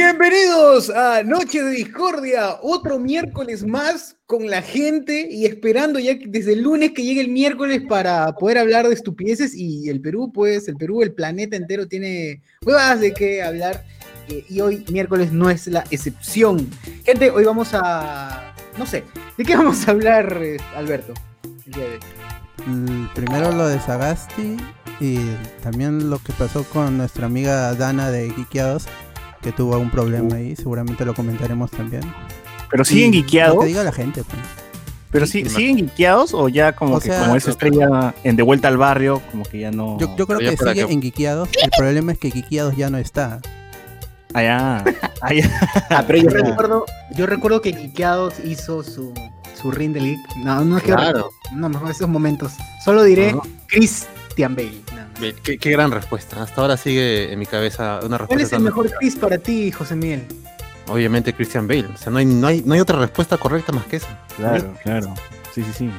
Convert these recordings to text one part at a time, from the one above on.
Bienvenidos a Noche de Discordia, otro miércoles más con la gente y esperando ya desde el lunes que llegue el miércoles para poder hablar de estupideces y el Perú, pues el Perú, el planeta entero tiene huevas de qué hablar eh, y hoy miércoles no es la excepción. Gente, hoy vamos a, no sé, ¿de qué vamos a hablar, Alberto? Mm, Primero lo de Sagasti y también lo que pasó con nuestra amiga Dana de Geekeados, que tuvo un problema ahí, seguramente lo comentaremos también. Pero siguen Y guiqueados. Que diga la gente, pues. Pero sí, siguen guiqueados o ya como O que sea- como es estrella en De Vuelta al Barrio, como que ya no. Yo, yo creo que sigue que- en Geekeados, el problema es que Geekeados ya no está. Allá. allá. Ah, pero yo recuerdo, yo recuerdo que Quiqueados hizo su, su ring de league. No, no es que Claro. no, mejor esos momentos. Solo diré. Christian Bale. Qué, qué gran respuesta. Hasta ahora sigue en mi cabeza una respuesta. ¿Cuál es el mejor Chris para ti, José Miguel? Obviamente Christian Bale. O sea, no hay, no, hay, no hay otra respuesta correcta más que esa. Claro, claro. Sí, sí, sí.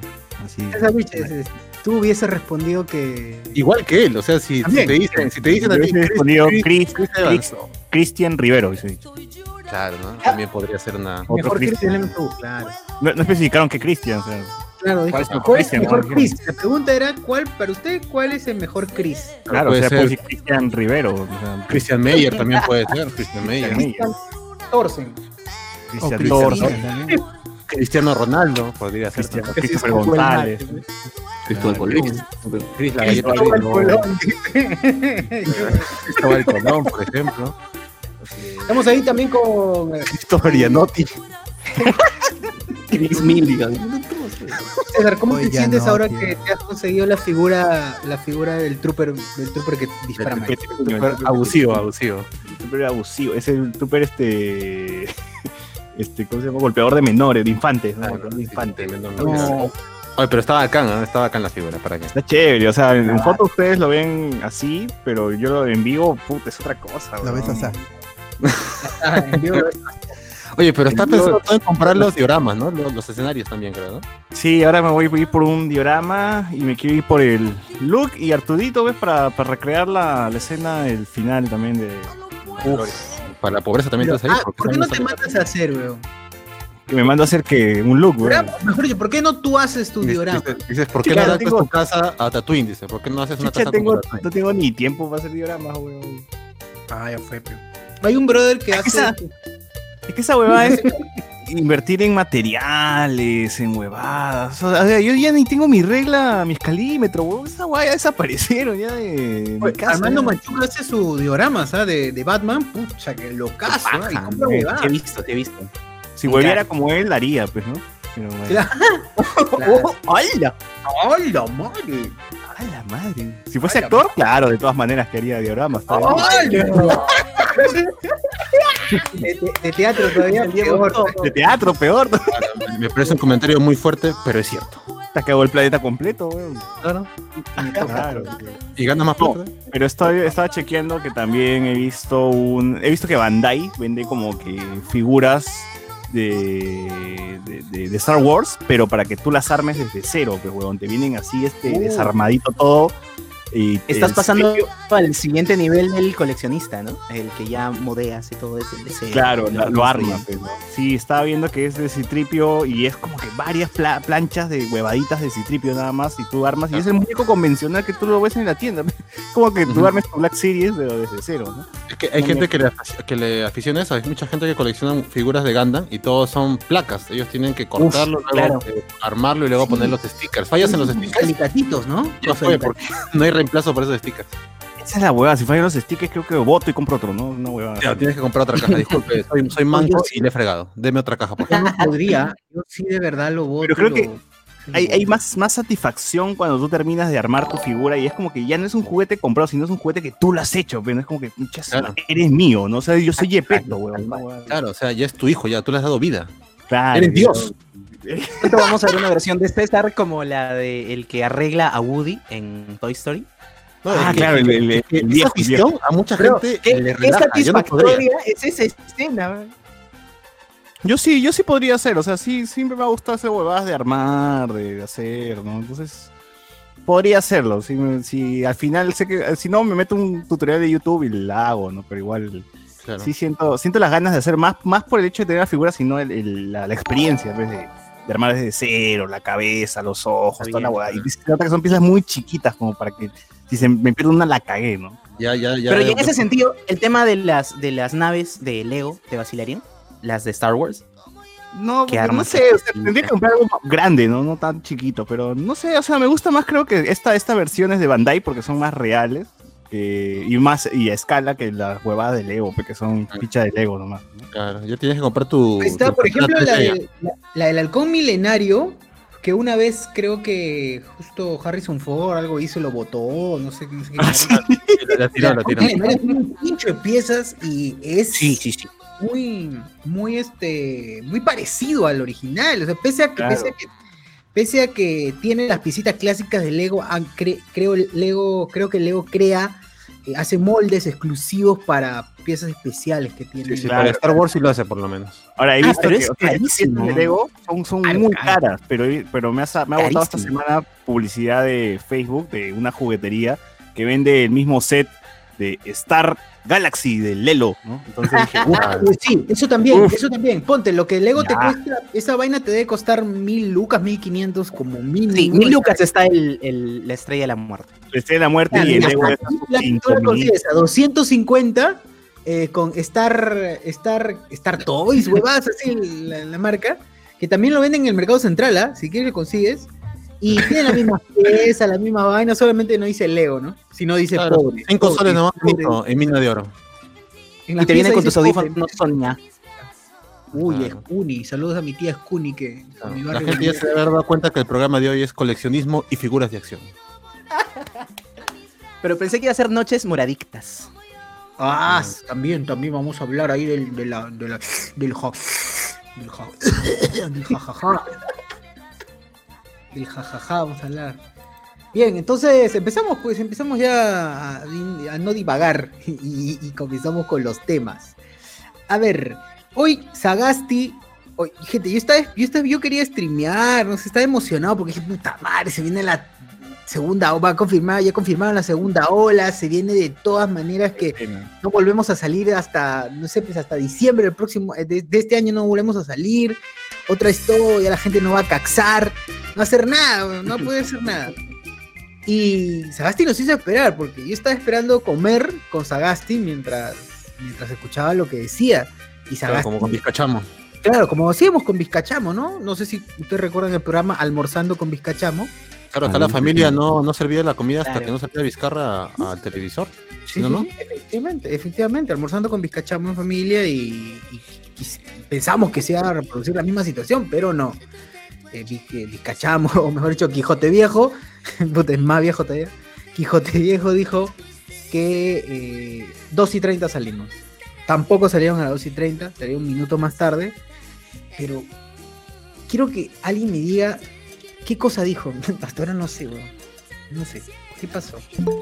Así. Es- Tú hubieses respondido que. Igual que él. O sea, si, te dicen, si te dicen a ti, hubiese respondido Chris- Chris, Chris Chris- Evans. Cristian Rivero. dicho. Claro, ¿no? También podría ser una. Otro mejor Chris Christian. MCU, claro. No, no especificaron que Cristian. O sea, Claro, dijo, ¿Cuál es el ¿cuál es el Christian? mejor ¿Cuál Chris? La pregunta era, ¿cuál, para usted, cuál es el mejor Chris? claro, o puede sea, ser. Cristian Rivero. O sea, Christian Meyer también puede ser. Christian Meyer. O Cristian Cristian también. Cristiano Ronaldo podría ser. Cristian. Christopher González. Cristóbal Colón. Chris la galleta Cristóbal Colón. Cristóbal Colón, por ejemplo. Estamos ahí también con eh, Christopher Gianotti. Chris Milligan. César, ¿cómo Oye, te sientes no, ahora tío. que te has conseguido la figura, la figura del trooper, del trooper que dispara mal? Súper abusivo, abusivo. Súper abusivo. Es el súper este. Este, ¿cómo se llama? Golpeador de menores, de infantes. ¿no? Golpeador de infantes. No. Oye, pero estaba acá, ¿no? Estaba acá en la figura, ¿para qué? Está chévere, o sea, en, en foto ustedes lo ven así, pero yo lo en vivo, puta, es otra cosa. Lo ves así. Ah, en vivo. Oye, pero está pensando en comprar los dioramas, ¿no? Los, los escenarios también, creo, ¿no? Sí, ahora me voy a ir por un diorama y me quiero ir por el look y Artudito, ¿ves? Para, para recrear la, la escena, el final también de... Para la pobreza también te vas a ir. Ah, ¿por qué no te mandas a hacer, weón? Que me mando a hacer que un look, weón. Diorama, Mejor dicho, ¿por qué no tú haces tu diorama? Dices, dices, ¿por qué no adaptas tengo- tu casa a Tatooine? Dice, ¿por qué no haces una Chucha, casa tengo, no tengo ni tiempo para hacer dioramas, weón. Ah, ya fue, pero. Hay un brother que hace. Esa- Es que esa huevada es invertir en materiales, en huevadas. O sea, yo ya ni tengo mi regla, mi escalímetro, weón. Esa hueá ya desaparecieron ya de mi casa. Armando ya. Machuca hace su diorama, ¿sabes? De, de Batman, pucha, que lo caso. Y paja, compra man. huevadas. Te he visto, te he visto. Si volviera como él, haría, pues, ¿no? Pero bueno. Claro. ¡Oh, ¡Hala! ¡Ay, la madre! ¡A la madre! Si fuese actor, claro, de todas maneras que haría dioramas. está bien. ¡Ay, no! De, teatro todavía peor. De teatro, peor. Me parece un comentario muy fuerte, pero es cierto. Te cagó el planeta completo, weón. Claro. Claro. Y ganas más No. plata. Pero estoy, estaba chequeando que también he visto un. He visto que Bandai vende como que figuras de, de, de- de Star Wars, pero para que tú las armes desde cero, pues, weón. Te vienen así, este, Uh. desarmadito todo. Y Estás pasando sello- al siguiente nivel del coleccionista, ¿no? El que ya modeas y todo eso. el deseo, Claro, lo arma. construyendo. pues, ¿no? Sí, estaba viendo que es de Citripio y es como que varias pla- planchas de huevaditas de Citripio nada más y tú armas. Y es el muñeco convencional que tú lo ves en la tienda. Como que tú Ujú. armes tu Black Series pero desde cero, ¿no? Es que hay No, gente que le, que le aficiona eso. Hay mucha gente que colecciona figuras de Gundam y todos son placas. Ellos tienen que cortarlo, luego claro. eh, armarlo y luego Sí. poner los stickers. Fallas en los Los stickers, alicatitos, ¿no? ya Los fue, alicatitos. porque no hay reemplazo por esos stickers. Esa es la huevada. Si fallan los stickers, creo que voto y compro otro, ¿no? Una huevada. Ya, tienes que comprar otra caja. Disculpe, soy, soy manco y le he fregado. Deme otra caja, por Yo favor. no podría. Yo sí de verdad lo voto. Pero creo lo- que Hay, hay más, más satisfacción cuando tú terminas de armar tu figura y es como que ya no es un juguete comprado, sino es un juguete que tú lo has hecho, pero es como que "Mucha Claro. eres mío, ¿no? O sea, yo soy Yepeto, weón. Claro, o sea, ya es tu hijo, ya tú le has dado vida. Claro, Eres Dios. Pronto vamos a ver una versión de César como la de el que arregla a Woody en Toy Story. No, Ah, claro, el, el- el viejo, el viejo. visión a mucha Pero, gente ¿qué, le qué. Yo no podría. satisfactoria es esa escena? Yo sí, yo sí podría hacer, o sea, sí, siempre me ha gustado hacer huevadas de armar, de hacer, ¿no? Entonces, podría hacerlo. Si, si al final sé que, si no, me meto un tutorial de YouTube y la hago, ¿no? Pero igual Claro. Sí siento, siento las ganas de hacer más, más por el hecho de tener la figura, sino el- el- la, la experiencia, pues, de, de armar desde cero, la cabeza, los ojos, Está toda la hueá. Y se nota que son piezas muy chiquitas como para que si se me pierde una la cagué, ¿no? Ya, ya, ya. Pero en ese sentido, el tema de las, de las naves de Lego, ¿te vacilarían? Las de Star Wars. No, ¿Qué porque no sé, o sea, necesitas? tendría que comprar algo más grande, ¿no? No tan chiquito, pero no sé, o sea, me gusta más creo que esta, esta versiones de Bandai porque son más reales eh, y más y a escala que las huevadas de Lego, porque son ficha de Lego nomás. ¿no? Claro, ya tienes que comprar tu. Ahí está, tu por ejemplo, la, la- la del halcón milenario, que una vez creo que justo Harrison Ford algo hizo y lo botó, no sé, no sé qué. de- La tiró, El la tiró. milenario tiene un pincho de piezas y es sí, sí. muy, muy, este, muy parecido al original. O sea, pese a que, Claro. pese a que, pese a que tiene las piecitas clásicas de Lego, cre- creo Lego, creo que Lego crea, hace moldes exclusivos para piezas especiales que tiene. Sí, sí, Claro. para Star Wars sí lo hace, por lo menos. Ahora he Ah, visto pero que es o sea, estas carísimo. piezas de Lego son, son Caro, muy caras, pero, pero me ha, me ha botado esta semana publicidad de Facebook de una juguetería que vende el mismo set de Star Galaxy de Lelo, ¿no? Entonces dije, "Uf, Ah, Pues sí, eso también, Uf. eso también. Ponte, lo que Lego te cuesta, esa vaina te debe costar mil lucas, mil quinientos como mínimo. Sí, mil lucas está el, el- la estrella de la muerte. La estrella de la muerte y el de a 250 eh, con Star, Star, Star Toys, huevadas, así la, la marca, que también lo venden en el mercado central, ¿ah? si quieres lo consigues. Y tiene la misma pieza, la misma vaina, solamente no dice Lego, ¿no? Sino dice Claro, pobre. cinco pobre, soles nomás bonito, en mina de oro. En Y te pieza con tus audífonos Sonia. Uy, Claro. es Cuni. Saludos a mi tía Scuni que Claro, a mi La gente ya se debe haber dado cuenta que el programa de hoy es coleccionismo y figuras de acción. Pero pensé que iba a ser noches moradictas. Ah, también, también vamos a hablar ahí del, de la, de la- del ja, del ja, del jajaja. Del jajaja, vamos a hablar. Bien, entonces empezamos, pues empezamos ya a, no divagar y, y comenzamos con los temas. A ver, hoy Sagasti, hoy, gente, yo estaba, yo estaba, yo quería streamear, no sé, estaba emocionado porque dije, puta madre, se viene la segunda, o va a confirmar, ya confirmaron la segunda ola, se viene de todas maneras que no volvemos a salir hasta, no sé, pues hasta diciembre del próximo, eh, de, de este año no volvemos a salir. Otra historia, la gente no va a caxar, no va a hacer nada, no puede hacer nada. Y Sagasti nos hizo esperar, porque yo estaba esperando comer con Sagasti mientras, mientras escuchaba lo que decía. Y Claro, Sagasti, como con Vizcachamo. claro, como hacíamos con Vizcachamo, ¿no? No sé si ustedes recuerdan el programa Almorzando con Vizcachamo. Claro, acá la familia no, no servía la comida hasta Claro. que no salía Vizcarra al televisor. Sí, ¿No, sí, no? sí, efectivamente, efectivamente, almorzando con Vizcachamo en familia y, y- y pensamos que se iba a reproducir la misma situación, pero no. Eh, que Vizcachamo, o mejor dicho, Quijote Viejo, es más viejo todavía, Quijote Viejo dijo que eh, 2 y 30 salimos. Tampoco salieron a las 2 y 30, salieron un minuto más tarde, pero quiero que alguien me diga qué cosa dijo. Hasta ahora no sé, weón. No sé. ¿Qué pasó?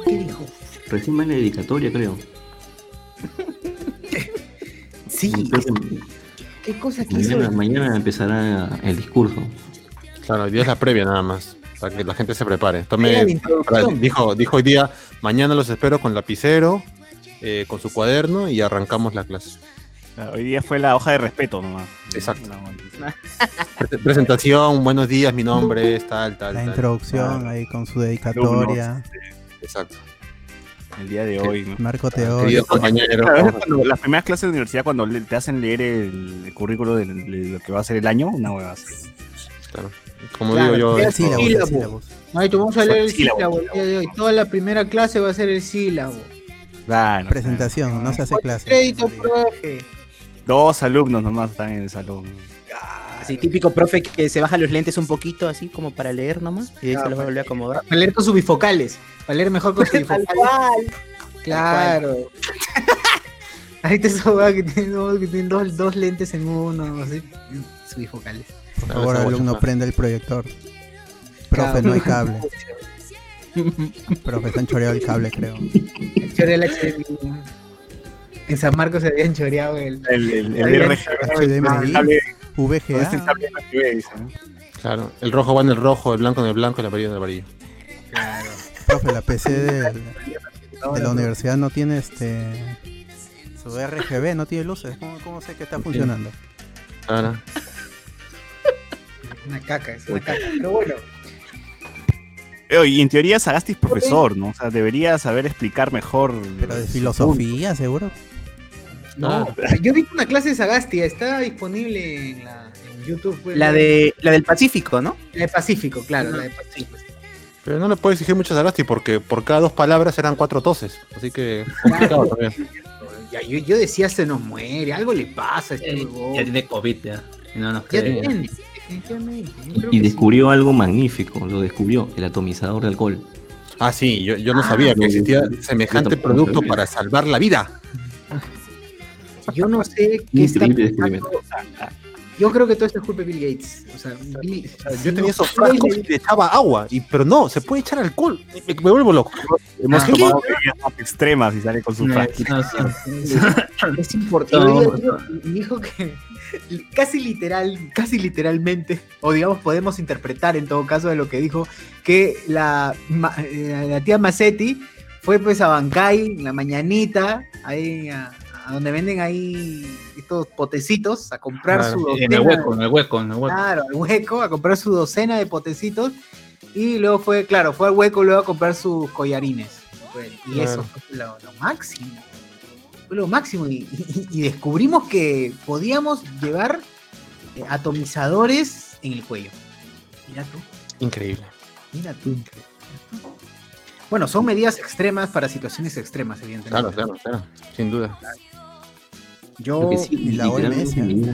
¿Qué dijo? Recién va en la dedicatoria, creo. Sí, que ¿qué cosa quiso mañana, mañana empezará el discurso. Claro, hoy día es la previa nada más, para que la gente se prepare. Tome, para- dijo, dijo hoy día, mañana los espero con lapicero, eh, con su cuaderno y arrancamos la clase. Ah, Hoy día fue la hoja de respeto nomás. Exacto. Presentación, buenos días, mi nombre es tal, tal, La tal. introducción ahí con su dedicatoria, Exacto. el día de hoy, ¿no? marco cuando las primeras clases de universidad cuando le- te hacen leer el, el currículo de, de lo que va a ser el año, una hueva así. claro. Como Claro, digo yo, El sílabo, Sílabo. el sílabo. Maito, vamos a leer el Sílabo. sílabo el día de hoy. Toda la primera clase va a ser el sílabo. Claro, Presentación, no se hace clase. Crédito, profe. Dos alumnos nomás están en el salón. Así típico profe que se baja los lentes un poquito así como para leer nomás y ahí se los vuelve a acomodar. Para leer con sus bifocales. Para leer mejor con sus bifocales. Claro. Ahí te esa hueá que tiene, dos, dos, lentes en uno, así. Sus bifocales. Por favor, alumno, prende el proyector. Profe, Claro. no hay cable. Profe, están choreado el cable, creo. Choré el HDMI. En San Marcos se habían choreado el. El, el, el. RG, HDMI, el claro, el rojo va en el rojo, el blanco en el blanco, el amarillo en el amarillo. Profe, la PC de la universidad no tiene este Su RGB no tiene luces. ¿Cómo, cómo sé que está funcionando? Claro. Una caca, es una caca. Pero bueno, Eh, Y en teoría Sagasti es profesor, ¿no? O sea, debería saber explicar mejor. Pero de los filosofía, seguro. No. Yo vi una clase de Sagasti, está disponible en, la, en YouTube. pues, La, de, la del Pacífico, ¿no? La de Pacífico, claro, la de Pacífico. Pero no le puedo exigir mucho a Sagasti porque por cada dos palabras eran cuatro toses. Así que complicado también. Ya, yo, yo decía se nos muere, algo le pasa a este Eh, ya tiene COVID, ya. No nos Ya tiene, Y descubrió algo magnífico, lo descubrió, el atomizador de alcohol. Ah, sí, yo, yo no Ah, sabía que existía semejante producto sabía. para salvar la vida. Yo no sé qué está pasando. Yo creo que todo esto es culpa de Bill Gates. O sea, Bill- Yo no, tenía esos Bill frascos y le echaba agua, y, pero no, se puede echar alcohol. Me, me vuelvo loco. Hemos ¿Qué? tomado bebidas más extremas y sale con su No, no, sí. Es importante. No, dijo que casi literal, casi literalmente, o digamos podemos interpretar en todo caso de lo que dijo, que la, eh, la tía Macetti fue pues a Bancay en la mañanita, ahí a, a donde venden ahí estos potecitos, a comprar Claro, su En el docena- hueco, en el hueco, en el hueco. Claro, al hueco, a comprar su docena de potecitos. Y luego fue, claro, fue al hueco luego a comprar sus collarines. Y Claro. eso fue lo, lo máximo. Fue lo máximo. Y, y- y descubrimos que podíamos llevar eh, atomizadores en el cuello. Mira tú, Increíble. mira tú. Bueno, son medidas extremas para situaciones extremas, evidentemente. Claro, claro, claro. Sin duda. Yo, Lo que sí, y la literalmente OMS. me llega-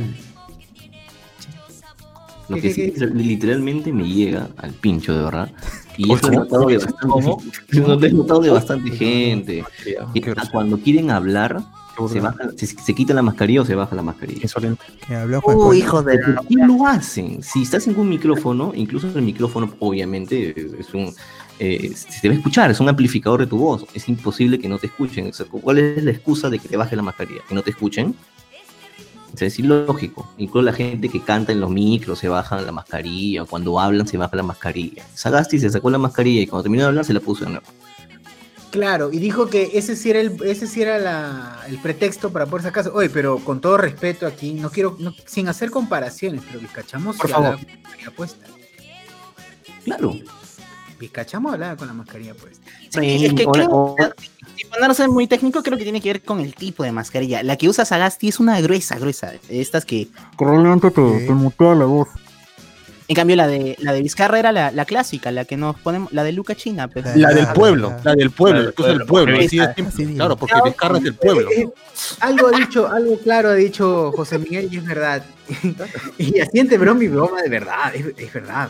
Lo ¿Qué, que qué, sí qué? literalmente me llega al pincho, de verdad. Y eso he notado de bastante, ¿Cómo? lo he notado de bastante gente. Cuando quieren hablar, se, burla. baja, se, se quita la mascarilla o se baja la mascarilla. Que habló Juan Oh, hijo de ¿Por qué lo hacen? Si estás en un micrófono, incluso el micrófono obviamente es un... eh, se te va a escuchar, es un amplificador de tu voz. Es imposible que no te escuchen. O sea, ¿Cuál es la excusa de que te baje la mascarilla? ¿Que no te escuchen? O sea, es ilógico. Incluso la gente que canta en los micros se baja la mascarilla, o cuando hablan se baja la mascarilla. Sagasti se sacó la mascarilla y cuando terminó de hablar se la puso de nuevo. Claro, y dijo que ese sí era el, ese sí era la- el pretexto para poder sacarse. Oye, pero con todo respeto aquí, no quiero, no- sin hacer comparaciones, pero Vizcachamos Por sí hablaba favor. la mascarilla puesta. Claro. Vizcachamos hablaba con la mascarilla puesta. Sí, es que creo- si ponerse muy técnico, creo que tiene que ver con el tipo de mascarilla. La que usa Sagasti es una gruesa, gruesa. Estas que. Probablemente te, te mutea la voz. En cambio, la de la de Vizcarra era la, la clásica, la que nos ponemos, la de Luca China. Pues. La- La del Ah, pueblo, ah. la del pueblo, La del el pueblo, así así digo. Claro, porque Vizcarra es del pueblo. Eh, algo ha dicho, algo claro ha dicho José Miguel y es verdad. y asiente bro mi broma de verdad, es, es verdad.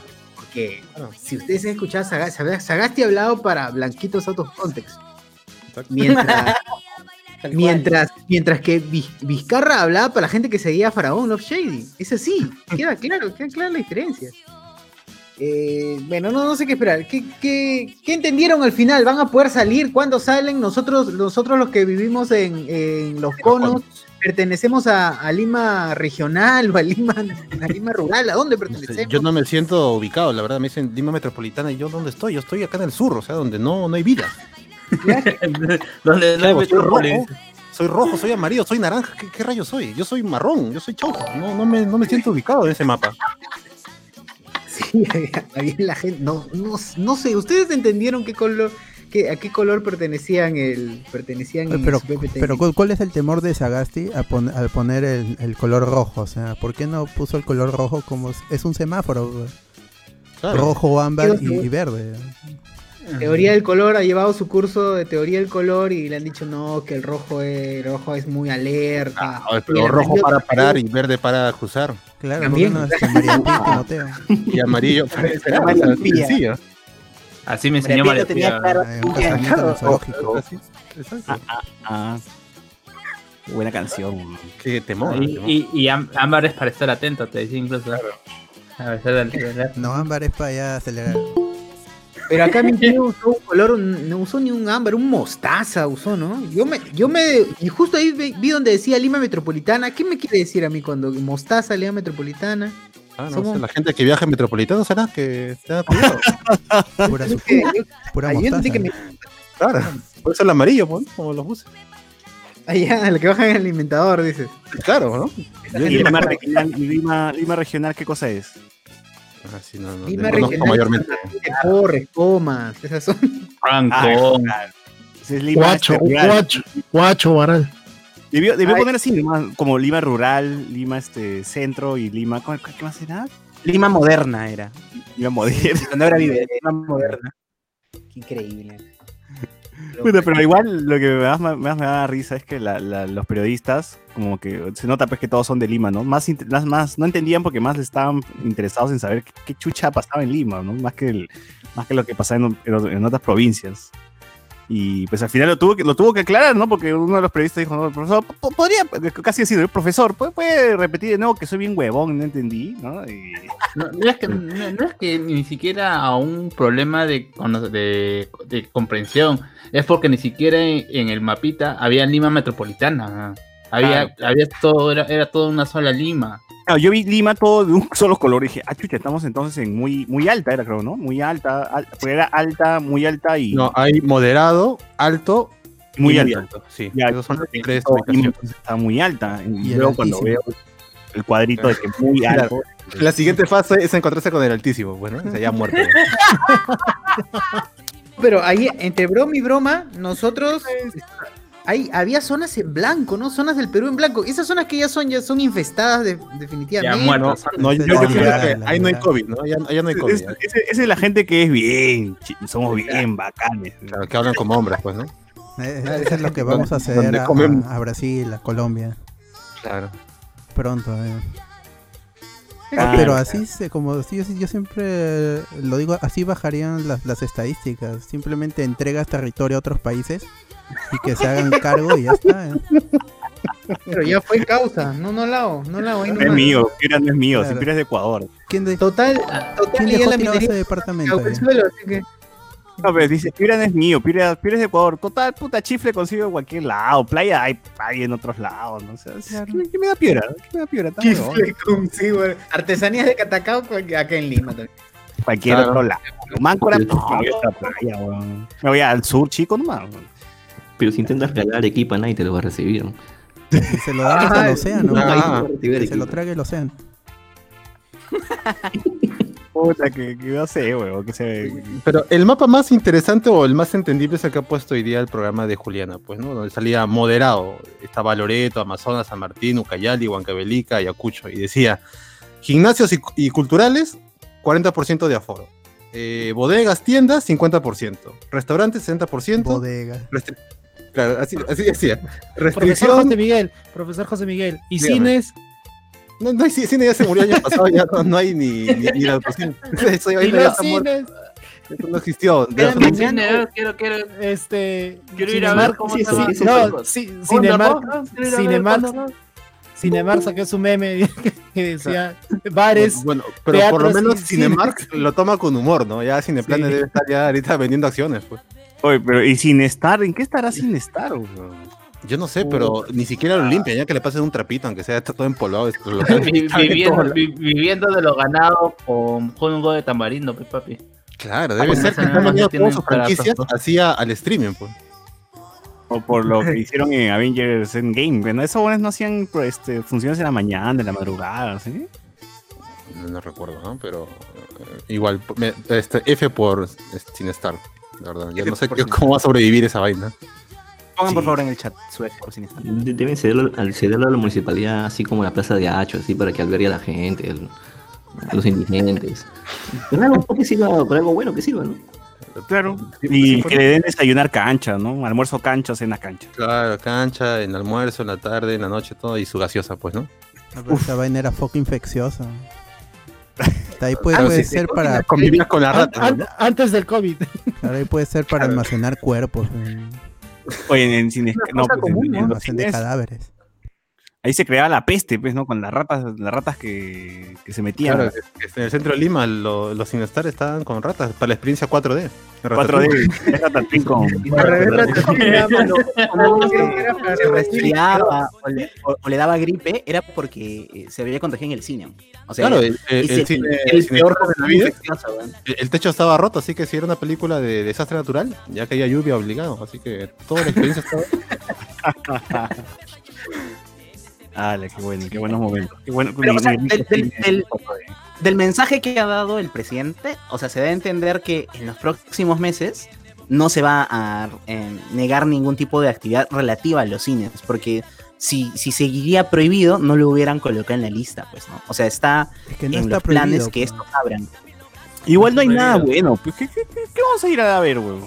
Claro. si ustedes han escuchado Sagasti, Sagasti ha hablado para Blanquitos Out of Context. Exacto. Mientras, mientras, mientras que Viz- Vizcarra hablaba para la gente que seguía a Faraón Love Shady. Es así, queda claro, queda clara la diferencia. Eh, bueno, no, no sé qué esperar. ¿Qué, qué, qué entendieron al final? ¿Van a poder salir? ¿Cuándo salen? Nosotros, nosotros los que vivimos en, en los conos, pertenecemos a, a Lima regional o a Lima, a Lima rural. ¿A dónde No sé, pertenecemos? yo no me siento ubicado, la verdad. Me dicen Lima Metropolitana y yo, ¿dónde estoy? Yo estoy acá en el sur, o sea, donde no, no hay vida. Donde no soy rojo, soy rojo, soy amarillo, soy naranja. ¿Qué, qué rayos soy? Yo soy marrón, yo soy chaufa. No, no, me, no me siento ubicado en ese mapa. Sí, había la gente. No, no, no sé, ¿ustedes entendieron qué color, qué, a qué color pertenecían el, pertenecían Pero, pero ¿cuál, es el temor de Sagasti a pon- al poner el, el color rojo? O sea, ¿por qué no puso el color rojo como es, un semáforo? Claro. Rojo, ámbar ¿Qué y, verde. Teoría del color ha llevado su curso de teoría del color y le han dicho no, que el rojo es, el rojo es muy alerta. Ah, pero le rojo para parar y verde para cruzar. Claro, También. ¿por qué no este, Timoteo? Y amarillo para esperar. Así me enseñó María Pía. claro. Exacto. Ah, qué buena canción. Qué temor. Y, temor. y, y Ámbar es para estar atento, te decía incluso. A veces del celular. No, ámbar es para allá acelerar. Pero acá mi tío usó un color, no usó ni un ámbar, un mostaza usó, ¿no? Yo me, yo me, y justo ahí vi, vi donde decía Lima Metropolitana. ¿Qué me quiere decir a mí cuando mostaza, Lima Metropolitana? Ah, no somos- sé, la gente que viaja en metropolitano será que tenga cuidado. Pura, yo- pura ah, entendí mostaza. que me- Claro. Por eso el amarillo, pues, como los buses. Allá, el que baja en el alimentador, dices. Claro, ¿no? Yo ¿Y Lima, Lima regional, Lima, Lima regional qué cosa es? Ah, sí, no, no, Lima regional. mayormente. Torres, comas, esas son. Franco. Ah, claro. Ese es Lima Guacho, guacho, guacho, varal. Debió, debió poner así, Lima, como Lima rural, Lima este centro y Lima. ¿cuál- cuál- ¿Qué más era? Lima moderna era. Lima moderno. Donde ahora vive, Lima moderna. Qué increíble. Bueno, pero igual lo que más, más- me da risa es que la- la- los periodistas, como que se nota pues que todos son de Lima, ¿no? Más, más, más- no entendían porque más estaban interesados en saber qué, qué chucha pasaba en Lima, ¿no? Más que, el- más que lo que pasaba en, en- en otras provincias. Y pues al final lo tuvo que, lo tuvo que aclarar, ¿no? Porque uno de los periodistas dijo, no, profesor, po- podría, casi así, el profesor, ¿puede, repetir de nuevo que soy bien huevón, no entendí, ¿no? Y- No, no es que, no, es que ni siquiera a un problema de, de, de comprensión, es porque ni siquiera en el mapita había Lima metropolitana. Había, había todo, era, era toda una sola Lima. Claro, yo vi Lima todo de un solo color y dije, ah, chucha, estamos entonces en muy, muy alta, era creo, ¿no? Muy alta, al- porque era alta, muy alta y No, hay moderado, alto muy y alta. Sí, Ya, esos son las entonces, tres todo está muy alta. Y, luego cuando veo el cuadrito de que muy alto, La siguiente fase es encontrarse con el altísimo, bueno, o sea, ya muerto. Pero ahí, entre broma y broma, nosotros. Ahí había zonas en blanco, ¿no? Zonas del Perú en blanco. Esas zonas que ya son, ya son infestadas de- definitivamente. Ya muerto. No, yo, que la ahí no hay. COVID, ¿no? Ya, ya no hay COVID. es- es- esa es la gente que es bien, somos bien bacanes. Claro, que hablan como hombres, pues, ¿no? Eh, Eso es lo que vamos a hacer a, Brasil, a Colombia, Claro. pronto. eh. Claro, Pero claro. así, se, como yo siempre lo digo, así bajarían las, las estadísticas. Simplemente entregas territorio a otros países y que se hagan cargo y ya está. eh. Pero ya fue causa. No, no lao, no lao. ahí No es mío, Piura no es mío, Claro. si Piura es de Ecuador. ¿Quién, de- Total, total, quién dejó la tirado ese departamento? eh? suelo, así que. No, pero dice, Piura no es mío, Piura, Piura es de Ecuador. Total, puta, chifle consigo en cualquier lado. Playa hay, hay en otros lados, ¿no? O sea, ¿qué, qué me da Piura? ¿Qué me da Piura? Chifle consigo. Artesanías de Catacao acá en Lima también. Cualquier Claro. otro lado. Máncora, no, me voy a otra playa, weón. Me voy al sur, chico, nomás. weón. Pero si intentas regalar Arequipa, nadie te lo va a recibir. se lo Ah, al océano. ah, Nadie te va a recibir que se lo trague el océano. Puta, que, que no sé, weón, que se... Pero el mapa más interesante o el más entendible es el que ha puesto hoy día el programa de Juliana, pues, ¿no? Donde salía moderado. Estaba Loreto, Amazonas, San Martín, Ucayali, Huancavelica, Ayacucho. Y decía, gimnasios y, y culturales, 40% de aforo. Eh, bodegas, tiendas, 50%. Restaurantes, 60%. Bodega. Claro, así, así decía. Profesor Restricción. José Miguel, profesor José Miguel. Y Dígame. cines, No, no hay ci- cine, ya se murió el año pasado, ya no, no hay ni, ni, ni la educación. Eso y los cines, no existió. Quiero, quiero, este. quiero ir a ver cómo sí, se sí, sí, No, sí, Cinemark, Cinemark, Cinemark sacó su meme que decía bares. Bueno, pero por lo menos Cinemark lo toma con humor, ¿no? Ya Cineplanes Sí. debe estar ya ahorita vendiendo acciones, pues. Oye, pero ¿y sin estar? ¿En qué estará sin estar, weón? Yo no sé, pero ni siquiera lo limpian, ya que le pasen un trapito, aunque sea está todo empolvado. lo viviendo, todo- vi- viviendo de lo ganado con juego de tamarindo, pues, papi. Claro, debe Ah, ser que están vendiendo todas sus franquicias así al streaming, pues. O por lo que hicieron en Avengers Endgame. Bueno, esos buenos no hacían pues, este, funciones en la mañana, en la madrugada, ¿sí? No, no recuerdo, ¿no? Pero eh, igual, me- este, F por eh, sin estar, la verdad. Ya F no sé qué- cómo va a sobrevivir esa vaina. Pongan por favor en el chat. De- Deben cederlo, al cederlo a la municipalidad, así como la plaza de Hacho, así para que albergue a la gente, el- los indigentes. Pero algo que sirva, por algo bueno que sirva, ¿no? Claro. Y que le den desayunar cancha, ¿no? Almuerzo cancha, cena cancha. Claro, cancha, en almuerzo, en la tarde, en la noche, todo, y su gaseosa, pues, ¿no? Esa vaina era foco infecciosa. Ahí puede, Claro, puede sí, ser para, Convivías con la An- rata, an- ¿no? antes del COVID. claro, ahí puede ser para almacenar cuerpos, Oye, en, no, pues, en- común, en ¿no? los almacén de cines, cadáveres. Ahí se creaba la peste, pues, ¿no? Con las ratas, las ratas que, que se metían. Claro, en el centro de Lima lo- los Sinestar estaban con ratas para la experiencia 4D. 4D, Ratatouille con... Se resfriaba o le, o- o le daba gripe era porque eh, se había contagiado en el cine. O sea, Claro, el, el- ese- el cine, peor el- el techo estaba roto, así que si era una película de desastre natural, ya que había lluvia obligado, así que toda la experiencia estaba. Dale, qué bueno, qué buenos momentos. Qué bueno. Pero, o sea, ni- del- ni- del- del- Del mensaje que ha dado el presidente, o sea, se debe entender que en los próximos meses no se va a eh, negar ningún tipo de actividad relativa a los cines, porque si, si seguiría prohibido, no lo hubieran colocado en la lista, pues, ¿no? O sea, está Es que no en está los planes que pues. estos abran. Igual no hay nada bueno. pues, ¿qué, qué, qué- qué vamos a ir a ver, weón?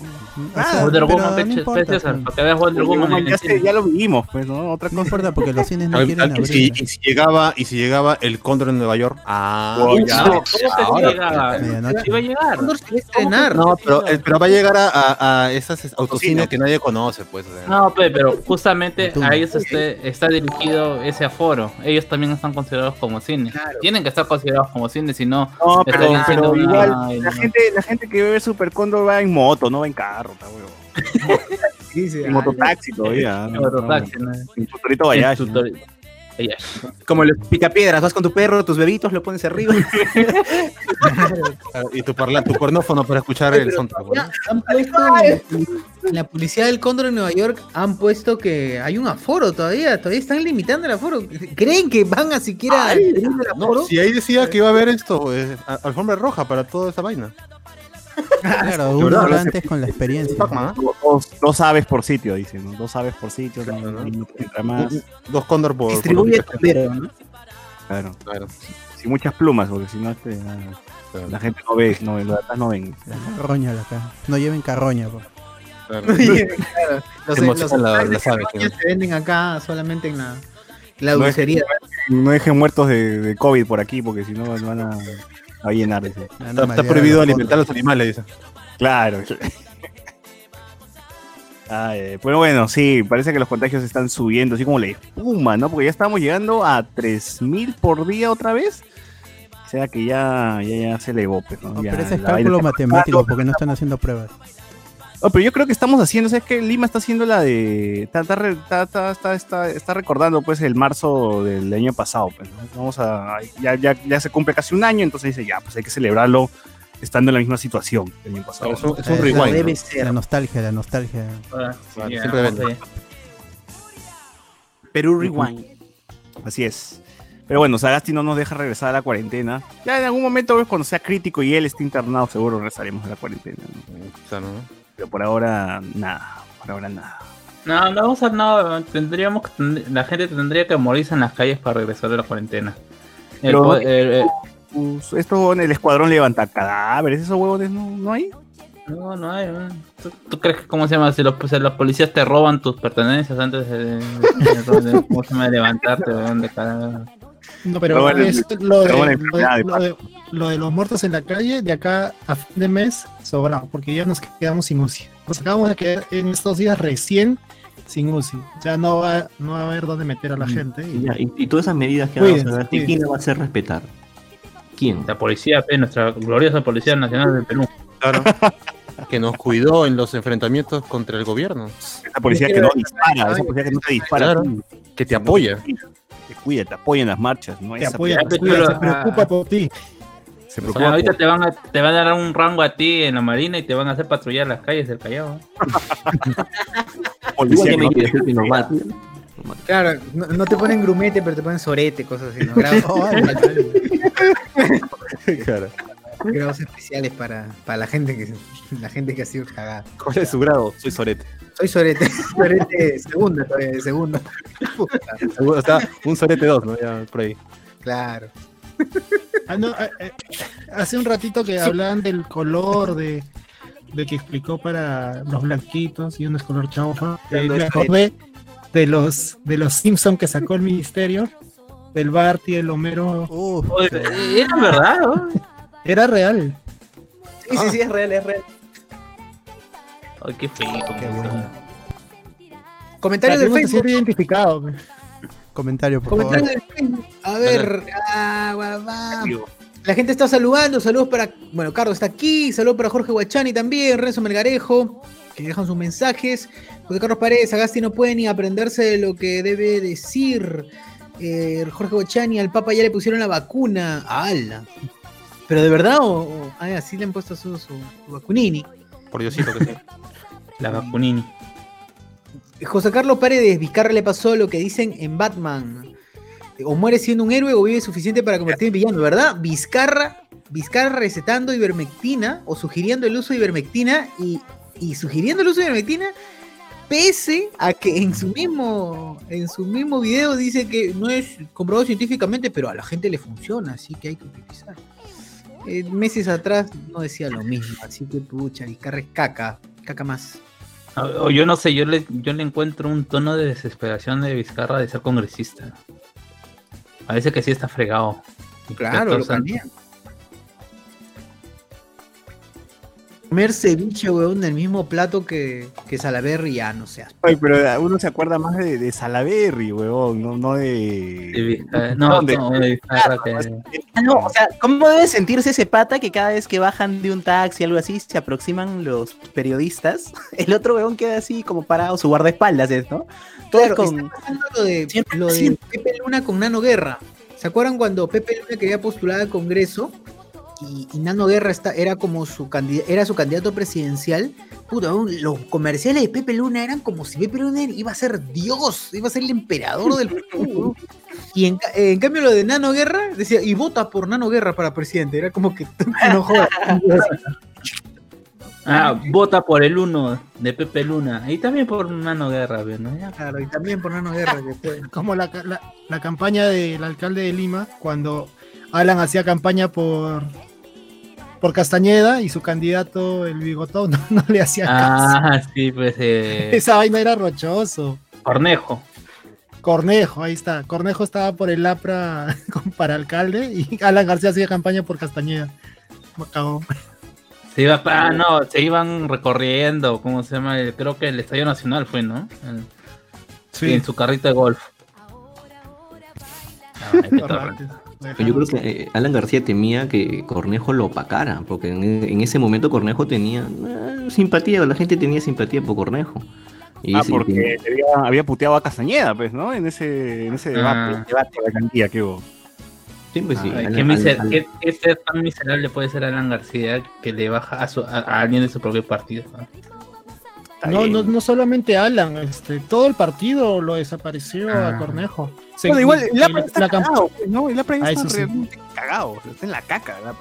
Ah, Wonder Woman, no importa, César, pues. para que veas Wonder Woman ya, lo vimos, pues, ¿no? Otra No cosa. importa porque los cines no quieren al- y, si, abrir. y si llegaba, y si llegaba el cóndor en Nueva York. Ah, Oh, No, ya. ¿cómo que sí Ahora, llegaba? medianoche. Iba a llegar. Cóndor se va a estrenar. No, pero, eh, pero va a llegar a, a, a esas autocines que nadie conoce, pues. o sea. No, pe, pero justamente a ellos este, está dirigido ese aforo. Ellos también están considerados como cine. Claro. Tienen que estar considerados como cine, si no. No, pero, igual, ay, la no. gente, la gente que ve Super Condor va en moto, no va en carro, ta, weón. Sí, sí, En ah, mototaxi todavía. En mototaxi, ¿no? En tutorito En Como los picapiedras, vas con tu perro, tus bebitos, lo pones arriba. Y tu, parla, tu cornófono para escuchar el soundtrack. Ya, ¿no? han puesto en la publicidad del Cóndor en Nueva York han puesto que hay un aforo todavía, todavía están limitando el aforo. ¿Creen que van a siquiera No, si ahí decía que iba a haber esto, eh, alfombra roja para toda esa vaina. Claro, uno lo antes con la experiencia. ¿ah? Dos, dos aves por sitio, dicen, ¿no? Dos aves por sitio, no, Claro, ¿no? no, no entra más. Dos cóndor por. Distribuye por- tu perro, ¿no? Claro. Claro, Sin muchas plumas, porque si no, este, nada, claro, la gente no ve, no, los de atrás no ven. Carroña la acá. No lleven carroña, pues. claro. Claro, los, emocionan los la- carroña ¿no? se venden acá solamente en la, la No es- dulcería. No dejen muertos de, de COVID por aquí, porque si no van a, a llenar. dice. Ya no Está, está prohibido alimentar a los animales, dice. Claro. Ay, eh, pero bueno, sí, parece que los contagios están subiendo, así como la espuma, ¿no? Porque ya estamos llegando a 3.000 por día otra vez. O sea que ya, ya, ya se elevó, pues, ¿no? No, Ya pero ese es cálculo matemático porque no están haciendo pruebas. No, pero yo creo que estamos haciendo, ¿sabes qué? Lima está haciendo la de. Está, está, está, está, está, recordando pues el marzo del año pasado. Pues, ¿no? Vamos a. Ya, ya, ya se cumple casi un año, entonces dice ya, pues hay que celebrarlo estando en la misma situación que el año pasado. Es un, es un Esa rewind. debe ¿no? ser. La nostalgia, la nostalgia. Ah, sí, siempre. Perú Rewind. Así es. Pero bueno, Sagasti no nos deja regresar a la cuarentena. Ya en algún momento, pues, cuando sea crítico y él esté internado, seguro regresaremos a la cuarentena. ¿no? Claro, ¿no? Pero por ahora, nada. Por ahora, nada. No, no vamos a no, tendríamos la gente tendría que morirse en las calles para regresar de la cuarentena. El Pero- po- el- el- Pues, Esto en el escuadrón levanta cadáveres, esos huevos no, no hay. no, no hay. ¿Tú, tú crees que cómo se llama? Si los, si los policías te roban tus pertenencias antes de, de- de- de- ¿cómo se llama? levantarte, de No, pero es lo, de, pero bueno, lo, enfermedad de, de lo de- lo de los muertos en la calle, de acá a fin de mes, sobrado, porque ya nos quedamos sin UCI. Nos acabamos de quedar en estos días recién sin UCI. Ya no va, no va a haber dónde meter a la gente. Y, Y, ya, y- y todas esas medidas que Cuídense, vamos a. ¿quién la va a hacer respetar? ¿Quién? La policía, nuestra gloriosa Policía Nacional del Perú. Claro. que nos cuidó en los enfrentamientos contra el gobierno. Esa policía que no dispara, esa policía que no te dispara. Claro. Que te apoya. Te cuida, te apoya en las marchas. ¿no? te Esa apoya, te cuida, se preocupa por ti. Se O preocupa sea, ahorita por- te van, a, te van a dar un rango a ti en la marina y te van a hacer patrullar las calles del Callao. policía que me no te-. Claro, no, no te ponen grumete, pero te ponen sorete, cosas así, ¿no? Claro. grados especiales para, para la gente que la gente que ha sido cagada. ¿Cuál es su grado? Soy Sorete. Soy sorete, sorete segunda todavía, de Seguro está un Sorete 2, ¿no? Ya por ahí. claro. Ah, no, eh, eh, hace un ratito que hablaban del color de, de que explicó para los blanquitos y uno es color chaufa. Eh, me acordé de los de los Simpson que sacó el ministerio, del Barty, el Homero. Uf, Era verdad, ¿no? Era real. Sí, sí, sí, es real, es real. Ay, qué feo. qué bueno. Comentarios Para del Facebook. identificado. Comentario, por favor. Comentarios del Facebook. A ver, ah, guau. La gente está saludando, saludos para, bueno, Carlos está aquí, saludos para Jorge Guachani también, Renzo Melgarejo, que dejan sus mensajes. José Carlos Paredes, Agasti no puede ni aprenderse de lo que debe decir. Eh, Jorge Guachani, al Papa ya le pusieron la vacuna. ¡Hala! ¿Pero de verdad o, o- así le han puesto su, su- su vacunini? Por Diosito que sí. La vacunini. José Carlos Paredes, Vizcarra le pasó lo que dicen en Batman. O muere siendo un héroe o vive suficiente para convertirse en villano, ¿verdad? Vizcarra, Vizcarra recetando ivermectina o sugiriendo el uso de ivermectina y, y sugiriendo el uso de ivermectina pese a que en su mismo en su mismo video dice que no es comprobado científicamente, pero a la gente le funciona, así que hay que utilizar. Eh, meses atrás no decía lo mismo, así que pucha, Vizcarra es caca, caca más. O, yo no sé, yo le, yo le encuentro un tono de desesperación de Vizcarra de ser congresista. Parece que sí está fregado. Claro, lo cambian. Comer ceviche, weón, del mismo plato que, que Salaberry, ya no seas. Ay, pero uno se acuerda más de, de Salaberry, huevón, no, no de de. Vizcarra- No, de- no, de Vizcarra que- Ah, no, o sea, ¿cómo debe sentirse ese pata que cada vez que bajan de un taxi o algo así se aproximan los periodistas? El otro weón queda así como parado, su guardaespaldas es, ¿no? Todo Claro, con... está pasando lo de, Siempre, lo de siempre. Pepe Luna con Nano Guerra. ¿Se acuerdan cuando Pepe Luna quería postular al Congreso? Y, y Nano Guerra está, era como su candidato, era su candidato presidencial. Puta, los comerciales de Pepe Luna eran como si Pepe Luna iba a ser Dios, iba a ser el emperador del Perú. weón. Y en, ca- en cambio lo de Nano Guerra decía, y vota por Nano Guerra para presidente. Era como que no jodas. Ah, vota por el uno de Pepe Luna. Y también por Mano Guerra, ¿no? Claro, y también por Nano Guerra. que fue- Como la- la campaña del alcalde de Lima, cuando Alan hacía campaña por, por Castañeda y su candidato, el bigotón, no, no le hacía caso. Ah, sí, pues eh, Esa vaina era rochoso. Cornejo. Cornejo, ahí está. Cornejo estaba por el APRA para alcalde y Alan García hacía campaña por Castañeda. Me. Se iba, ah, no, se iban recorriendo, ¿cómo se llama? Creo que el Estadio Nacional fue, ¿no? El- Sí. En su carrito de golf. Torre. Yo creo que eh, Alan García temía que Cornejo lo opacara, porque en, en ese momento Cornejo tenía eh, simpatía, la gente tenía simpatía por Cornejo. Y Ah, porque había, había puteado a Castañeda, pues, ¿no? En ese, en ese debate, Ah. debate de alcaldía que hubo. Sí, pues sí, Ay, Alan- qué, miser- Alan- qué- qué ser tan miserable puede ser Alan García que le baja a, su- a- a alguien de su propio partido. ¿no? No, no solamente Alan, este, todo el partido lo desapareció a Ah. Cornejo. Se- Bueno, igual el la- APRA está la cagado, pues, ¿no? El APRA Ah, está sí. realmente cagado, está en la caca el.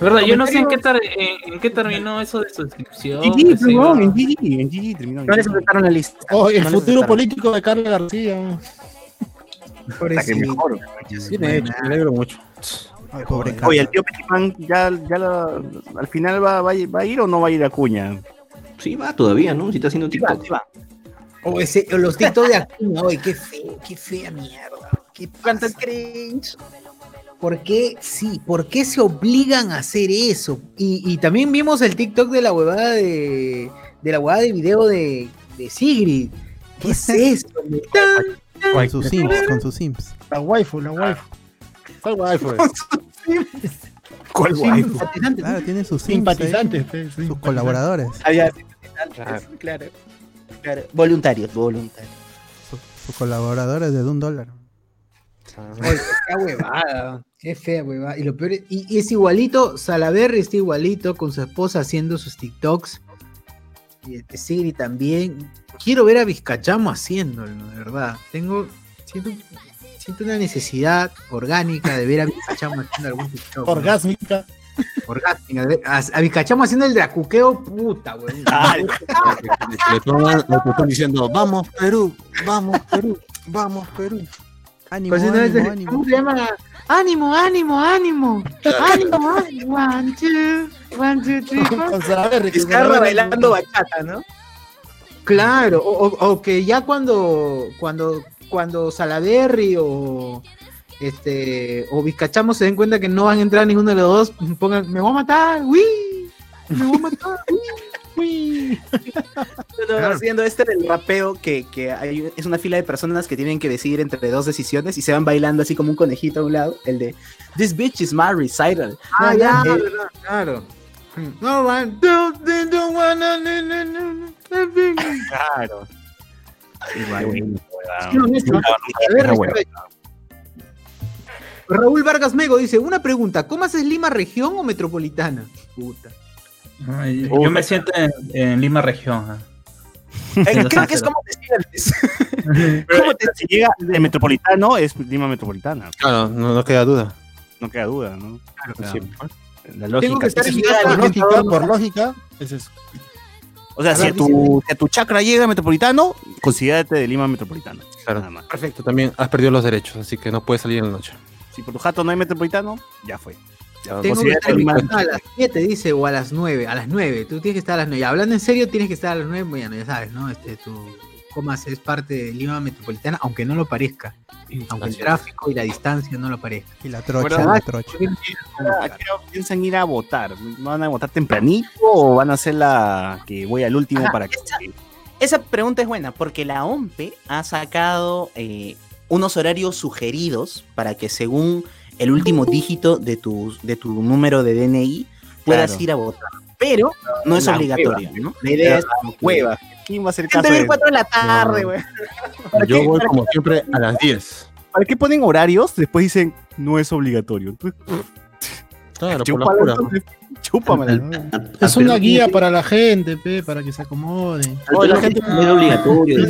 ¿Verdad? Yo no sé en qué, tar- en, en qué terminó eso de suscripción. GG, perdón, en GG, en GG terminó. No les aceptaron la lista. Oh, el No futuro político de Carlos García. Hasta que mejor. Hecho, me alegro mucho. Ay, pobre Oye, el tío Petipan ya, ya la- al final va, va, a ir- va a ir o no va a ir a Cuña. Sí, va todavía, ¿no? Si está haciendo TikTok. O, ese, o los TikTok de Acuña, oye, qué feo, qué fea mierda. ¿Qué ¿Cuánto cringe? ¿Por qué? Sí, ¿por qué se obligan a hacer eso? Y, y también vimos el TikTok de la huevada de, de la huevada de video de, de Sigrid. ¿Qué es eso? Con sus sims, con sus sims. La waifu, la waifu. ¿Cuál waifu es? ¿Cuál simpatizante. Claro, tiene sus sims. ahí, Simpatizantes. sus colaboradores. Ah, ya, simpatizantes, claro. claro. Voluntarios, voluntarios. Sus, sus colaboradores de un dólar. Oye, qué huevada. Qué fea huevada. Y lo peor es, y, y es igualito, Salaberry está igualito con su esposa haciendo sus TikToks. Y este Sigrid también. Quiero ver a Vizcachamo haciéndolo, de verdad. Tengo. Siento, siento una necesidad orgánica de ver a Vizcachamo haciendo algún TikTok. ¿no? Orgásmica. Vizcachamo haciendo el dracuqueo, puta, weón. Le toman- le están diciendo, vamos Perú, vamos Perú, vamos Perú. Ánimo, Pues, ánimo, ánimo. ¿Cómo se llama? Ánimo, ánimo, ánimo. Ánimo, ánimo. One, two, one, two, three, four. Vizcarra bailando bachata, ¿no? Claro, o, o- o que ya cuando, cuando, cuando Salaberry o este o Vizcachamo se den cuenta que no van a entrar ninguno de los dos, pongan, me voy a matar, uy, me voy a matar, uy, uy. Pero haciendo este del rapeo que, que hay, es una fila de personas que tienen que decidir entre dos decisiones y se van bailando así como un conejito a un lado, el de This bitch is my recital. Ah, No, ya, eh, verdad, claro. No, man, don't, they don't wanna, no, no, Raúl Vargas Mego dice, una pregunta, ¿cómo haces Lima región o metropolitana? Puta. Ay, yo me siento en, en Lima región. Eh, creo que es como te sientes. ¿Cómo te si llega de metropolitano? Es Lima Metropolitana. Claro, no, no queda duda. No queda duda, ¿no? O sea, Sí. La Tengo lógica. que estar en Por casa, lógica, por lógica, es eso. O sea, si a, tu, si a tu chakra llega metropolitano, considérate de Lima Metropolitana. Claro. Nada más. Perfecto, también has perdido los derechos, así que no puedes salir en la noche. Si por tu jato no hay metropolitano, ya fue. Ya, Tengo que estar a las 7, dice, o a las 9. A las 9, tú tienes que estar a las 9. Hablando en serio, tienes que estar a las 9, bueno, ya sabes, ¿no? Este, tu comas es parte de Lima Metropolitana, aunque no lo parezca. Aunque el tráfico y la distancia no lo parezca. Y la trocha, Bueno, la trocha. ¿A qué hora piensan ir a votar? ¿Van a votar tempranito o van a hacer la que voy al último Ajá, para que... Esa pregunta es buena porque la OMPE ha sacado eh, unos horarios sugeridos para que según el último dígito de tu, de tu número de DNI puedas Claro. ir a votar. Pero no es La obligatorio, hueva, ¿no? La idea es como que- Hueva. ¿Quién va a hacer caso de 4 de la tarde, No. güey. ¿Para Yo qué- voy para como siempre a las 10. ¿Para qué ponen horarios? Después dicen, no es obligatorio. Entonces, Claro, por la pura. entonces, chúpamela, ¿no? Es una guía para la gente, pe, para que se acomode. Oye, la gente no era obligatorio.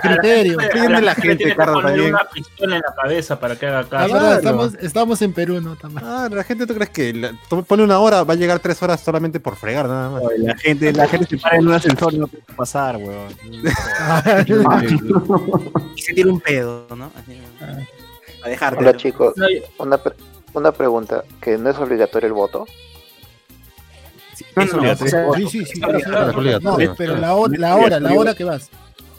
Criterio. Pídeme la gente, Carlos, también. una pistola en la cabeza para que haga Ah, caso. estamos, estamos en Perú, ¿no? Ah, la gente, ¿tú crees que la- tú pone una hora, va a llegar tres horas solamente por fregar nada más? La gente, la gente se para en un ascensor y no puede pasar, weón. Y se tira un pedo, ¿no? Así, a dejarte. Hola chicos, No, una, pre- una pregunta, que no es obligatorio el voto. No, Es no, obligatorio. o sea, Sí, sí, sí. Claro, sí, claro, No, obligatorio. pero la hora, la hora, la hora que vas.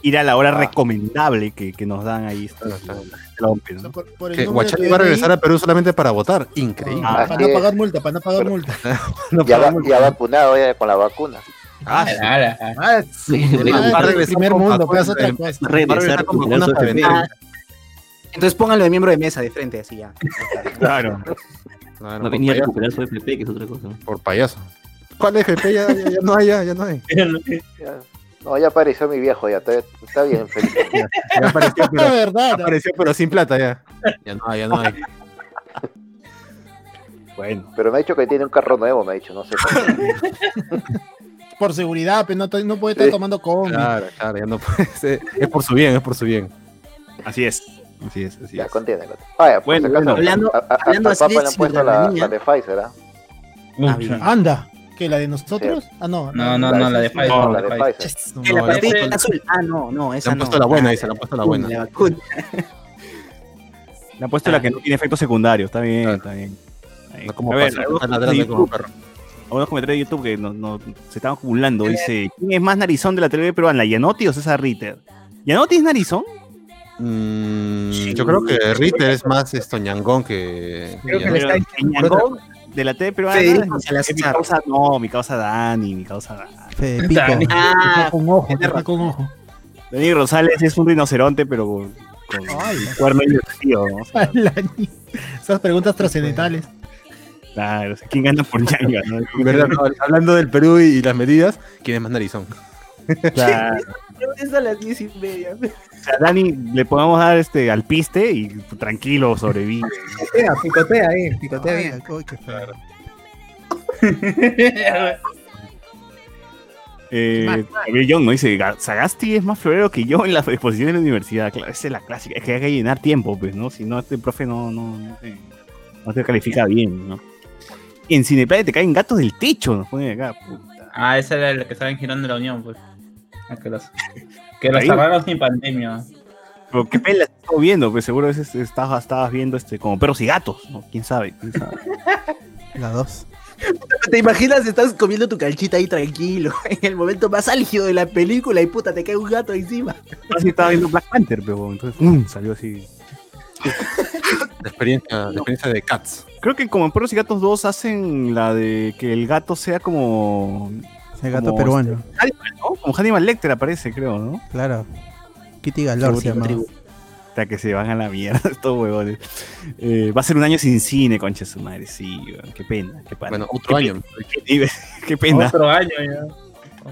Ir a la hora Ah. recomendable que, que nos dan ahí. Guachani va a regresar a Perú solamente para votar. Increíble. ah, para no pagar multa, para no pagar Pero- multa. No Ya, va- ya vacunado ya con la vacuna. Ah, sí. Ah, Sí, ah, va a regresar primer mundo. Entonces pónganlo de miembro de mesa de frente, así ya. Claro. No, Va no, a venir a por, payaso, recuperar su FP, que es otra cosa. por payaso. ¿Cuál FP? Ya, ya, ya no hay, ya, ya no hay. Ya- No, ya apareció mi viejo, ya está, está bien, feliz. Ya, ya apareció, La pero, verdad. ¿no? apareció, pero sin plata ya. Ya no hay, ya no hay. Bueno. Pero me ha dicho que tiene un carro nuevo, me ha dicho, no sé. por seguridad, pero no, no puede estar Sí. tomando combi. Claro, claro, ya no puede ser. Es por su bien, es por su bien. Así es. Así es, así Ya, es. contiene. contiene. Vaya, por Bueno. Hablando- a- a- a- hablando así Papa le han puesto la, la de Pfizer, ¿ah? Ah. Anda. ¿Que la de nosotros? Ah, no. No, no, no, la de Pfizer. No, la la de de Pfizer. La No, pastilla ese- azul. Ah, no, no, Le esa han no. puesto la buena, Ah, dice, le han puesto la buena. La vacuna. Le han puesto la que no tiene efectos secundarios. Está bien, está bien. Ahí. No como A ver, algunos está ladrando como comentarios de perro. YouTube- algunos comentarios de YouTube que no, no- se están acumulando. Dice, ¿quién es más narizón de la televisión peruana, Yanotti o César Ritter? ¿Yanotti es narizón? Mm, yo creo que Ritter es más estoñangón que. Creo que le Ñangón de la TV peruana Federico es Salazar. mi causa, no, mi causa Dani, mi causa Dani. Ah, Está con ojo, está con ojo. Dani Rosales es un rinoceronte, pero con, con cuerno invertido, ¿no? O sea, Esas preguntas trascendentales. claro, o sea, ¿quién gana por Ñanga? no? Verdad, no, hablando del Perú y, y las medidas, ¿quién es más narizón? Claro. Es a las diez y media. O sea, Dani, le podemos dar este al piste y tranquilo sobrevive. Picotea, picotea ahí, picotea Ay, bien. uy, qué feo. Eh, Young no dice, "Ga- Sagasti es más florero que yo en las exposiciones de la universidad. Claro, esa es la clásica. Es que hay que llenar tiempo, pues, ¿no? Si no, este profe no, no, no, te, no te califica bien, ¿no? En Cineplaya te caen gatos del techo, nos ponen acá. puta. Ah, esa era la que estaba en Girón de la Unión, pues. Ah, Que Ahí. cerraron sin pandemia. Pero qué pena estás viendo, pues seguro a veces estabas, estabas viendo este como perros y gatos, ¿no? ¿Quién sabe? ¿Quién sabe? La dos. ¿Te imaginas? Estás comiendo tu calchita ahí tranquilo, en el momento más álgido de la película y puta, te cae un gato encima. Así estaba viendo Black Panther, pero entonces ¡pum! salió así. La experiencia, la experiencia de Cats. Creo que como en Perros y Gatos 2 hacen la de que el gato sea como. Ese gato Como peruano. Hannibal, ¿no? Como Hannibal Lecter aparece, creo, ¿no? Claro. Kitty Galore se llama. Hasta que se van a la mierda estos huevones. Eh, va a ser un año sin cine, concha de su madre. Sí, qué pena. Qué pena. Bueno, otro Qué año. pena, Qué pena. Otro año ya.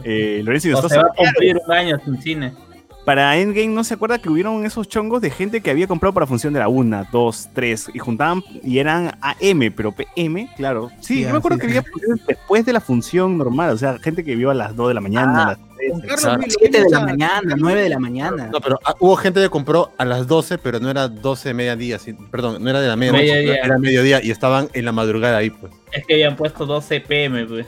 Eh, Lorenzo y O se va a cumplir un año sin cine. Para Endgame, ¿no se acuerda que hubieron esos chongos de gente que había comprado para función de la 1, 2, 3 y juntaban y eran AM, pero PM, claro. Sí, Sí, yo me acuerdo sí, que sí. había funciones después de la función normal, o sea, gente que vio a las 2 de la mañana, Ah, a las 3. Juan Carlos Exacto. lo 7 de la a- mañana, 9 de la mañana. No, pero ah, hubo gente que compró a las 12, pero no era 12 de mediodía, sí, perdón, no era de la medianoche, Mediodía. era mediodía y estaban en la madrugada ahí, pues. Es que habían puesto 12 pm, pues.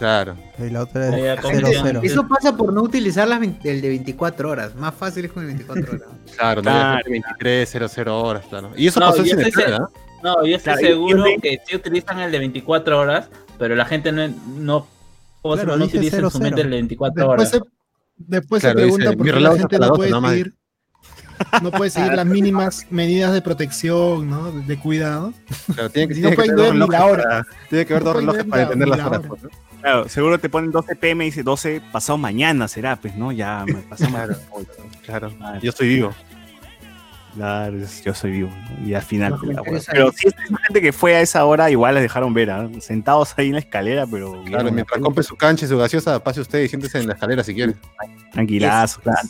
Claro. Y la otra Ahí es ya 0-0. Eso pasa por no utilizar las 20 el de 24 horas. Más fácil es con el 24 horas. Claro, no Claro. había 23, 00 horas, claro. Y eso No, pasó ¿ah? No, yo estoy Claro, seguro y- que sí utilizan el de 24 horas, pero la gente no, no, no utiliza en su 00. mente el de 24 Después horas. se, después Claro, se pregunta dice, por qué la gente no las puede 12 nomás. seguir, no puede seguir las mínimas medidas de protección, ¿no? De, cuidado. Claro, tiene que, no tiene que pueden tener ver dos ni la relojes hora. para- tiene que haber No dos relojes para la- entender las la horas. Claro, seguro te ponen 12 pm y dice 12 pasado mañana será, pues, ¿no? Ya me pasó Claro, Claro, yo estoy vivo. claro, yo soy vivo. ¿no? Y al final. Pues, la. Pero sí, esa gente que fue a esa hora igual les dejaron ver, ¿ah? sentados ahí en la escalera, pero. Claro, vieron mientras compre su cancha y su gaseosa, pase usted y siéntese en la escalera si quiere. Tranquilazo, claro.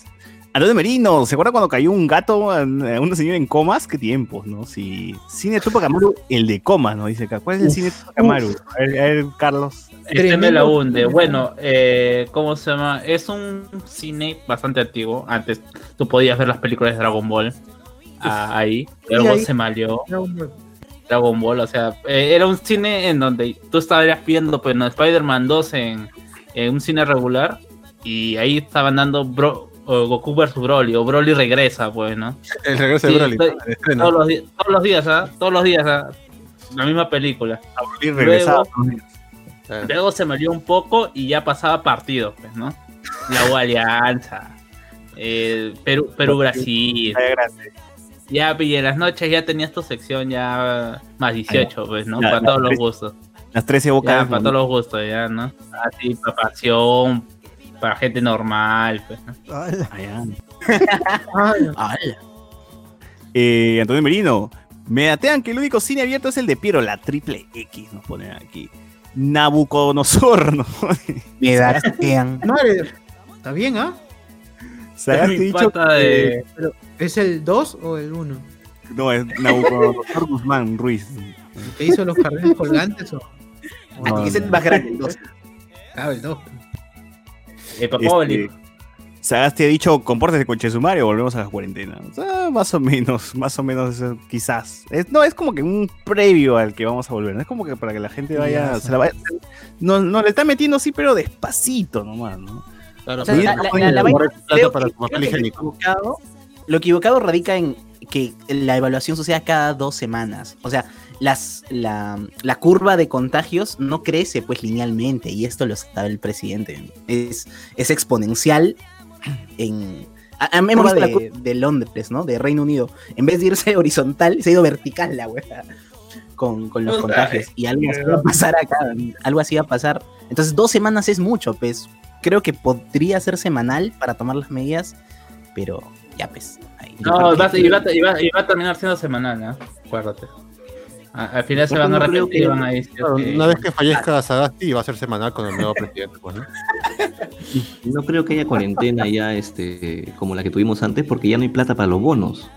Antonio Merino, ¿se acuerda cuando cayó un gato a una señora en comas? ¿Qué tiempos, no? Si cine Tupac Amaru, el de comas, ¿no? Dice acá. ¿Cuál es el Uf, cine Tupac Amaru? A ver, a ver, Carlos. Este me la Tremendo. hunde. Bueno, eh, ¿cómo se llama? Es un cine bastante antiguo. Antes tú podías ver las películas de Dragon Ball ah, ahí. Luego ahí. se malió Dragon Ball. O sea, eh, era un cine en donde tú estarías viendo pues, no, Spider-Man 2 en, en un cine regular. Y ahí estaban dando Bro- o Goku vs Broly. O Broly regresa, pues, ¿no? El regreso Sí, de Broly. estoy- el. Todos los, todos los días, ¿ah? Todos los días, ¿ah? La misma película. Y regresaba. Claro. Luego se murió un poco y ya pasaba partidos, pues, ¿no? La U Alianza, eh, Perú, Perú Brasil. Ya, y en las noches ya tenías tu sección ya más 18, pues, ¿no? Ya, para la todos los gustos. Las 13 Ya, bocas. para todos los gustos, ya, ¿no? Así, para pasión, para gente normal, pues, ¿no? Ala. Eh, Antonio Merino, me datean que el único cine abierto es el de Piero, la triple X, nos ponen aquí. Nabucodonosor, ¿no? Me datean. Madre, está bien, ¿ah? Sagasti Mi ha dicho que- de- ¿Es el 2 o el 1? No, es Nabucodonosor Guzmán Ruiz. ¿Te hizo los jardines colgantes o.? o No, no? Ese es más grande, entonces. Ah, el 2. Eh, papá Este, Oli. Sagasti ha dicho, compórtese con Chesumario, volvemos a la cuarentena. O sea, más o menos, más o menos, eso, quizás. Es- no, es como que un previo al que vamos a volver. No es como que para que la gente vaya, Ya, se la vaya. No, no, le está metiendo sí, pero despacito nomás, ¿no? Claro, Lo equivocado radica en que la evaluación suceda cada dos semanas. O sea, las, la, la curva de contagios no crece pues linealmente y esto lo sabe el presidente. Es, es exponencial en... Hemos visto la de- curva de Londres, ¿no? De Reino Unido. En vez de irse horizontal, se ha ido vertical la wea. Con, con los Puta, contagios. Y algo así va a pasar acá. Algo así va a pasar. Entonces, dos semanas es mucho, pues. Creo que podría ser semanal para tomar las medidas, pero ya, pues. ahí. No, creo va, que- y, va, y va- y va a terminar siendo semanal, ¿no? Acuérdate. A- al final se van a que- van a decir Claro, que- Una vez que fallezca Sagasti va a ser semanal con el nuevo presidente, pues, ¿no? No creo que haya cuarentena ya este, como la que tuvimos antes, porque ya no hay plata para los bonos.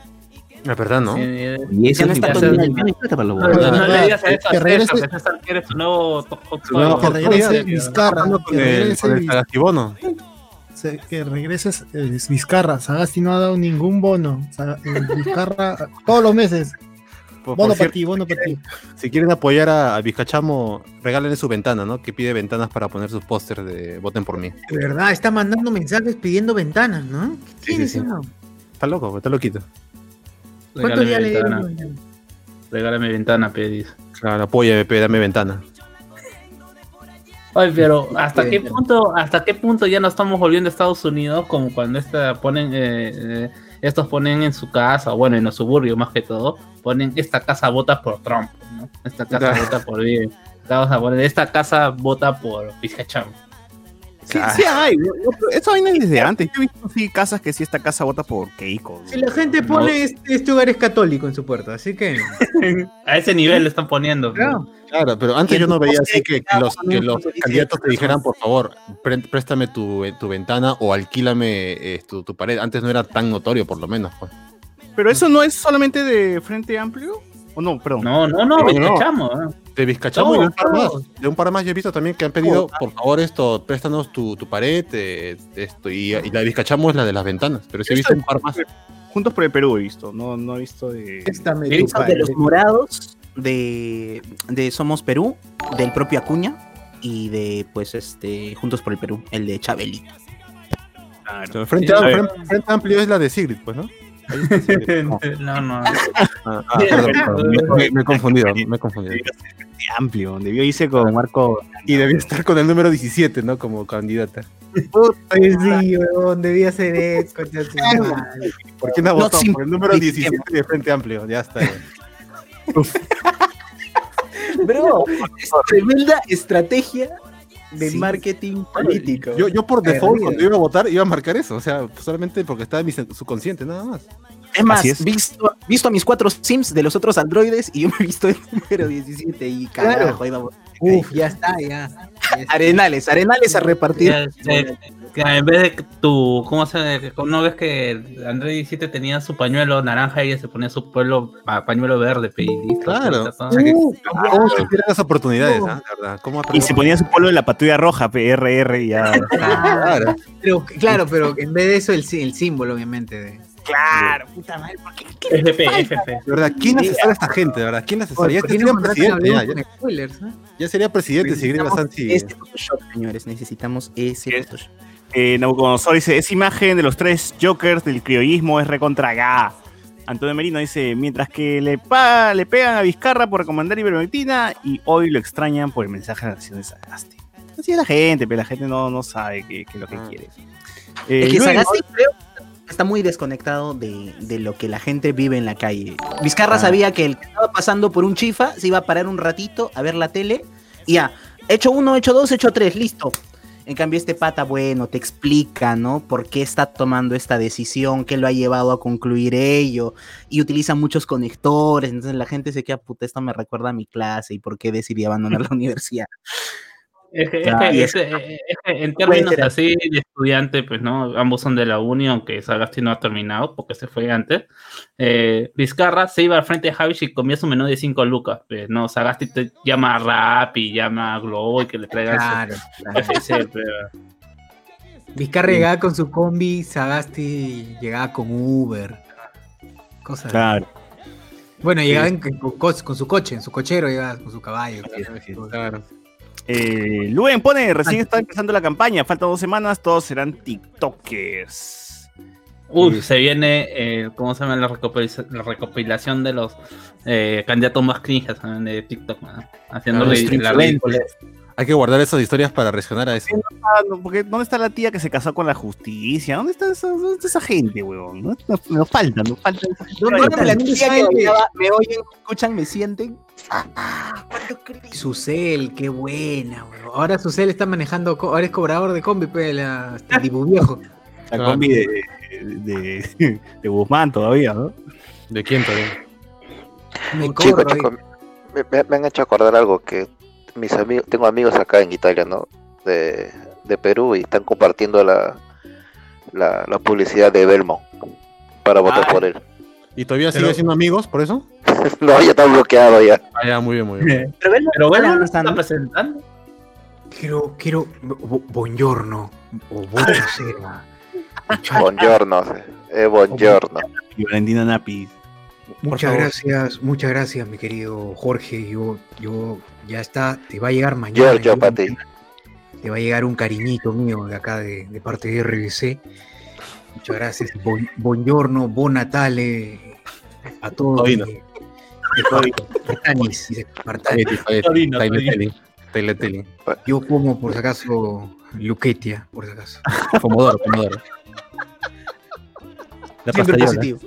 Es verdad, ¿no? Sí, eh, Y eso no es está plata para los No, bonos. no, le digas a eso Que a regrese- César, que César quiere su nuevo Que regrese Vizcarra. Con Que el, que regreses Vizcarra. Sagasti no ha dado ningún bono. Vizcarra todos los meses. Por, Bono por para cierto, ti, bono para ti. si quieren apoyar a, a Vizcachamo, regálenle su ventana, ¿no? Que pide ventanas para poner sus pósters de Voten por mí. De verdad, está mandando mensajes pidiendo ventanas, ¿no? ¿Qué Sí, sí? Está loco, está loquito. ¿Cuántos Regálame días le dieron? regálame ventana, pedís. Claro, apóyame, pe, dame ventana. Ay, pero ¿hasta qué punto, hasta qué punto ya no estamos volviendo a Estados Unidos como cuando esta ponen, eh, eh, estos ponen en su casa, o bueno, en los suburbios más que todo, ponen esta casa vota por Trump, ¿no? Esta casa vota por Biden. Vamos a poner, esta casa vota por Vizcacham. Sí, sí hay. Eso viene desde antes. Yo he visto sí casas que sí esta casa vota por Keiko. Si la gente pone este, este hogar es católico en su puerta, así que. A ese nivel lo están poniendo. Claro. Claro, pero antes yo no veía así que, que los, que los dice candidatos te esta dijeran, por favor, préstame tu, tu ventana o alquílame eh, tu, tu pared. Antes no era tan notorio, por lo menos. Pues. Pero eso no es solamente de Frente Amplio. ¿O no? Perdón. No, no, no, No, no. Vizcachamo. ¿eh? De Vizcachamo y de un par más. De un par más yo he visto también que han pedido, por favor, esto, préstanos tu, tu pared, eh, esto, y, y la de Vizcachamo es la de las ventanas, pero sí he visto un par más. Juntos por el Perú he visto, no, no he visto de. Visto de los morados, de, de Somos Perú, del propio Acuña y de, pues, este, Juntos por el Perú, el de Chabeli. Pero Frente, Sí, a- a ver. frente- Frente Amplio es la de Sigrid, pues, ¿no? No. No, no. Ah, ah, perdón, perdón, me, me he confundido, me he confundido. amplio, debió irse con Marco. Y debía estar con el número 17, ¿no? Como candidata. Sí, weón, debía ser eso. ¿Por ha No, votado? sin- Por el número sin 17 de Frente Amplio, ya está. Bro, es tremenda estrategia de Sí. marketing político. Yo, yo por default, cuando iba a votar, iba a marcar eso. O sea, solamente porque estaba en mi subconsciente, nada más. Es más, es. Visto, visto a mis cuatro sims de los otros androides y yo me he visto el número 17 y carajo, Claro. ahí vamos. Uf, ya está, ya. Ya está. Arenales, arenales a repartir. Ya, que en vez de que tu, ¿cómo se ¿No ves que André 17 tenía su pañuelo naranja y ella se ponía su pueblo, pa- pañuelo verde? pe, y listo, Claro. O sea que- Uh, ¿Cómo se pierden las oportunidades, ah? La verdad. ¿Cómo Y se ponía su polo de la patrulla roja, PRR, y ya. Claro. Pero, claro, pero en vez de eso, el, sí- el símbolo, obviamente. De... Claro, puta madre, ¿por qué? FP, FP. De verdad, ¿quién asesora a esta gente? De verdad, ¿quién asesora? Ya ¿por qué sería no mandaste a presidente, ya, spoilers? eh? ya sería presidente si Necesitamos Santi. Este Photoshop, señores, necesitamos ese ¿Qué es? Photoshop. Eh, Nabucodonosor dice, esa imagen de los tres Jokers del criollismo es recontra ga. Antonio Merino dice, mientras que le, pa- le pegan a Vizcarra por recomendar ivermectina y hoy lo extrañan por el mensaje de la nación de Sagasti. Así es la gente, pero la gente no, no sabe qué qué es lo que Ah. quiere. Eh, Es que Sagasti creo que está muy desconectado de, de lo que la gente vive en la calle. Vizcarra Ah. sabía que el que estaba pasando por un chifa se iba a parar un ratito a ver la tele y ya, hecho uno, hecho dos, hecho tres, listo. En cambio, este pata, bueno, te explica, ¿no? Por qué está tomando esta decisión, qué lo ha llevado a concluir ello, y utiliza muchos conectores, entonces la gente se queda, puta, esto me recuerda a mi clase y por qué decidí abandonar la universidad. Es que, es Claro, que- y es es- que- es que en términos así de estudiante, pues no, ambos son de la uni, aunque Sagasti no ha terminado porque se fue antes. Eh, Vizcarra se iba al frente de Javish y comía su menú de 5 lucas. Pues, no, Sagasti te llama a Rap y llama a Globo y que le traigan Claro. su FC, pero- Vizcarra llegaba con su combi, Sagasti llegaba con Uber. Cosas. Claro. Bueno, llegaba en- con, con- su coche, en su cochero, llegaba con su caballo. Claro. Eh, Luen pone, recién está empezando la campaña, faltan dos semanas, todos serán TikTokers. Uy, se viene, eh, ¿cómo se llama? La, recopila- la recopilación de los eh, candidatos más cringes de TikTok, ¿no? haciendo Claro, la- la. Hay que guardar esas historias para reaccionar a eso. Ah, no, porque ¿Dónde está la tía que se casó con la justicia? ¿Dónde está esa, dónde está esa gente, huevón? No- no- Nos falta, nos falta. ¿Dónde está la tía que bailaba? Me oyen, me escuchan, me sienten. Susel, qué buena, weón. Ahora Susel está manejando, ahora es cobrador de combi, pues, la, este, Dibu viejo. La combi de, de, de Guzmán todavía, ¿no? ¿De quién todavía? Me Chicos, corro, chicos, me, me- me han hecho acordar algo que mis amigos, tengo amigos acá en Italia, ¿no? De, de Perú y están compartiendo la, la, la publicidad de Belmont para votar Ah. por él. ¿Y todavía Pero- sigue siendo amigos por eso? no, ya está bloqueado ya. Ah, ya, muy bien, muy bien. Pero ven, Pero no están- está presentando. Quiero, quiero, bu- buongiorno, o buonasera. Buongiorno, eh, buongiorno. Y Valentina Napi. Muchas favor. gracias, muchas gracias, mi querido Jorge. Yo, yo, ya está, te va a llegar mañana. Yo- para ti. Te va a llegar un cariñito mío de acá, de, de parte de RBC. Muchas gracias. Bon, buongiorno, buon Natale a todos. Todino. de- de. Yo como, por si acaso, Luquetia, por si acaso. Pomodoro, pomodoro. La siempre positivo.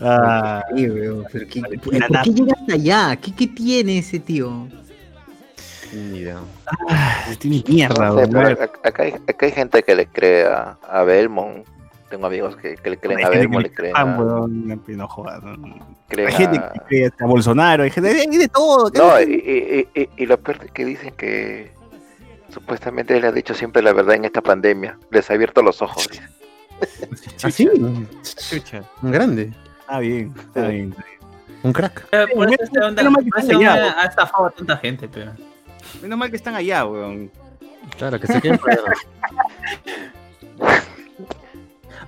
Ah, Sí, weón, pero ¿qué- ¿Por qué Napi. llegaste allá? ¿Qué, ¿Qué tiene ese tío? Ni idea. tiene mierda, No sé, acá, hay, acá hay gente que le cree a, a Belmont. Tengo amigos que, que le creen Hay a Belmont, le le creen Ah, a, Napi, no jodas, no. creen Hay gente a- que cree hasta Bolsonaro, hay gente hay de todo. No, y, y, y, y- lo peor es que dicen que supuestamente él ha dicho siempre la verdad en esta pandemia. Les ha abierto los ojos. ¿Ah, sí? Chucha. Grande. Ah, bien, está bien. está bien. Un crack. Por eso este onda- Menos mal que están allá, ha estafado a tanta gente, pero. Menos mal que están allá, weón. Claro, que se queden por allá.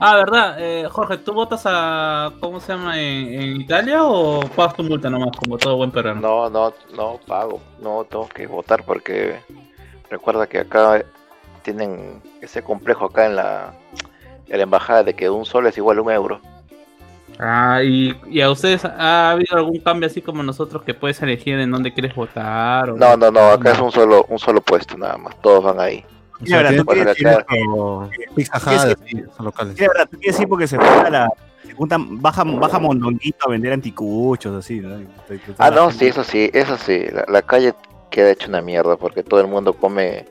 Ah, ¿verdad? Eh, Jorge, ¿tú votas a. ¿Cómo se llama? ¿En, en Italia o pagas tu multa nomás, como todo buen peruano? No, no, no pago. No tengo que votar porque recuerda que acá tienen ese complejo acá en la, en la embajada de que un sol es igual a un euro. Ah, y, y a ustedes ha habido algún cambio así como nosotros que puedes elegir en dónde quieres votar? O... No, no, no, acá es un solo, un solo puesto nada más. Todos van ahí. O sea, ¿Qué verdad, tú quieres decir porque se junta la. Se juntan, baja, baja Mondonguito a vender anticuchos, así, ¿no? Ah, no, gente- sí, eso sí, eso sí. La, la calle queda hecha una mierda porque todo el mundo come,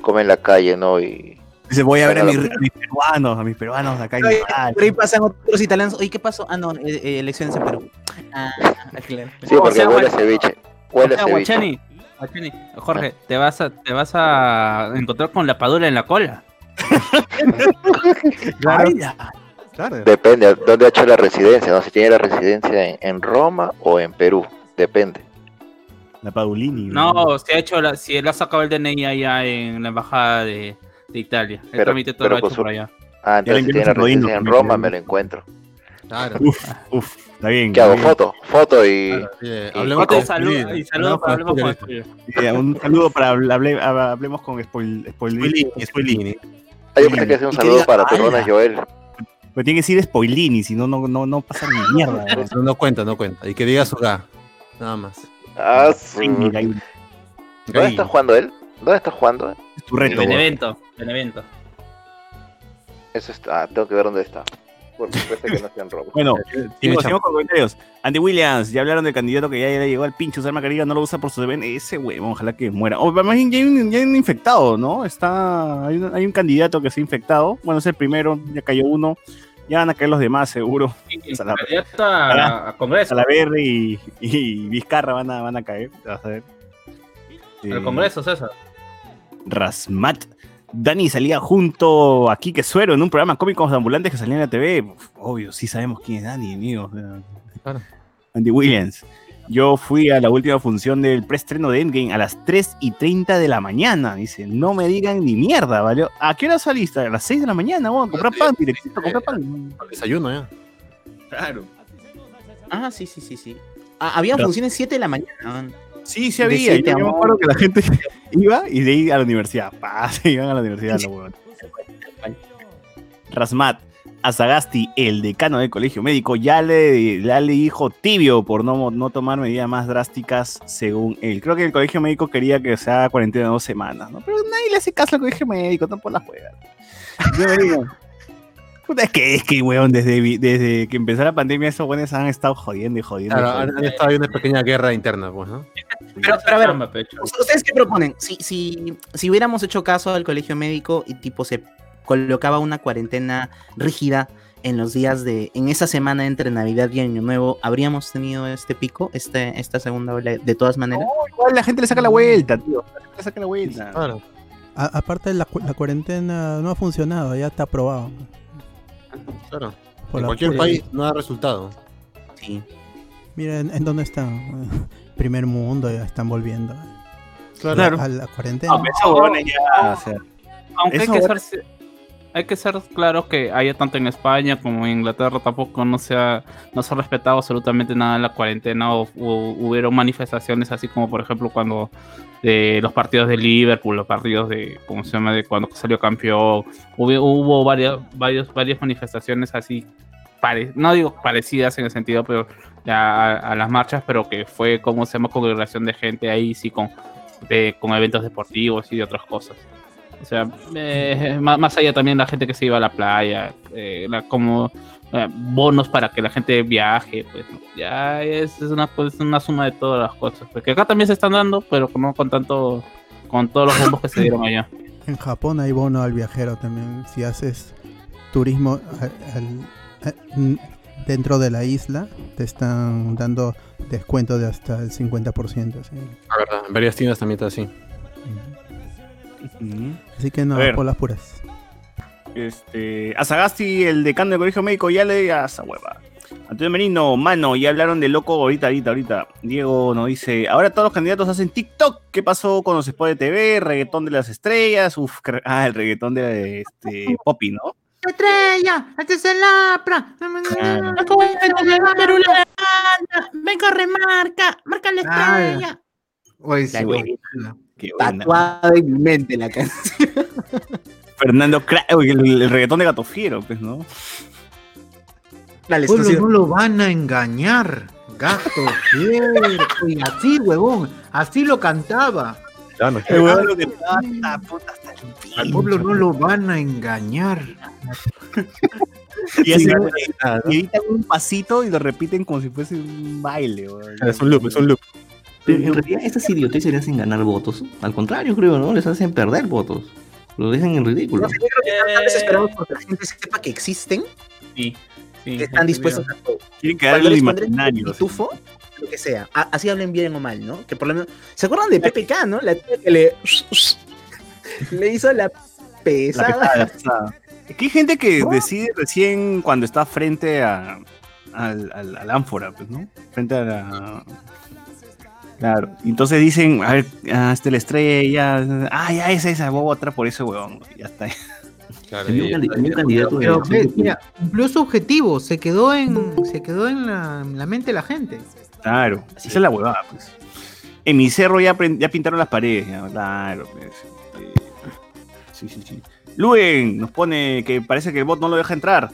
come en la calle, ¿no? Y Dice, voy a ver a mis, Claro. a mis peruanos, a mis peruanos acá en Oye, Italia. Por ahí pasan otros italianos. Oye, ¿qué pasó? Ah, no, eh, eh, elecciones en Perú. Ah, claro. sí, O porque sea, huele a ceviche. Huele O a sea, ceviche. Guachani, Guachani, Jorge, te vas a te vas a encontrar con la padula en la cola. Claro. Depende de dónde ha hecho la residencia, ¿no? Si tiene la residencia en, en Roma o en Perú. Depende. La Paulini. No, si ha hecho la, si él ha sacado el DNI allá en la embajada de, de Italia. El Pero- trámite todo pero lo hecho su- por allá. Ah, entonces si tiene Rodino en Roma, me lo encuentro. Claro. Uf, uf, está bien. ¿Qué hago? bien. Foto, foto y... Claro, sí, y- hablemos Foto con y saludo, Spulini, y saludo para hablemos con. Eh, Un saludo para hable- hable- hablemos con Spoil, Spoilini. Spulini, Spulini. Ah, yo pensé que hacía un saludo diga, para. Ronald Joel. Pero tiene que decir Spoilini, si no, no, no, no pasa ni mierda. no cuenta, no cuenta. Y que diga su ga. Nada más. Ah, su- ¿Dónde está jugando él? ¿Dónde está jugando? es tu reto. Benevento, Benevento. Eso está... Ah, tengo que ver dónde está. Por supuesto que no sea en Roma. Bueno, con comentarios. Andy Williams, ya hablaron del candidato que ya le llegó al pincho, usar mascarilla, no lo usa por su deber. Ese huevón, ojalá que muera. O más bien, ya hay, un, ya hay un infectado, ¿no? Está, hay, un, hay un candidato que se ha infectado. Bueno, es el primero, ya cayó uno. Ya van a caer los demás, seguro. Y- Sala- Candidato a, a Congreso. Salaverry y, y Vizcarra van a, van a caer. Vas a ver. Al Eh, Congreso, César. Rasmat. Dani salía junto a Quique Suero en un programa cómicos de ambulantes que salía en la TV. Uf, obvio, sí sabemos quién es Dani, amigo. Claro. Andy Williams. Yo fui a la última función del preestreno de Endgame a las 3 y 30 de la mañana. Dice, no me digan ni mierda, ¿vale? ¿A qué hora saliste? A las 6 de la mañana, vamos a comprar pan, directito, a comprar pan. Al Desayuno ya. Claro. Ah, sí, sí, sí, sí. Ah, había Pero- funciones 7 de la mañana. Sí, sí De había. siete Yo, me acuerdo que la gente iba y de ahí a la universidad. Pa, se iban a la universidad, los. Rasmat, Azagasti, el decano del colegio médico, ya le, ya le dijo tibio por no, no tomar medidas más drásticas según él. Creo que el colegio médico quería que se haga cuarentena dos semanas, ¿no? Pero nadie le hace caso al colegio médico, tampoco la juega. Puta, es que, es que, weón, desde, desde que empezó la pandemia, esos weones han estado jodiendo y jodiendo. Claro, jodiendo. han, han estado ahí una pequeña guerra interna, pues, ¿no? Pero, pero a ver. ¿ustedes qué proponen? Si, si, si hubiéramos hecho caso al colegio médico y tipo se colocaba una cuarentena rígida en los días de, en esa semana entre Navidad y Año Nuevo, ¿habríamos tenido este pico, este, esta segunda ola de todas maneras? Igual la gente le saca la vuelta, tío. La gente le saca la vuelta. Claro. A- aparte, la, cu- la cuarentena no ha funcionado, ya está aprobado. Claro. Por en la cualquier pura- país no da resultado. Sí. Mira, ¿en, en dónde están? Primer mundo, ya están volviendo Claro. a la cuarentena. No, pero esos huevones ya, o sea, Aunque hay Eso que, ser, hay que ser claro que haya tanto en España como en Inglaterra tampoco no se ha, no se respetado absolutamente nada en la cuarentena o, o hubieron manifestaciones así como por ejemplo cuando de los partidos de Liverpool, los partidos de, ¿cómo se llama? De cuando salió campeón, hubo, hubo varias, varios, varias manifestaciones así, pare- no digo parecidas en el sentido, pero a, a las marchas, pero que fue, como se llama? Congregación de gente ahí, sí, con, con eventos deportivos y de otras cosas. O sea, eh, más, más allá también la gente que se iba a la playa, eh, la- como eh, bonos para que la gente viaje, pues ya es, es una, pues, una suma de todas las cosas. Porque acá también se están dando, pero no con tanto, con todos los bombos que se dieron allá. En Japón hay bono al viajero también. Si haces turismo al- al- a- n- dentro de la isla, te están dando descuento de hasta el 50%. ¿sí? La verdad, en varias tiendas también está así. ujú. Así que no, por las puras. Este, a Sagasti, el decano del colegio médico, ya le a esa hueva. Antonio Merino, mano, ya hablaron de loco ahorita, ahorita, ahorita. Diego nos dice, ahora todos los candidatos hacen TikTok. ¿Qué pasó con los spots de TV? Reggaetón de las estrellas. Uf, ah, el reggaetón de este, Poppy, ¿no? Estrella, este es el APRA. Claro. Venga, remarca, marca la Ah, estrella. Oye, sí, Tatuado en mi mente la canción. Fernando Cra- Uy, el, el reggaetón de Gato Fiero, pues, ¿no? Dale, Pueblo, exclusivo. no lo van a engañar. Gato fiero. Y así, huevón. Así lo cantaba. Ya no. El huevón lo que trata, puta, hasta el Al pincho. pueblo no lo van a engañar. Y así, Ah, ¿no? y editan un pasito y lo repiten como si fuese un baile. Es un loop, es un loop. Pero en realidad estas idioteces le hacen ganar votos. Al contrario, creo, ¿no? Les hacen perder votos. Lo dejan en ridículo. No sé, yo creo que están tan desesperados porque la gente sepa que existen, Sí, sí, que están dispuestos a todo. Quieren les el imaginario. pitufo, lo que sea. A- así hablen bien o mal, ¿no? Que por lo menos. ¿Se acuerdan de PPK, no? La tía que le. le hizo la La pesada. pesada, pesada. Es que hay gente que decide recién cuando está frente a, al, al, al ánfora, pues, ¿no? Frente a la. Claro. Entonces dicen, a ver, ah, este la estrella. Ah, ya esa, esa, voy a votar por ese huevón. Ya está. Claro, candidato. Pero mira, cumplió su objetivo. Se quedó en, se quedó en la, en la mente de la gente. Claro. Esa es la huevada, pues. En mi cerro ya, pintaron las paredes. ya, claro, pues. Eh, sí, sí, sí. Luen nos pone que parece que el bot no lo deja entrar.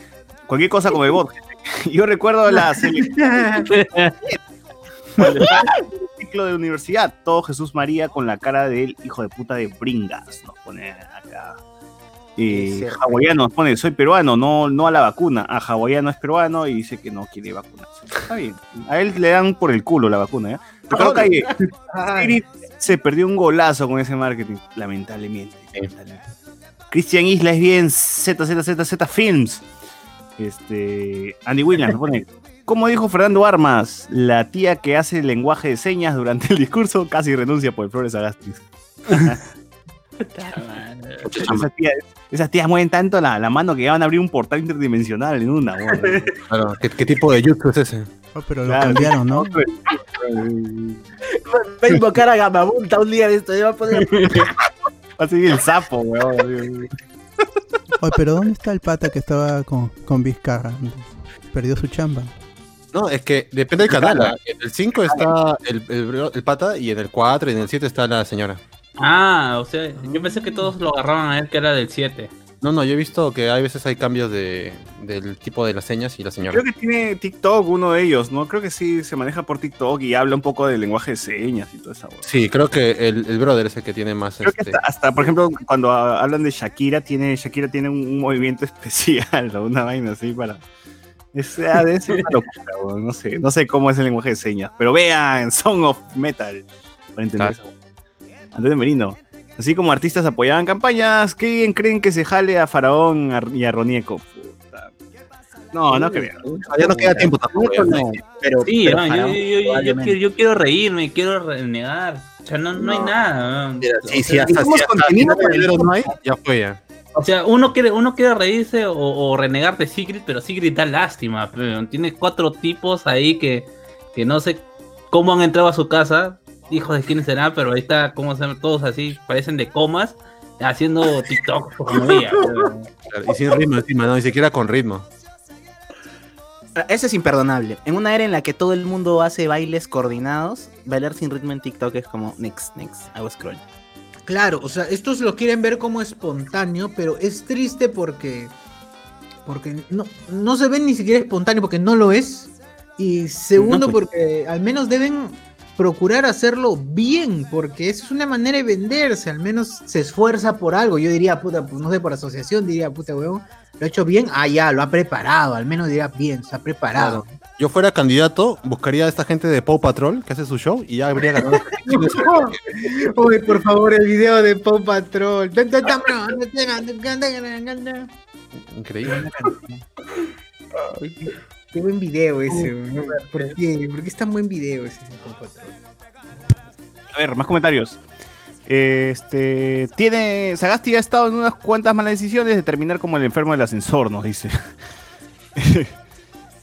Cualquier cosa con el bot. Yo recuerdo la ciclo de universidad, todo Jesús María con la cara del hijo de puta de Bringas, nos pone acá. Eh, hawaiano nos pone, soy peruano, no, no a la vacuna. A hawaiano es peruano y dice que no quiere vacunarse. Está bien. A él le dan por el culo la vacuna, Spirit se perdió un golazo con ese marketing, lamentablemente. lamentablemente. Cristian Isla es bien ZZZZ Films. Este, Andy Williams nos pone, como dijo Fernando Armas, la tía que hace el lenguaje de señas durante el discurso casi renuncia por el Flores Agastis. esas, tías, esas tías mueven tanto la, la mano que ya van a abrir un portal interdimensional en una. bueno. claro, ¿qué, qué tipo de YouTube es ese? Oh, pero lo Claro, cambiaron, ¿no? Va a invocar a Gamabunta un día de esto. Va a poner. Va a seguir el sapo, weón. Oye, pero ¿dónde está el pata que estaba con, con Vizcarra? Perdió su chamba. No, es que depende del canal. En el 5 está el, el- el pata y en el 4 y en el 7 está la señora. Ah, o sea, yo pensé que todos lo agarraban a él que era del 7. No, no, yo he visto que hay veces hay cambios de, del tipo de las señas y la señora. Creo que tiene TikTok uno de ellos, ¿no? Creo que sí se maneja por TikTok y habla un poco del lenguaje de señas y toda esa hueá. Sí, creo que el, el brother es el que tiene más. Creo que este, hasta, hasta, por ejemplo, cuando hablan de Shakira, tiene, Shakira tiene un, un movimiento especial o una vaina así para. Es, ser una locura, no sé, no sé cómo es el lenguaje de señas, pero vean Song of Metal para entender Claro. eso. Antonio Merino. Así como artistas apoyaban campañas, ¿qué bien creen que se jale a Faraón y a Ronieco? Puta. No, no creo. ya no queda tiempo tampoco. No, pero, Sí, pero yo, Faraón, yo- yo- yo probablemente. quiero, yo quiero reírme, quiero renegar. O sea, no, no hay nada. sí, sí, hasta, hasta no hay, ya fue ya. O sea, uno quiere, uno quiere reírse o, o renegar de Sigrid, pero Sigrid da lástima. pero Tiene cuatro tipos ahí que, que no sé cómo han entrado a su casa. Hijos de quién será, pero ahí está, como se todos así, parecen de comas, haciendo TikTok como pero- Claro, Y sin ritmo encima, no, ni siquiera con ritmo. Ah, Eso es imperdonable. En una era en la que todo el mundo hace bailes coordinados, bailar sin ritmo en TikTok es como next, next, hago scroll. Claro, o sea, estos lo quieren ver como espontáneo, pero es triste porque. Porque no, no se ve ni siquiera espontáneo, porque no lo es. Y segundo, No, pues. porque al menos deben procurar hacerlo bien, porque es una manera de venderse, al menos se esfuerza por algo. Yo diría, puta, pues no sé, por asociación, diría, puta, huevón, lo ha hecho bien, ah, ya, lo ha preparado, al menos diría bien, se ha preparado. Yo fuera candidato, buscaría a esta gente de Paw Patrol que hace su show y ya habría ganado. Uy, por favor, el video de Pop Patrol. Increíble. Qué buen video ese. ¿Por qué? ¿Por qué es tan buen video ese Paw Patrol? A ver, más comentarios. Este tiene. Sagasti ha estado en unas cuantas malas decisiones de terminar como el enfermo del ascensor, nos dice.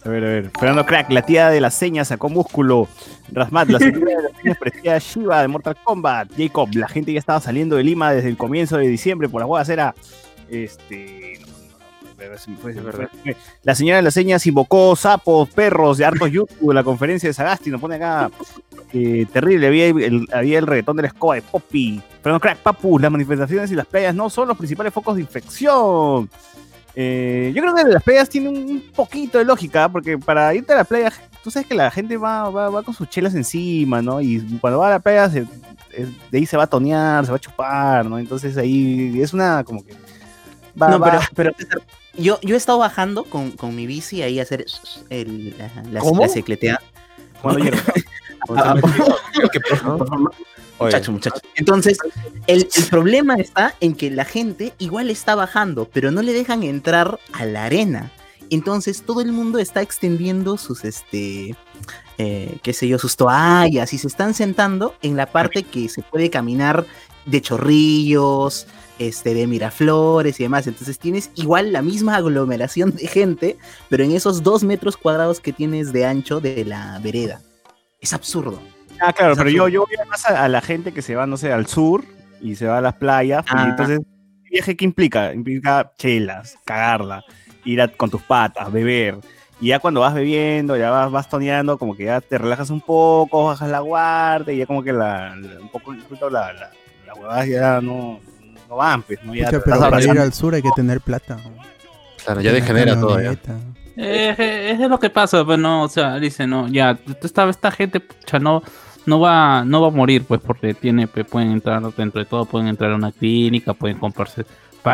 A ver, a ver. Fernando Crack, la tía de las señas sacó músculo. Rasmat, la señora de las señas parecía Shiva de Mortal Kombat. Jacob, la gente ya estaba saliendo de Lima desde el comienzo de diciembre por las huevas. Era. Este. no, no, no, se me fue, se me fue. La señora de las señas invocó sapos, perros de hartos YouTube la conferencia de Sagasti. Nos pone acá. eh, terrible, había el, había el reggaetón de la escoba de Poppy. Fernando Crack, papu, las manifestaciones y las playas no son los principales focos de infección. Eh, yo creo que las playas tienen un poquito de lógica, porque para irte a la playa, tú sabes que la gente va, va, va con sus chelas encima, ¿no? Y cuando va a la playa, se- de ahí se va a tonear, se va a chupar, ¿no? Entonces ahí es una como que... va- no, va- pero, pero yo, yo he estado bajando con, con mi bici ahí a hacer el, la, la, ¿Cómo? la. Cuando llega- Ah, Muchacho, muchacho. Entonces, el, problema está en que la gente igual está bajando, pero no le dejan entrar a la arena. Entonces, todo el mundo está extendiendo sus, este, eh, qué sé yo, sus toallas y se están sentando en la parte que se puede caminar de chorrillos, este, de Miraflores y demás. Entonces, tienes igual la misma aglomeración de gente, pero en esos dos metros cuadrados que tienes de ancho de la vereda. Es absurdo. Ah, claro, pero yo, yo voy más a, a la gente que se va, no sé, al sur y se va a las playas. y Ah. entonces, ¿el viaje qué implica? Implica chelas, cagarla, ir a- con tus patas, beber. Y ya cuando vas bebiendo, ya vas, vas toneando, como que ya te relajas un poco, bajas la guardia, y ya como que la, la- un poco la, la, las huevadas ya no, no van, pues, ¿no? Ya Pucha, pero para ir al sur hay que tener plata. Claro, ya degenera todo ya. Eh, eh, es lo que pasa, pues no, o sea, dice, no, ya, esta, esta gente, pucha, no, no va, no va a morir, pues, porque tiene, pues, pueden entrar dentro de todo, pueden entrar a una clínica, pueden comprarse,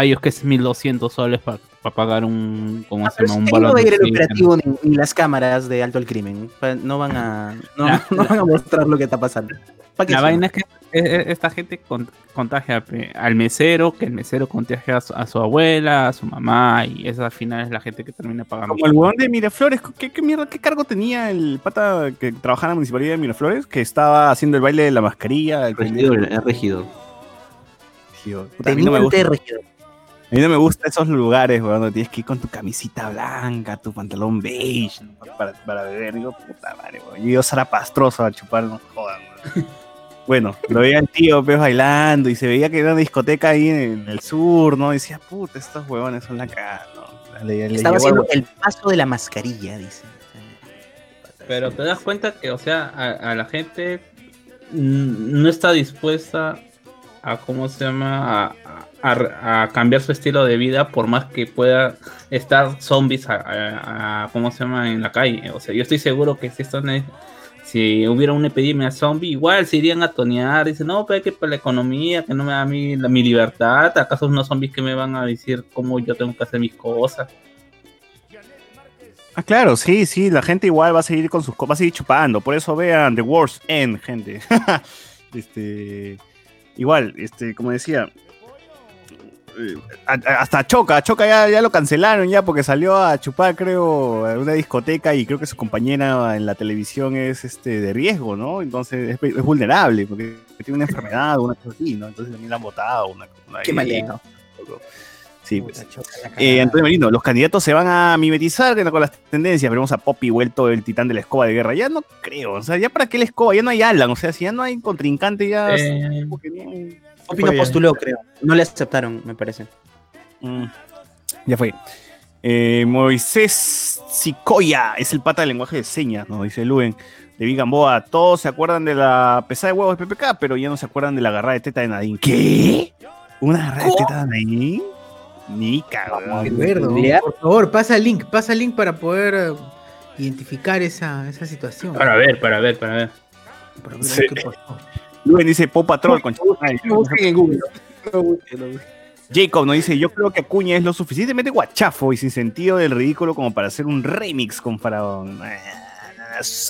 ellos que es 1200 soles para, pagar un, ¿cómo se Pero llama? Un ahí no balón va a ir el operativo ni, ni las cámaras de alto al crimen. Pa- No van a, no, no van a mostrar lo que está pasando. ¿Pa' La vaina es que esta gente con- contagia al mesero, que el mesero contagia a su, a su abuela, a su mamá, y esa al final es la gente que termina pagando. Como el huevón de Miraflores, ¿qué, qué mierda, qué cargo tenía el pata que trabajaba en la municipalidad de Miraflores? Que estaba haciendo el baile de la mascarilla. El Regidor, el regidor. Regidor. Puta, a mí no me gusta. regidor. A mí no me gustan esos lugares, weón, donde tienes que ir con tu camisita blanca, tu pantalón beige, para, para beber. Digo, puta madre, weón. Yo iba a Sara Pastrosa a chupar, no jodan, weón. Bueno, lo veía el tío pues, bailando y se veía que era una discoteca ahí en, el sur, ¿no? Y decía, puta, estos huevones son la cara, ¿no? Le- le Estaba haciendo el paso de la mascarilla, dice. Pero te das cuenta que, o sea, a, a la gente no está dispuesta a, ¿cómo se llama? A, a- a cambiar su estilo de vida por más que pueda estar zombies, a, a- a- ¿cómo se llama? En la calle. O sea, yo estoy seguro que si están... en- Si hubiera una epidemia zombie, igual se irían a tonear. Dicen, no, pero que para la economía, que no me da mí la- mi libertad. ¿Acaso unos zombies que me van a decir cómo yo tengo que hacer mis cosas? Ah, claro, sí, sí, la gente igual va a seguir con sus co- va a seguir chupando. Por eso vean The Worst End, gente. este, igual, este, como decía, hasta Choca, Choca ya, ya lo cancelaron ya porque salió a chupar, creo, a una discoteca y creo que su compañera en la televisión es este de riesgo, ¿no? Entonces es, es vulnerable porque tiene una enfermedad o una cosa así, ¿no? Entonces también la han votado. Una, una- Qué malito. Sí, pues. Eh, Antonio Merino, los candidatos se van a mimetizar con las tendencias. Veremos a Poppy vuelto el titán de la escoba de guerra. Ya no creo. O sea, ya para qué la escoba, ya no hay Alan. O sea, si ya no hay contrincante, ya. Eh, como que no- no fue ya. postuló, creo. No le aceptaron, me parece. Mm, ya fue. Eh, Moisés Sicoya es el pata del lenguaje de señas, nos dice Luen. De Big Gamboa, todos se acuerdan de la pesada de huevos de PPK, pero ya no se acuerdan de la agarrada de teta de Nadine. ¿Qué? ¿Una agarrada de teta de Nadine? Ni. Recuerdo. Por favor, pasa el link, pasa el link para poder eh, identificar esa, esa situación. Para ver, para ver, para ver. Para ver Sí. qué pasó. Luen dice Pop Patrol con No busquen en Google. Jacob nos dice, yo creo que Acuña es lo suficientemente guachafo y sin sentido del ridículo como para hacer un remix con Faraón. Eh,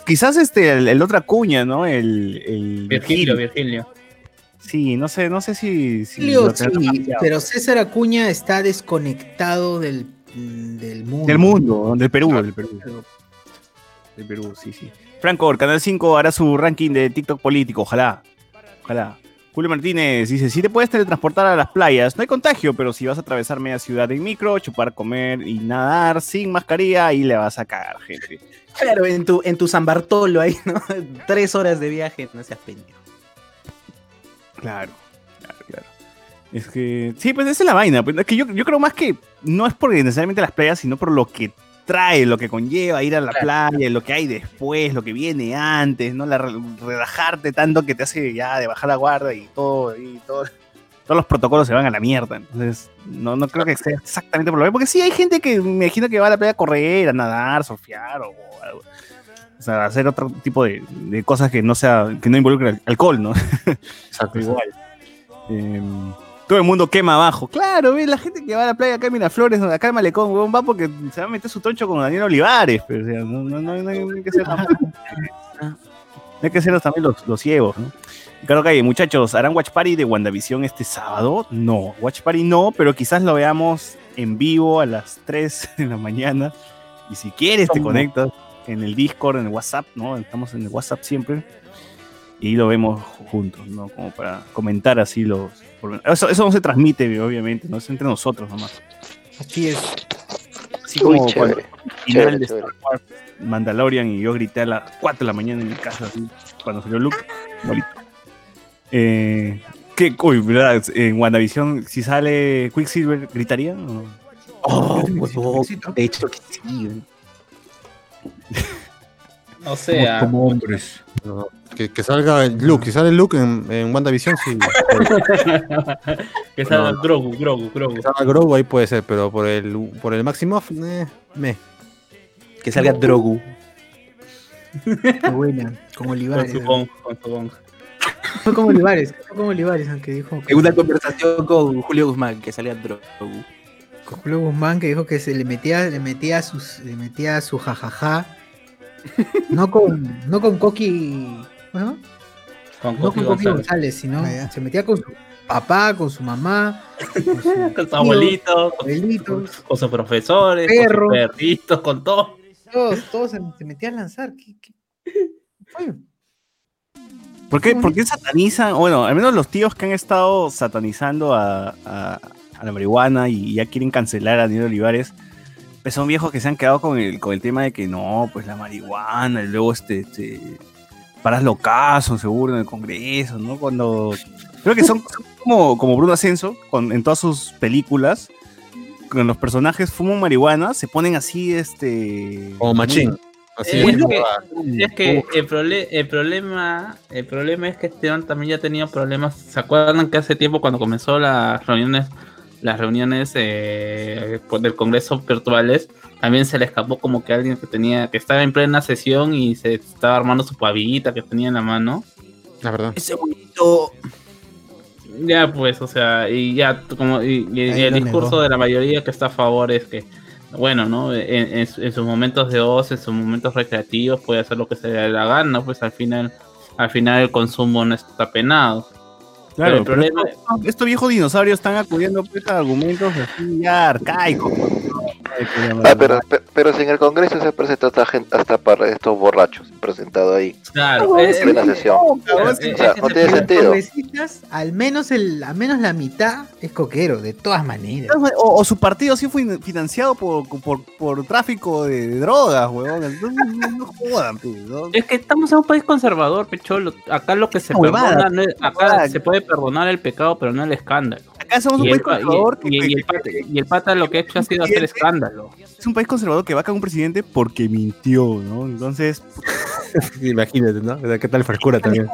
Quizás este, el, el otro Acuña, ¿no? El, el Virgilio, Virgilio. Sí, no sé, no sé si... tendrán sí, pero César Acuña está desconectado del, del mundo. Del mundo, del Perú, del Perú. Del Perú, sí, sí. Franco, Canal 5 hará su ranking de TikTok político, ojalá. Ojalá. Julio Martínez dice, si te puedes teletransportar a las playas, no hay contagio, pero si vas a atravesar media ciudad en micro, chupar, comer y nadar sin mascarilla, ahí le vas a cagar, gente. Claro, en tu, en tu San Bartolo ahí, ¿no? Tres horas de viaje, no seas pendejo. Claro, claro, claro. Es que, sí, pues esa es la vaina. Pues, es que yo, yo creo más que no es por necesariamente las playas, sino por lo que trae, lo que conlleva ir a la playa, lo que hay después, lo que viene antes, ¿no? La, re- relajarte tanto que te hace ya de bajar la guardia y todo, y todo. Todos los protocolos se van a la mierda. Entonces, no, no creo que sea exactamente por lo mismo. Porque sí, hay gente que me imagino que va a la playa a correr, a nadar, surfear o, algo. O sea, hacer otro tipo de, de cosas que no sea, que no involucren alcohol, ¿no? Exacto. Igual. Em, todo el mundo quema abajo. Claro, ve la gente que va a la playa acá en Miraflores, acá en Malecón, huevón, va porque se va a meter su troncho con Daniel Olivares. Pero, o sea, no, no, no, no hay- que ser hay que ser también los, los ciegos, ¿no? Claro que hay, muchachos, ¿harán Watch Party de WandaVision este sábado? No, Watch Party no, pero quizás lo veamos en vivo a las 3 de la mañana. Y si quieres, te conectas en el Discord, en el WhatsApp, ¿no? Estamos en el WhatsApp siempre. Y lo vemos juntos, ¿no? Como para comentar así los... por- Eso, eso no se transmite, obviamente, no es entre nosotros nomás. Así es. Así Uy, como chévere. al final Chévere, de. Star Wars, Mandalorian y yo grité a las 4 de la mañana en mi casa, así, cuando salió Luke. Eh, ¿qué? Uy, ¿verdad? En WandaVision, si sale Quicksilver, ¿gritaría? o? Oh, de hecho que sí. O sea, Como hombres. No, que, que salga Luke, si sale el Luke en, en WandaVision, sí. que salga No. Grogu, Grogu, Grogu. Que salga Grogu ahí puede ser, pero por el, por el Maximoff, eh, me. Que salga Drogu. Qué buena. Con Con Olivares. su bong, con su bong. Fue como Olivares. Fue como Olivares, aunque dijo. En una conversación con Julio Guzmán, que salga Drogu. con Julio Guzmán que dijo que se le metía, le metía sus, le metía su jajaja. No con, no con Coqui, ¿no? Con No Coqui con Coqui González. González, sino Ah, se metía con su papá, con su mamá, con su Con su abuelito, con, abuelitos, con sus profesores, Perro. con sus perritos, con todo. todos, todos se, se metían a lanzar. ¿Qué, qué? ¿Por qué, Qué por qué satanizan? Bueno, al menos los tíos que han estado satanizando a, a- a la marihuana y ya quieren cancelar a Daniel Olivares, pues son viejos que se han quedado con el, con el tema de que no, pues la marihuana, y luego este, este paras locazo seguro en el Congreso, ¿no? Cuando creo que son, son como, como Bruno Ascenso, con, en todas sus películas, con los personajes fuman marihuana, se ponen así, este... Como machín. Así Eh, es que- Es que el, prole- el problema el problema es que Esteban también ya ha tenido problemas. ¿Se acuerdan que hace tiempo cuando comenzó las reuniones las reuniones eh, pues, del Congreso virtuales también se le escapó como que alguien que tenía que estaba en plena sesión y se estaba armando su pavita que tenía en la mano? la verdad. Ese bonito. Ya pues, o sea, y ya como y, el discurso negó. de la mayoría que está a favor es que bueno, ¿no? En, en su- en sus momentos de ocio, en sus momentos recreativos puede hacer lo que se le dé la gana, pues al final al final el consumo no está penado. Claro, el problema- pero estos, estos viejos dinosaurios están acudiendo pues, a argumentos así ya arcaicos. Ah, pero, pe- pero si en el Congreso se presenta hasta, gente, hasta para estos borrachos presentado ahí Claro, en es- plena sesión. O sea, no tiene sentido. al menos el, al menos la mitad es coquero, de todas maneras. O, o su partido sí fue financiado por, por, por tráfico de, de drogas, weón. Entonces, No, no jodan, pues, ¿no? Es que estamos en un país conservador, pecholo. Acá lo que se perdona, no es- acá se puede perdonar el pecado, pero no el escándalo. Acá somos un Y país el, pa- y- conservador que, y- y el pata, y el pata lo que ha hecho ha sido hacer escándalo. es un país conservador que va a un presidente porque mintió, ¿no? Entonces, Imagínate, ¿no? ¿Qué tal frescura también?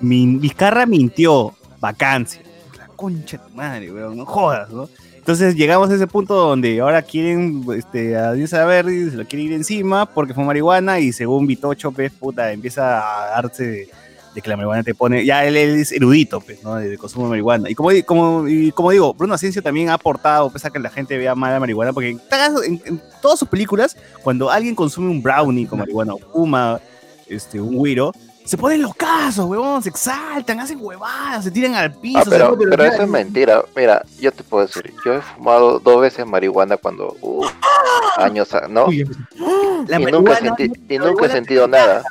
Min- Vizcarra mintió, vacancia. La concha de tu madre, weón, no jodas, ¿no? Entonces llegamos a ese punto donde ahora quieren este, a Dios Verdi, se lo quiere ir encima porque fue marihuana y según Vitocho, pues, puta, empieza a darse de, que la marihuana te pone, ya él, él es erudito, pues, ¿no? De, de consumo de marihuana. Y como, como, y como digo, Bruno Asensio también ha aportado, pues, a que la gente vea mal la marihuana, porque en, todas- en- en todas sus películas, cuando alguien consume un brownie con marihuana o fuma este, un güiro, se ponen los casos, huevón, se exaltan, hacen huevadas, se tiran al piso. Ah, se- pero, pero eso es mentira. Mira, yo te puedo decir, yo he fumado dos veces marihuana cuando uh, años, a- ¿no? La y nunca, sentí, y nunca he sentido nada.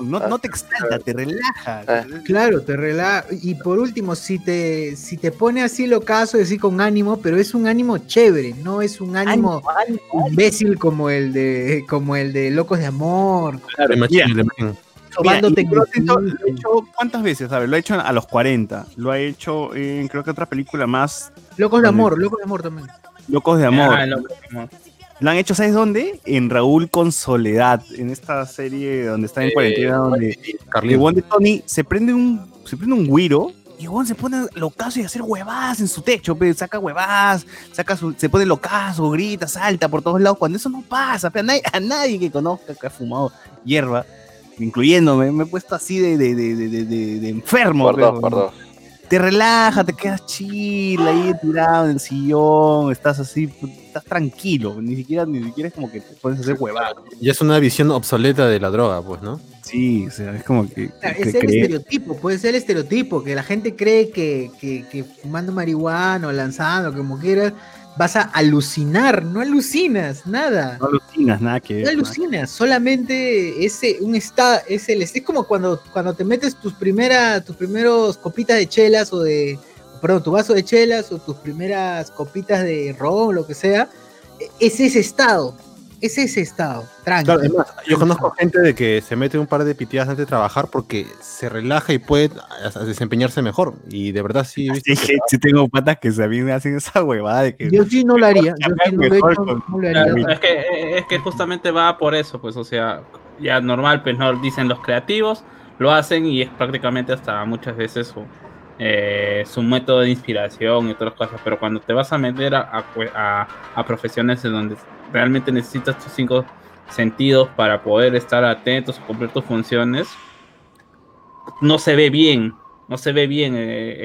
No, no te exalta, te relaja. Ah. Claro, te relaja. Y por último, si te, si te pone así lo caso, decir con ánimo, pero es un ánimo chévere, no es un ánimo imbécil como el de, como el de Locos de Amor. Mira, y en lo, hecho, lo ¿cuántas veces? A ver, lo ha hecho a los 40. Lo ha hecho en creo que otra película más, Locos de Amor, Locos de Amor también. Locos de Amor. Ah, Locos de Amor. Lo han hecho, ¿sabes dónde? En Raúl con Soledad, en esta serie donde está en Eh, cuarentena, donde el de Tony se prende un, se prende un guiro y se pone locazo y hacer huevadas en su techo, pe, saca huevadas, saca su- se pone locazo, grita, salta por todos lados, cuando eso no pasa, pe, a, nadie, a nadie que conozca que ha fumado hierba, incluyéndome, me he puesto así de, de, de, de, enfermo. Por pe, dos, huevón. Te relaja, te quedas chill ahí tirado en el sillón, estás así, estás tranquilo, ni siquiera, ni siquiera es como que te puedes hacer huevadas. Y es una visión obsoleta de la droga, pues, ¿no? Sí, o sea, es como que, Claro, que es el cree- estereotipo, puede ser el estereotipo, que la gente cree que, que, que fumando marihuana o lanzando, como quieras, vas a alucinar, no alucinas, nada. no alucinas nada que No alucinas, solamente ese un está es el es como cuando cuando te metes tus primeras tus primeros copitas de chelas o de perdón, tu vaso de chelas o tus primeras copitas de ron, lo que sea, e- es ese estado, es ese estado, tranqui. Claro, además, yo conozco gente de que se mete un par de pitidas antes de trabajar porque se relaja y puede desempeñarse mejor. Y de verdad sí Sí, que sí tengo patas que a mí me hacen esa huevada de que Yo sí no lo haría, yo sí no lo he Mejor hecho, con- no lo Claro, haría. es que, es que justamente va por eso, pues, o sea, ya normal, pues no dicen los creativos, lo hacen y es prácticamente hasta muchas veces su, eh, su método de inspiración y otras cosas, pero cuando te vas a meter a, profesiones en donde realmente necesitas tus cinco sentidos para poder estar atentos o cumplir tus funciones, no se ve bien, no se ve bien eh, eh,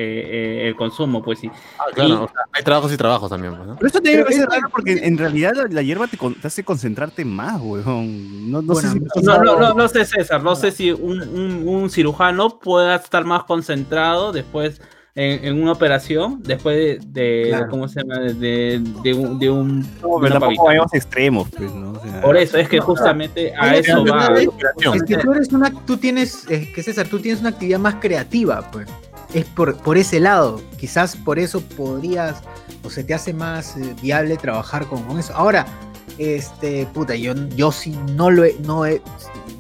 eh, el consumo, pues sí. Ah, claro, o sea, hay trabajos y trabajos también, pues, ¿no? Pero eso también me Pero parece es- raro porque en realidad la, la hierba te, con- te hace concentrarte más, weón. No, no Bueno, sé si... No, no, no, no sé, César, no sé si un, un- un cirujano pueda estar más concentrado después en, en una operación, después de, de- Claro. ¿cómo se llama? De, de, de un... De un No, pero tampoco vayamos extremos, pues, ¿no? O sea, Por eso, es que justamente a eso va. Es que tú eres una, tú tienes, es que César, tú tienes una actividad más creativa, pues. Es por, por ese lado. Quizás por eso podrías, o se te hace más eh, viable trabajar con, con eso. Ahora, este, puta, yo, yo sí no lo he, no he,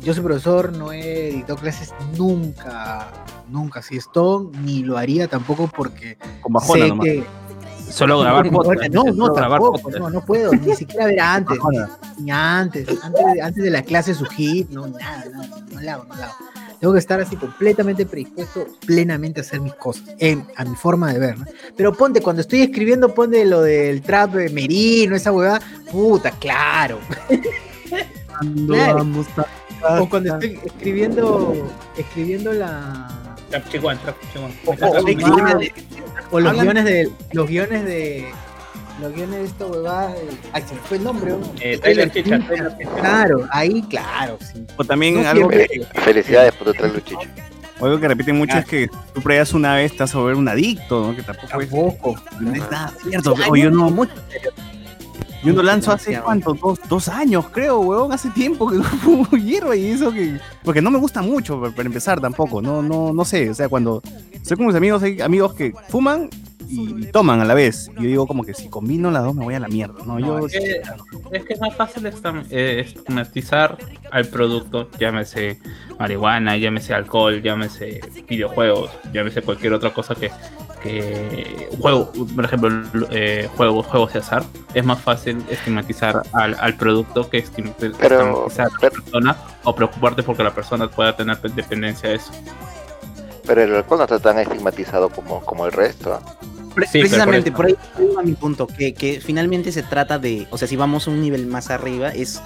yo soy profesor, no he dictado clases nunca, nunca, si esto, ni lo haría tampoco porque con bajona sé nomás. que, Solo grabar podcast. no, no, tampoco, no, no puedo, ni siquiera ver antes, ni antes, antes de, antes de la clase su hit, no, nada, nada, no la hago, no la hago. Tengo que estar así completamente predispuesto plenamente a hacer mis cosas, en- a mi forma de ver, ¿no? Pero ponte, cuando estoy escribiendo, ponte lo del trap de merino, esa huevada, puta, claro. Claro. O cuando estoy escribiendo, escribiendo la... O, los guiones de los guiones de los guiones de esta huevada ay se me fue el nombre ¿no? Eh, Tyler Chicha, Chicha. claro ahí claro sí O también No algo que, Felicidades por tu traer Luchicho. algo que repiten mucho es que tú pruebas una vez, te vas a volver un adicto, ¿no? Que tampoco es, tampoco no es nada cierto. O yo no, yo no lanzo hace cuánto, dos, dos años creo, weón, hace tiempo que no fumo hierba y eso que... Porque no me gusta mucho, para, empezar tampoco, no, no, no sé, o sea, cuando estoy con mis amigos, hay amigos que fuman y toman a la vez. Y yo digo como que si combino las dos me voy a la mierda, ¿no? Yo, es, que, es que es más fácil eh, estigmatizar al producto, llámese marihuana, llámese alcohol, llámese videojuegos, llámese cualquier otra cosa que, que juego, por ejemplo, eh, juegos, juegos de azar, es más fácil estigmatizar al, al producto que Pero- estigmatizar a la persona o preocuparte porque la persona pueda tener dependencia de eso. Pero el alcohol no está tan estigmatizado como, como el resto. ¿ah? Sí, precisamente, por por ahí va mi punto, que, que finalmente se trata de, o sea, si vamos a un nivel más arriba, es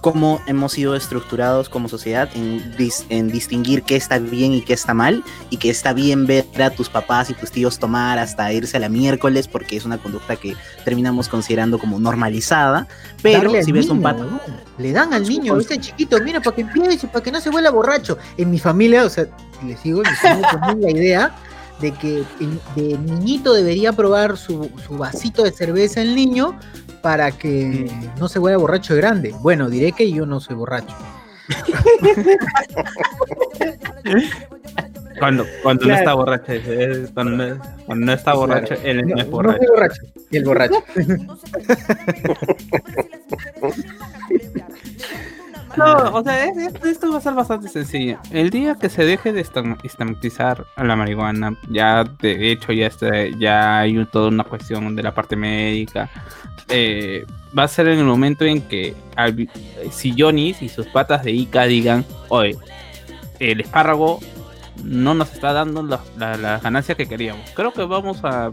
cómo hemos sido estructurados como sociedad en, dis- en distinguir qué está bien y qué está mal, y que está bien ver a tus papás y tus tíos tomar hasta irse a la miércoles, porque es una conducta que terminamos considerando como normalizada, pero si ves un niño, pato... ¿no? le dan al niño ese chiquito mira para que empiece para que no se vuelva borracho. En mi familia o sea les en mi familia tenían la idea de que el- de niñito debería probar su, su vasito de cerveza el niño para que no se vuelva borracho de grande bueno diré que yo no soy borracho Cuando, cuando Claro. no está borracho, es- es- cuando, no- cuando no está borracho, él no, No, es no borracho. soy borracho. Y el borracho. No, o sea, es- es- esto va a ser bastante sencillo. El día que se deje de estigmatizar a la marihuana, ya de hecho ya está, ya hay toda una cuestión de la parte médica. eh, va a ser en el momento en que al- si y sus patas de Ica digan, oye, el espárrago no nos está dando la- la- las ganancias que queríamos. Creo que vamos a,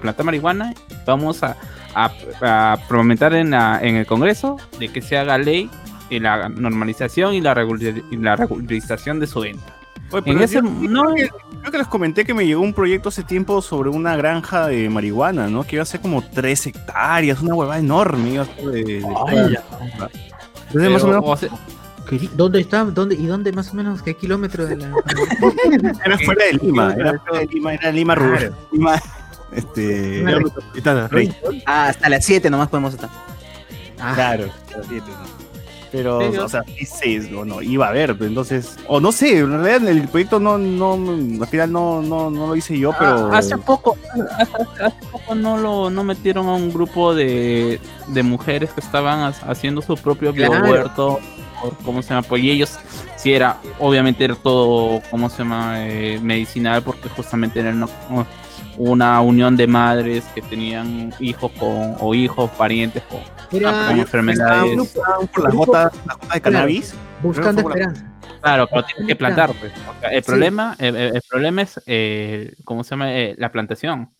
plantar marihuana, vamos a, a, prometer en, en el Congreso de que se haga ley y la normalización y la, y la regularización de su venta. Oye, En pero ese, yo- no, creo, que, creo que les comenté que me llegó un proyecto hace tiempo sobre una granja de marihuana, ¿no? Que iba a ser como 3 hectáreas, una huevada enorme. Iba a ser de, de- Entonces, más o menos, o sea, ¿Qué- ¿Dónde está? ¿Dónde, ¿Y dónde más o menos? ¿Qué kilómetro de la.? era fuera de Lima, era fuera de Lima, era Lima rural. Lima, este. Una Metropolitana. Ah, hasta las 7 nomás podemos estar. Ah, Claro, a las siete, ¿no? Pero, Sí, o sea, sí, sí, no, no, iba a haber, pero entonces, o no sé, en realidad el proyecto no, no, al final no, no, no lo hice yo, pero... Ah, hace poco, hace, hace poco no lo no metieron a un grupo de, de mujeres que estaban ha- haciendo su propio Claro. biohuerto, cómo se llama, pues y ellos sí era, obviamente era todo, ¿cómo se llama? Eh, medicinal, porque justamente era una, una unión de madres que tenían hijos con, o hijos, parientes con, enfermedades. Estaban por las gotas, las gotas de cannabis. buscando esperanza. Claro, pero tienes que plantar. pues. El, Sí. problema, el, el- problema es, eh, ¿cómo se llama? Eh, la plantación.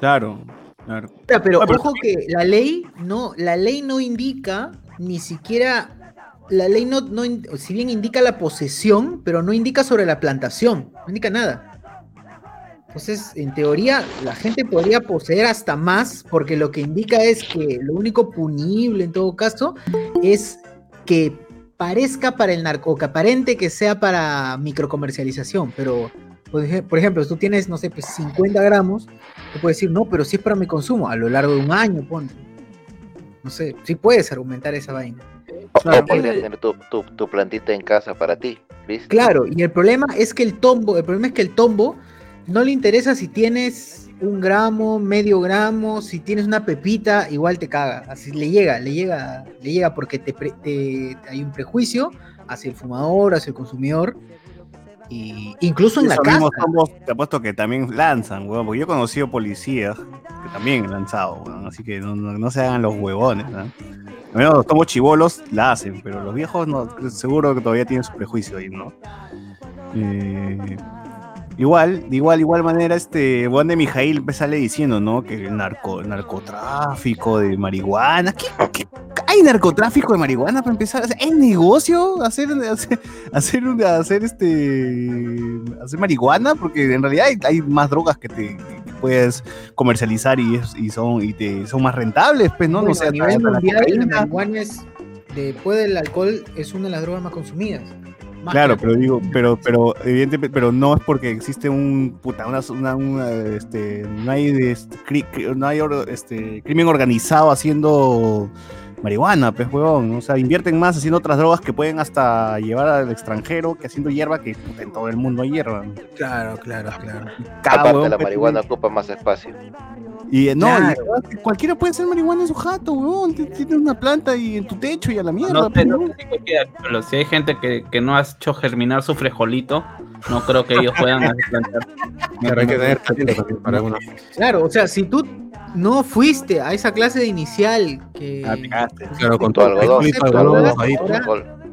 Claro, claro. Pero Ah, pero- ojo que la ley no, la ley no indica ni siquiera, la ley no, no, si bien indica la posesión, pero no indica sobre la plantación, no indica nada. Entonces, en teoría, la gente podría poseer hasta más, porque lo que indica es que lo único punible en todo caso es que parezca para el narco, o que aparente que sea para microcomercialización, pero por ej- por ejemplo, si tú tienes, no sé, pues 50 gramos, te puedes decir, no, pero si es para mi consumo, a lo largo de un año, ponte. No sé, sí puedes argumentar esa vaina. O, Claro, o podrías tener tu, tu, tu plantita en casa para ti, ¿viste? Claro, y el problema es que el tombo, el problema es que el tombo no le interesa si tienes un gramo, medio gramo, si tienes una pepita, igual te caga. Así le llega, le llega, le llega porque te, pre- te- hay un prejuicio hacia el fumador, hacia el consumidor. Y incluso en la casa. tombos, te apuesto que también lanzan, weón, porque yo he conocido policías que también han lanzado, weón, así que no, no- no se hagan los huevones, ¿no? Al menos los tomos chivolos la hacen, pero los viejos no, seguro que todavía tienen su prejuicio ahí, ¿no? Eh, igual, de igual, igual manera, este Juan de Mijail pues, sale diciendo, ¿no? Que el narco, el narcotráfico de marihuana. ¿Qué, qué- hay narcotráfico de marihuana para empezar? O sea, ¿Es negocio hacer, hacer, hacer, hacer este hacer marihuana? Porque en realidad hay, hay más drogas que te que puedes comercializar y, es- y son y te son más rentables, pues, ¿no? Bueno, no sé, a nivel mundial, la marihuana es, después del alcohol, es una de las drogas más consumidas. Más Claro, pero digo, pero, pero, evidentemente, pero no es porque existe un puta, una, una- una, este, no hay, este, cri- cri- no hay or- este, crimen organizado haciendo marihuana, pues, huevón. O sea, invierten más haciendo otras drogas que pueden hasta llevar al extranjero que haciendo hierba, que puta, en todo el mundo hay hierba. Claro, claro, claro. Cada Aparte, huevón la marihuana ocupa más espacio. Y eh, no, Claro. y, cualquiera puede hacer marihuana en su jato, huevón. Ti- Tienes una planta y en tu techo y a la mierda. No pero si hay gente que, que no ha hecho germinar su frijolito, no creo que ellos puedan plantar. Claro, hay que tener talento también para alguna. Claro, o sea, si tú no fuiste a esa clase de inicial que... Ah. Claro, con Tu tu algodón.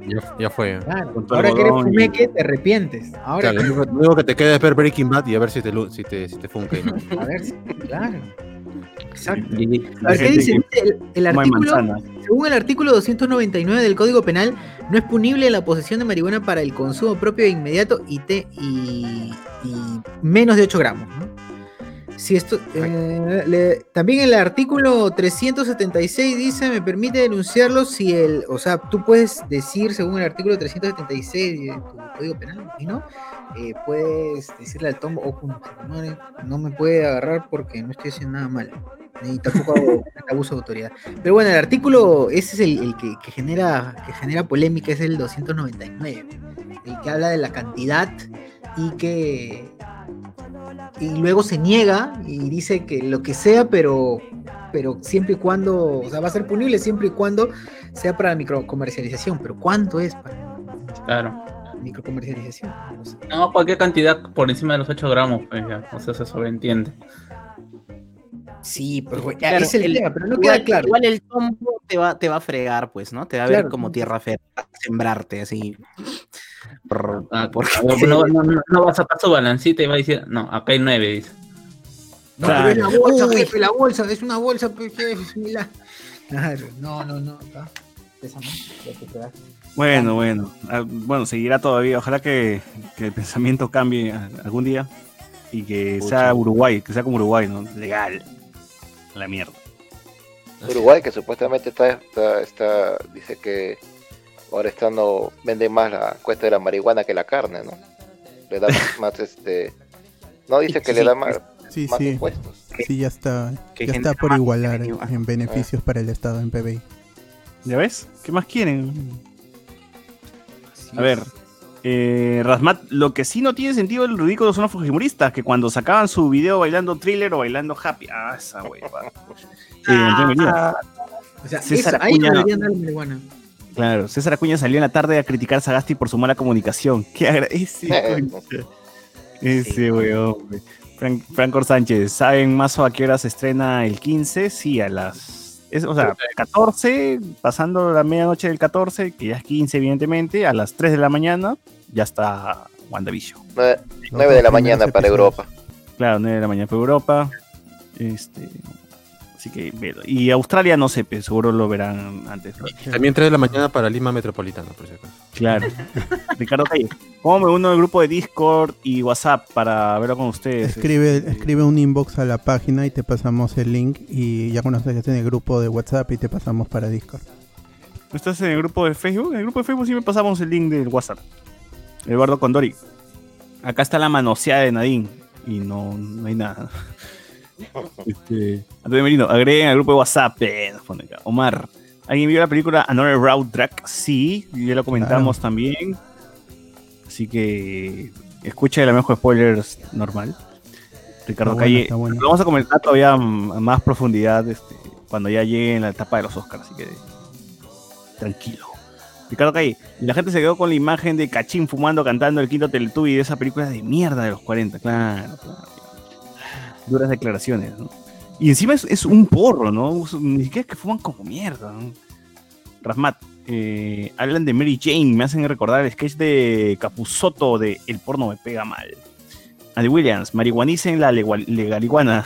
ya, ya fue. Claro, ahora que eres algodón y- fumeque te arrepientes. Ahora, Claro, lo único- lo único que te queda es ver Breaking Bad y a ver si te, si te, si te. ¿no? a ver, si- claro. A ver, ¿qué dice? El, artículo, según el artículo 299 del Código Penal, no es punible la posesión de marihuana para el consumo propio e inmediato y, te, y, y menos de 8 gramos. ¿no? Si esto, eh, le- también el artículo 376 dice, me permite denunciarlo si el, o sea, tú puedes decir, según el artículo 376 de tu código penal, ¿y no? Eh, puedes decirle al tombo, ojo, no, no, me puede agarrar porque no estoy haciendo nada mal. Y tampoco hago abuso de autoridad. Pero bueno, el artículo, ese es el, el que, que genera, que genera polémica, es el 299, el que habla de la cantidad y que y luego se niega y dice que lo que sea, pero, pero siempre y cuando, o sea, va a ser punible siempre y cuando sea para microcomercialización. Pero ¿cuánto es para Claro. microcomercialización? No sé. No, cualquier cantidad por encima de los 8 gramos, pues ya. O sea, se sobreentiende. Sí, pero ya Claro, es el, el- tema, pero no igual, queda claro. igual el tombo te va, te va a fregar, pues, ¿no? Te va a ver como tierra fértil, a sembrarte así. Ah, porque- No, no, no, no va a sacar su balancita y va a decir, no, acá hay 9, dice. No, pero es la Claro. bolsa, Uy. jefe, la bolsa, es una bolsa, pues, jefe, similar. Claro, no, no, no. Bueno, bueno. Ah, Bueno, seguirá todavía. Ojalá que, que el pensamiento cambie algún día y que sea Uruguay, que sea como Uruguay, ¿no? Legal. La mierda. Uruguay, que supuestamente está, está, está- dice que ahora estando, vende más la cuesta de la marihuana que la carne, ¿no? Le da más, más, este, no dice que le da más, Sí, más sí. impuestos. Sí, ya está, que ya está por igualar en, beneficios para el Estado en PBI. ¿Ya ves? ¿Qué más quieren? A ver. Eh, Rasmat, lo que sí no tiene sentido el ridículo son los fujimoristas, que cuando sacaban su video bailando thriller o bailando happy. Ah, esa wey. Ah, O sea, César ahí Acuña- deberían darle marihuana. Claro, César Acuña salió en la tarde a criticar a Sagasti por su mala comunicación. Qué agradecido. Eh, Ese weón. güey. Fran- Franco Sánchez, ¿saben más o a qué hora se estrena el 15? Sí, a las. es- o sea, 14, pasando la medianoche del 14, que ya es 15, evidentemente, a las 3 de la mañana ya está WandaVision. Nueve, Los nueve de dos la mañana para. Europa. Claro, 9 de la mañana para Europa. Este. Así que, velo. y Australia no sé, pero seguro lo verán antes. ¿no? También 3 de la mañana para Lima Metropolitana, por si acaso. Claro. Ricardo Calle, ¿cómo me uno al grupo de Discord y WhatsApp para verlo con ustedes? Escribe, Este, escribe un inbox a la página y te pasamos el link y ya conoces que está en el grupo de WhatsApp y te pasamos para Discord. ¿No estás en el grupo de Facebook? En el grupo de Facebook sí me pasamos el link del WhatsApp. Eduardo Condori. Acá está la manoseada de Nadine. Y no, no hay nada. Este, Antonio Merino, agreguen al grupo de WhatsApp. eh. Omar, ¿alguien vio la película Another Route Track? Sí, ya lo comentamos también. Así que escucha el mejor spoilers normal. Ricardo Está Calle. bueno. Lo vamos a comentar todavía a más profundidad este, cuando ya llegue en la etapa de los Oscars. Así que tranquilo. Ricardo Calle, la gente se quedó con la imagen de Cachín fumando, cantando el quinto Teletubby de esa película de mierda de los 40. Claro, claro. Duras declaraciones, ¿no? Y encima es, es un porro, ¿no? Ni siquiera es que fuman como mierda, ¿no? Rasmat, eh, hablan de Mary Jane, me hacen recordar el sketch de Capuzoto de El porno me pega mal. Andy Williams, marihuanicen la legaliguana.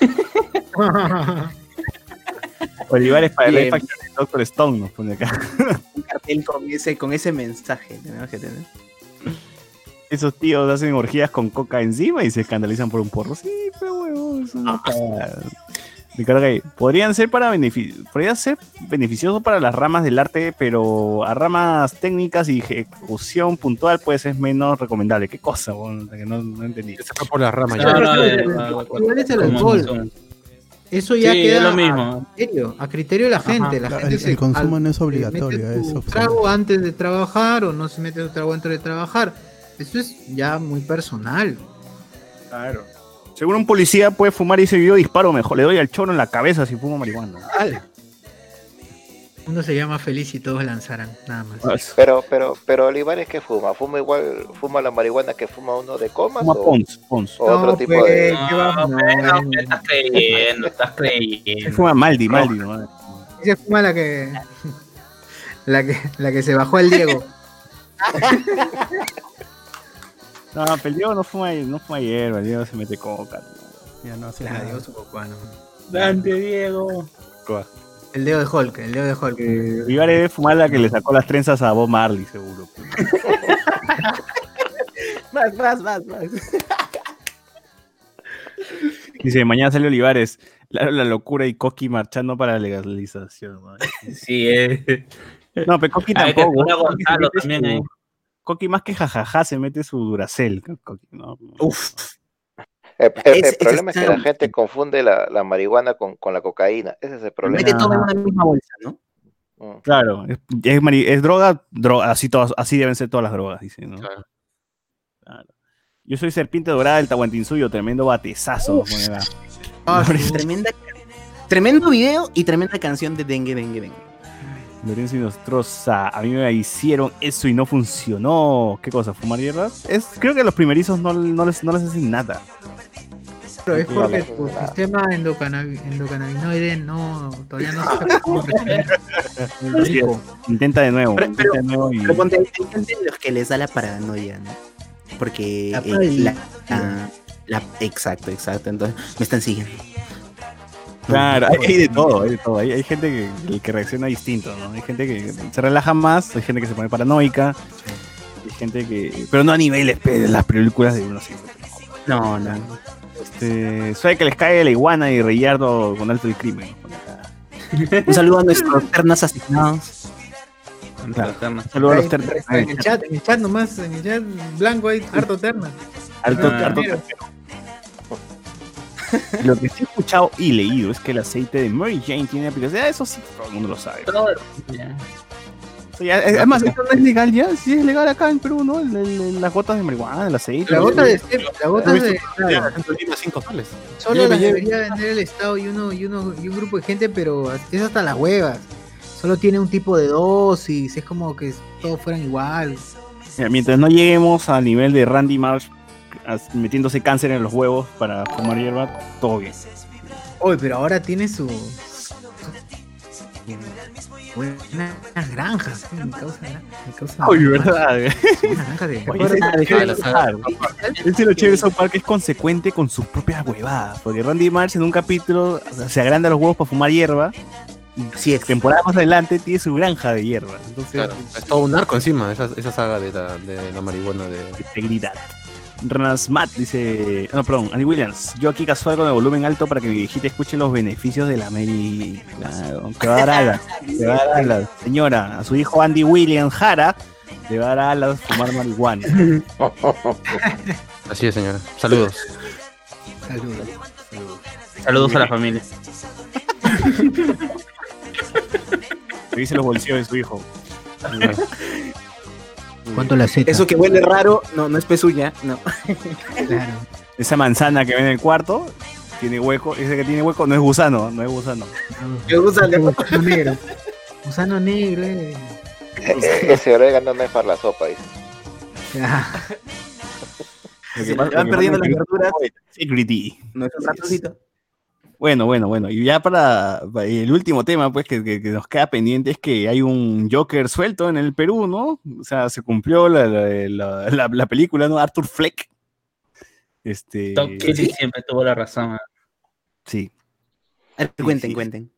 Olivares para el Bien. Action de Doctor Stone, nos pone acá. un cartel con ese, con ese mensaje tenemos que tener. Esos tíos hacen orgías con coca encima y se escandalizan por un porro. Sí, pero huevo, eso no Gay, podrían ser para beneficio, podría ser beneficioso para las ramas del arte, pero a ramas técnicas y ejecución puntual pues es menos recomendable. ¿Qué cosa? Bueno, que no, no entendí. Se fue por las ramas No, ya. no, Igual es el como- alcohol. como- Eso ya Sí, queda es lo a criterio, a criterio de la gente. la la- gente el- se- el consumo al- no es se obligatorio, mete es su opcional. trago antes de trabajar o no se mete su trago antes de trabajar. Eso es ya muy personal. Claro. Según un policía puede fumar y ese video disparo mejor. Le doy al choro en la cabeza si fumo marihuana. Uno se llama feliz y todos lanzaran, nada más. Pero, pero, pero Olivares que fuma, fuma igual, fuma la marihuana que fuma uno de comas Fuma o, Pons, Pons. o otro No, tipo pues, de. ¿qué va a No, ¿qué estás creyendo, estás Se creyendo. fuma Maldi, Maldi. ¿no? Esa fuma la que, la que la que se bajó el Diego. No, pero el Diego no fuma, no fuma hierba, el Diego se mete coca. Ya no hace nada. Diego su cocuano. Dante Diego. El dedo de Hulk, el dedo de Hulk. Eh, Ibar debe fumar la que le sacó las trenzas a Bob Marley, seguro. Más, más, más, más. Dice, mañana sale Olivares. La, la locura y Coqui marchando para la legalización. man. Sí, eh. No, pero Coqui Ah, tampoco. Coqui también. Coqui más que jajaja se mete su Duracel. Coqui, ¿no? Uf. El, el- problema es que la gente confunde la, la marihuana con, con la cocaína. Ese es el problema. Mete todo en una misma bolsa, ¿no? Mm. Claro, es, es mari- es droga, droga así, todas, así deben ser todas las drogas, dice, ¿no? Claro. Claro. Yo soy Serpiente Dorada del Tahuantinsuyo, tremendo batezazo. Ah, Tremenda, tremendo video y tremenda canción de Dengue, Dengue, Dengue. Lorenzo y Nostroza, a mí me hicieron eso y no funcionó. ¿Qué cosa? ¿Fumar hierba? Es, creo que a los primerizos no, no les, no les hacen nada. Pero es porque tu sistema endocannabinoide no, todavía no. El Sí. Intenta de nuevo, Pero- intenta de nuevo y... Pero ponte, los que les da la paranoia, ¿no? Porque La eh, pali. la, la- la- exacto, exacto. Entonces me están siguiendo. Claro, hay, hay de todo, hay de todo. Hay, hay gente que, que reacciona distinto, ¿no? Hay gente que se relaja más, hay gente que se pone paranoica, hay gente que... Pero no a niveles de las películas de uno siempre. No, no. Este, suave que les cae la iguana y Reyardo con alto el crimen. ¿no? Un saludo a nuestros ternas asesinados. Claro. Saludos a los Ahí, ternos. En el chat, en el chat nomás, en el chat blanco hay harto terna. Alto, Ah, alto mira. Lo que sí he escuchado y leído es que el aceite de Mary Jane tiene aplicación. Ah, Eso sí, todo el mundo lo sabe. Todo- ya. O sea, ya, además, esto no es legal ya. Sí es legal acá en Perú, ¿no? El- el- las gotas de marihuana, el aceite. La gota de la gota de cinco soles. solo las debería vender el Estado y uno, y uno y un grupo de gente, pero es hasta las huevas. Solo tiene un tipo de dosis, es como que todos fueran igual. Mira, mientras no lleguemos al nivel de Randy Marsh metiéndose cáncer en los huevos para fumar hierba, todo bien. Oye, pero ahora tiene su, buenas granjas. Me causa, me causa Uy, ¿verdad? Una granja de. Ese lo chévere de South Park es consecuente con sus propias huevadas. Porque Randy Marsh en un capítulo o sea, se agranda los huevos para fumar hierba. Sí, es Temporada más adelante tiene su granja de hierba. Entonces, Claro, es todo un narco encima, esa, esa saga de la, de la marihuana de... integridad. Matt dice, no, perdón, Andy Williams, yo aquí casual con el volumen alto para que mi viejita escuche los beneficios de la Mary. Claro, te va a dar alas, te va a dar alas. Señora, a su hijo Andy Williams Jara le va a dar alas fumar marihuana. Así es, señora. Saludos. Saludos. Saludos a la familia. Revise los bolsillos de su hijo. ¿Cuánto la Z? Eso que huele raro, no, no es pezuña, no. Claro. Esa manzana que ven en el cuarto tiene hueco, ese que tiene hueco no es gusano, no es gusano. Me gusta el- Gusano negro. Gusano negro, eh. E- Ese orégano no es para la sopa, dice. Ah, Se van perdiendo es las verduras. Security. No es un ratoncito. Bueno, bueno, bueno. Y ya para, para el último tema, pues, que, que- que nos queda pendiente es que hay un Joker suelto en el Perú, ¿no? O sea, se cumplió la, la, la- la- la película, ¿no? Arthur Fleck. Este. Tom Kelly siempre tuvo la razón. ¿eh? Sí. A ver, cuenten, sí. cuenten.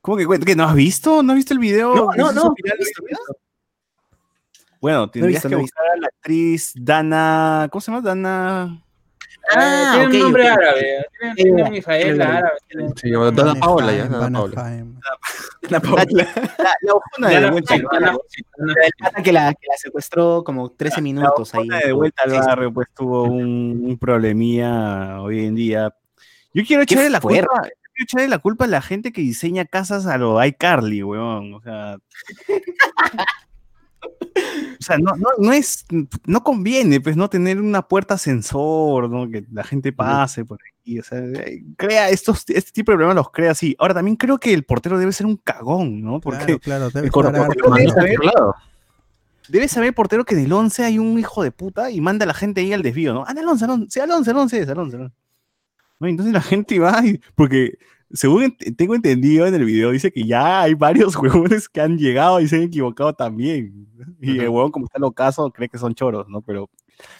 ¿Cómo que cuenta? ¿Que no has visto? ¿No has visto el video? No, no, ¿Ese no. viral? Bueno, tendrías visto, que no buscar a la actriz Dana. ¿Cómo se llama? Dana. Ah, tiene ok, un nombre ok. árabe. Tiene, tiene un chévere. árabe. Sí, Dana Paola ya, Dana Paola. Haim. La, La, ojona de Dana- vuelta Dana-. Dana- que la, que la secuestró como 13 minutos ahí. de vuelta al barrio, pues tuvo un, problemía hoy en día. Yo quiero echarle la culpa. yo Quiero echarle la culpa a la gente que diseña casas a lo iCarly, weón. O sea. O sea, no, no, no es, no conviene, pues, no tener una puerta ascensor, ¿no? Que la gente pase por ahí. O sea, eh, crea estos, este tipo de problemas los crea así. Ahora también creo que el portero debe ser un cagón, ¿no? Porque Claro, claro, debe el portero debe saber, debe saber portero que del 11 hay un hijo de puta y manda a la gente ahí al desvío, ¿no? Anda al 11, al 11, sí, al 11, al 11, es, al 11, al 11. ¿No? Entonces la gente va y, porque según ent- tengo entendido en el video, dice que ya hay varios huevones que han llegado y se han equivocado también. Y el huevón, como está lo caso, cree que son choros, ¿no? Pero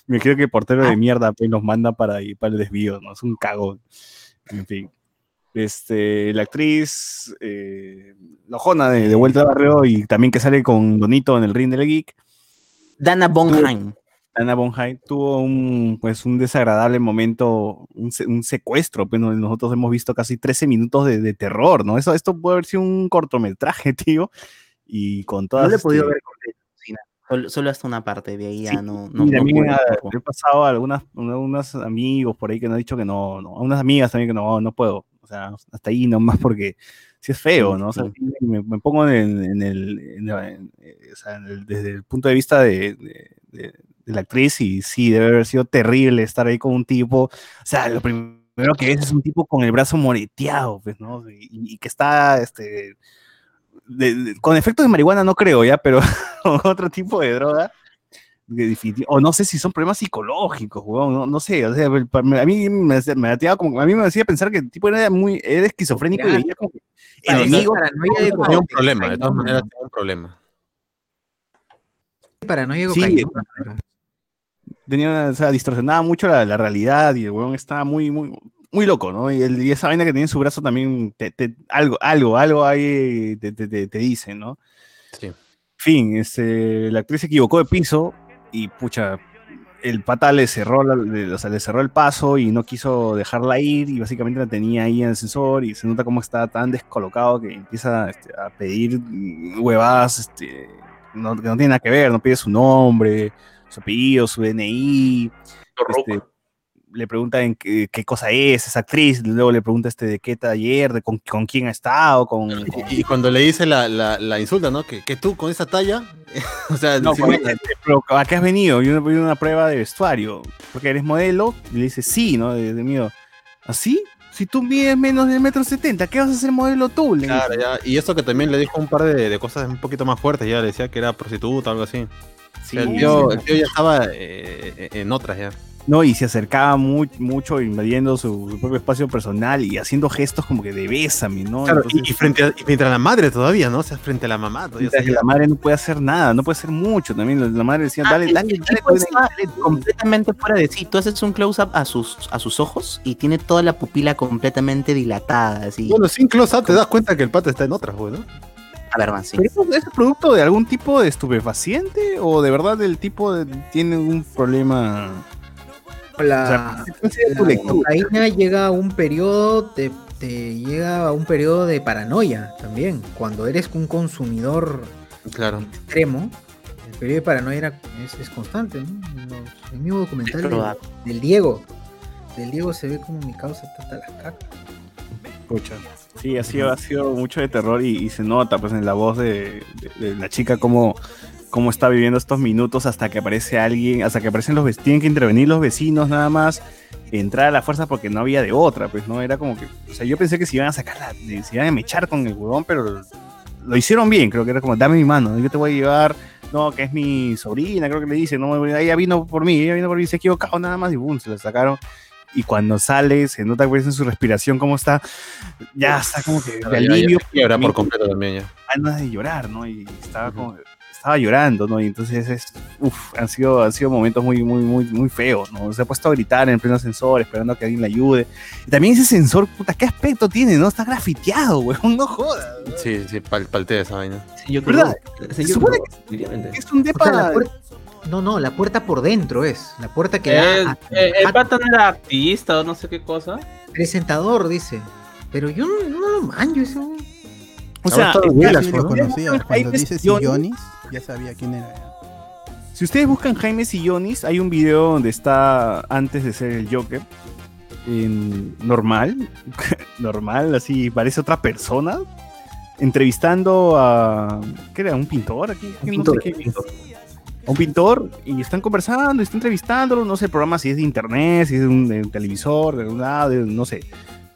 me creo que el portero de mierda pues, los manda para, ir para el desvío, ¿no? Es un cagón. En fin. Este, la actriz, eh, la Jona de, de Vuelta al Barrio y también que sale con Donito en el ring del geek. Dana Bonheim. Tana Bonhai tuvo un, pues, un desagradable momento, un, un secuestro. Pues, ¿no? nosotros hemos visto casi 13 minutos de, de terror, ¿no? Eso, esto puede haber sido un cortometraje, tío. Y con todas. No lo he podido este, ver completo, no. Solo, solo hasta una parte, de ahí ya Sí, no, no, y no he pasado a algunas, unos amigos por ahí que nos han dicho que no, no, a unas amigas también que no, no puedo. O sea, hasta ahí nomás porque sí es feo, ¿no? O sea, sí. me, me pongo en, en el, en la- en- eh, o sea, el- desde el punto de vista de, de- de- de la actriz y sí, debe haber sido terrible estar ahí con un tipo, o sea, lo primero que ves es un tipo con el brazo moreteado, pues, ¿no? Y, y que está, este, de- de- con efectos de marihuana no creo ya, pero otro tipo de droga. O no sé si son problemas psicológicos, weón, no, no sé, o sea, a mí me, hacía- me como, a mí me hacía pensar que el tipo era muy, era esquizofrénico y Ya. veía como que Paranoia enemigos, paranoia de Tenía un problema, de todas ¿no? maneras tenía un problema. Paranoia de Sí. Tenía, una- o sea, distorsionaba mucho la, la realidad y el weón estaba muy, muy, muy loco, ¿no? Y, el- y esa vaina que tenía en su brazo también, te- te- algo, algo, algo ahí te, te, dice, ¿no? Sí. fin, este, la actriz se equivocó de piso y pucha, el pata le cerró, la- le- o sea, le cerró el paso y no quiso dejarla ir y básicamente la tenía ahí en el ascensor y se nota cómo está tan descolocado que empieza este, a pedir huevadas este, no, que no tiene nada que ver, no pide su nombre, su apellido, su DNI, este, le pregunta en qué, qué cosa es esa actriz, luego le pregunta este de qué taller, de con, con quién ha estado, con, con- Y, y cuando le dice la, la, la insulta, ¿no? Que, que tú con esa talla, o sea, No, encima- con- pero ¿a qué has venido? Yo una, una prueba de vestuario. Porque eres modelo. Y le dice, sí, ¿no? De, de miedo. ¿Así? Si tú mides menos de metro setenta, ¿qué vas a hacer modelo tú? Claro, ya. Y esto que también le dijo un par de, de cosas un poquito más fuertes, ya le decía que era prostituta o algo así. Sí, el, tío, el tío ya estaba eh, en otras ya. No, y se acercaba muy, mucho invadiendo su, su propio espacio personal y haciendo gestos como que de bésame, ¿no? Claro, y, Entonces, y frente a, y frente a la madre todavía, ¿no? O sea, frente a la mamá todavía. mientras que la madre no puede hacer nada, no puede hacer mucho también. La madre decía, Ah, dale, dale, dale". completamente fuera de sí. Tú haces un close-up a sus, a sus ojos y tiene toda la pupila completamente dilatada, así. Bueno, sin close-up te das cuenta que el pata está en otras, güey, ¿no? A ver, más, sí. ¿Pero eso es producto de algún tipo de estupefaciente o de verdad el tipo de- tiene un problema? La, O sea, ¿cuál sería tu la cocaína llega a un periodo de, te llega a un periodo de paranoia también. Cuando eres un consumidor Claro. extremo, el periodo de paranoia era- es, es constante, ¿no? Los- el mismo documental del, Diego. Del Diego se ve como mi causa hasta las cacas. Pucha. Sí, ha sido, ha sido mucho de terror y, se nota pues en la voz de, la chica cómo, cómo está viviendo estos minutos hasta que aparece alguien, hasta que aparecen los vecinos, tienen que intervenir los vecinos nada más, entrar a la fuerza porque no había de otra, pues no era como que, o sea, yo pensé que se iban a sacar la, se iban a mechar con el huevón, pero lo hicieron bien, creo que era como, dame mi mano, yo te voy a llevar, no, que es mi sobrina, creo que le dice, no, ella vino por mí, ella vino por mí, se ha nada más y boom, se la sacaron. Y cuando sale, se nota pues en su respiración cómo está, ya está como que de alivio, se quiebra por completo también ya. ganas de llorar, ¿no? Y estaba como, estaba llorando, ¿no? Y entonces es, uf, han sido, han sido momentos muy, muy, muy, muy feos, ¿no? Se ha puesto a gritar en pleno ascensor, esperando a que alguien le ayude. Y también ese sensor, puta, ¿qué aspecto tiene, no? Está grafiteado, weón, no jodas. Sí, sí, pal, paltea esa vaina. Sí, yo ¿Verdad? creo. Se Sí, yo supone creo, definitivamente. Es un O depa. sea, la puer- No, no, la puerta por dentro es. La puerta que da El, a- el, el a- pata no era activista o no sé qué cosa. presentador, dice. Pero yo no, no lo manjo eso. o sea, si lo conocía. Cuando dice Sillonis- ya sabía quién era. Si ustedes buscan Jaime Sillonis, hay un video donde está antes de ser el Joker. En normal, normal, así parece otra persona. Entrevistando a. ¿Qué era? ¿Un pintor aquí? Un No sé pintor, qué- un pintor. A un pintor y están conversando, están entrevistándolo, no sé el programa si es de internet, si es de un, de un televisor, de un lado, de- no sé.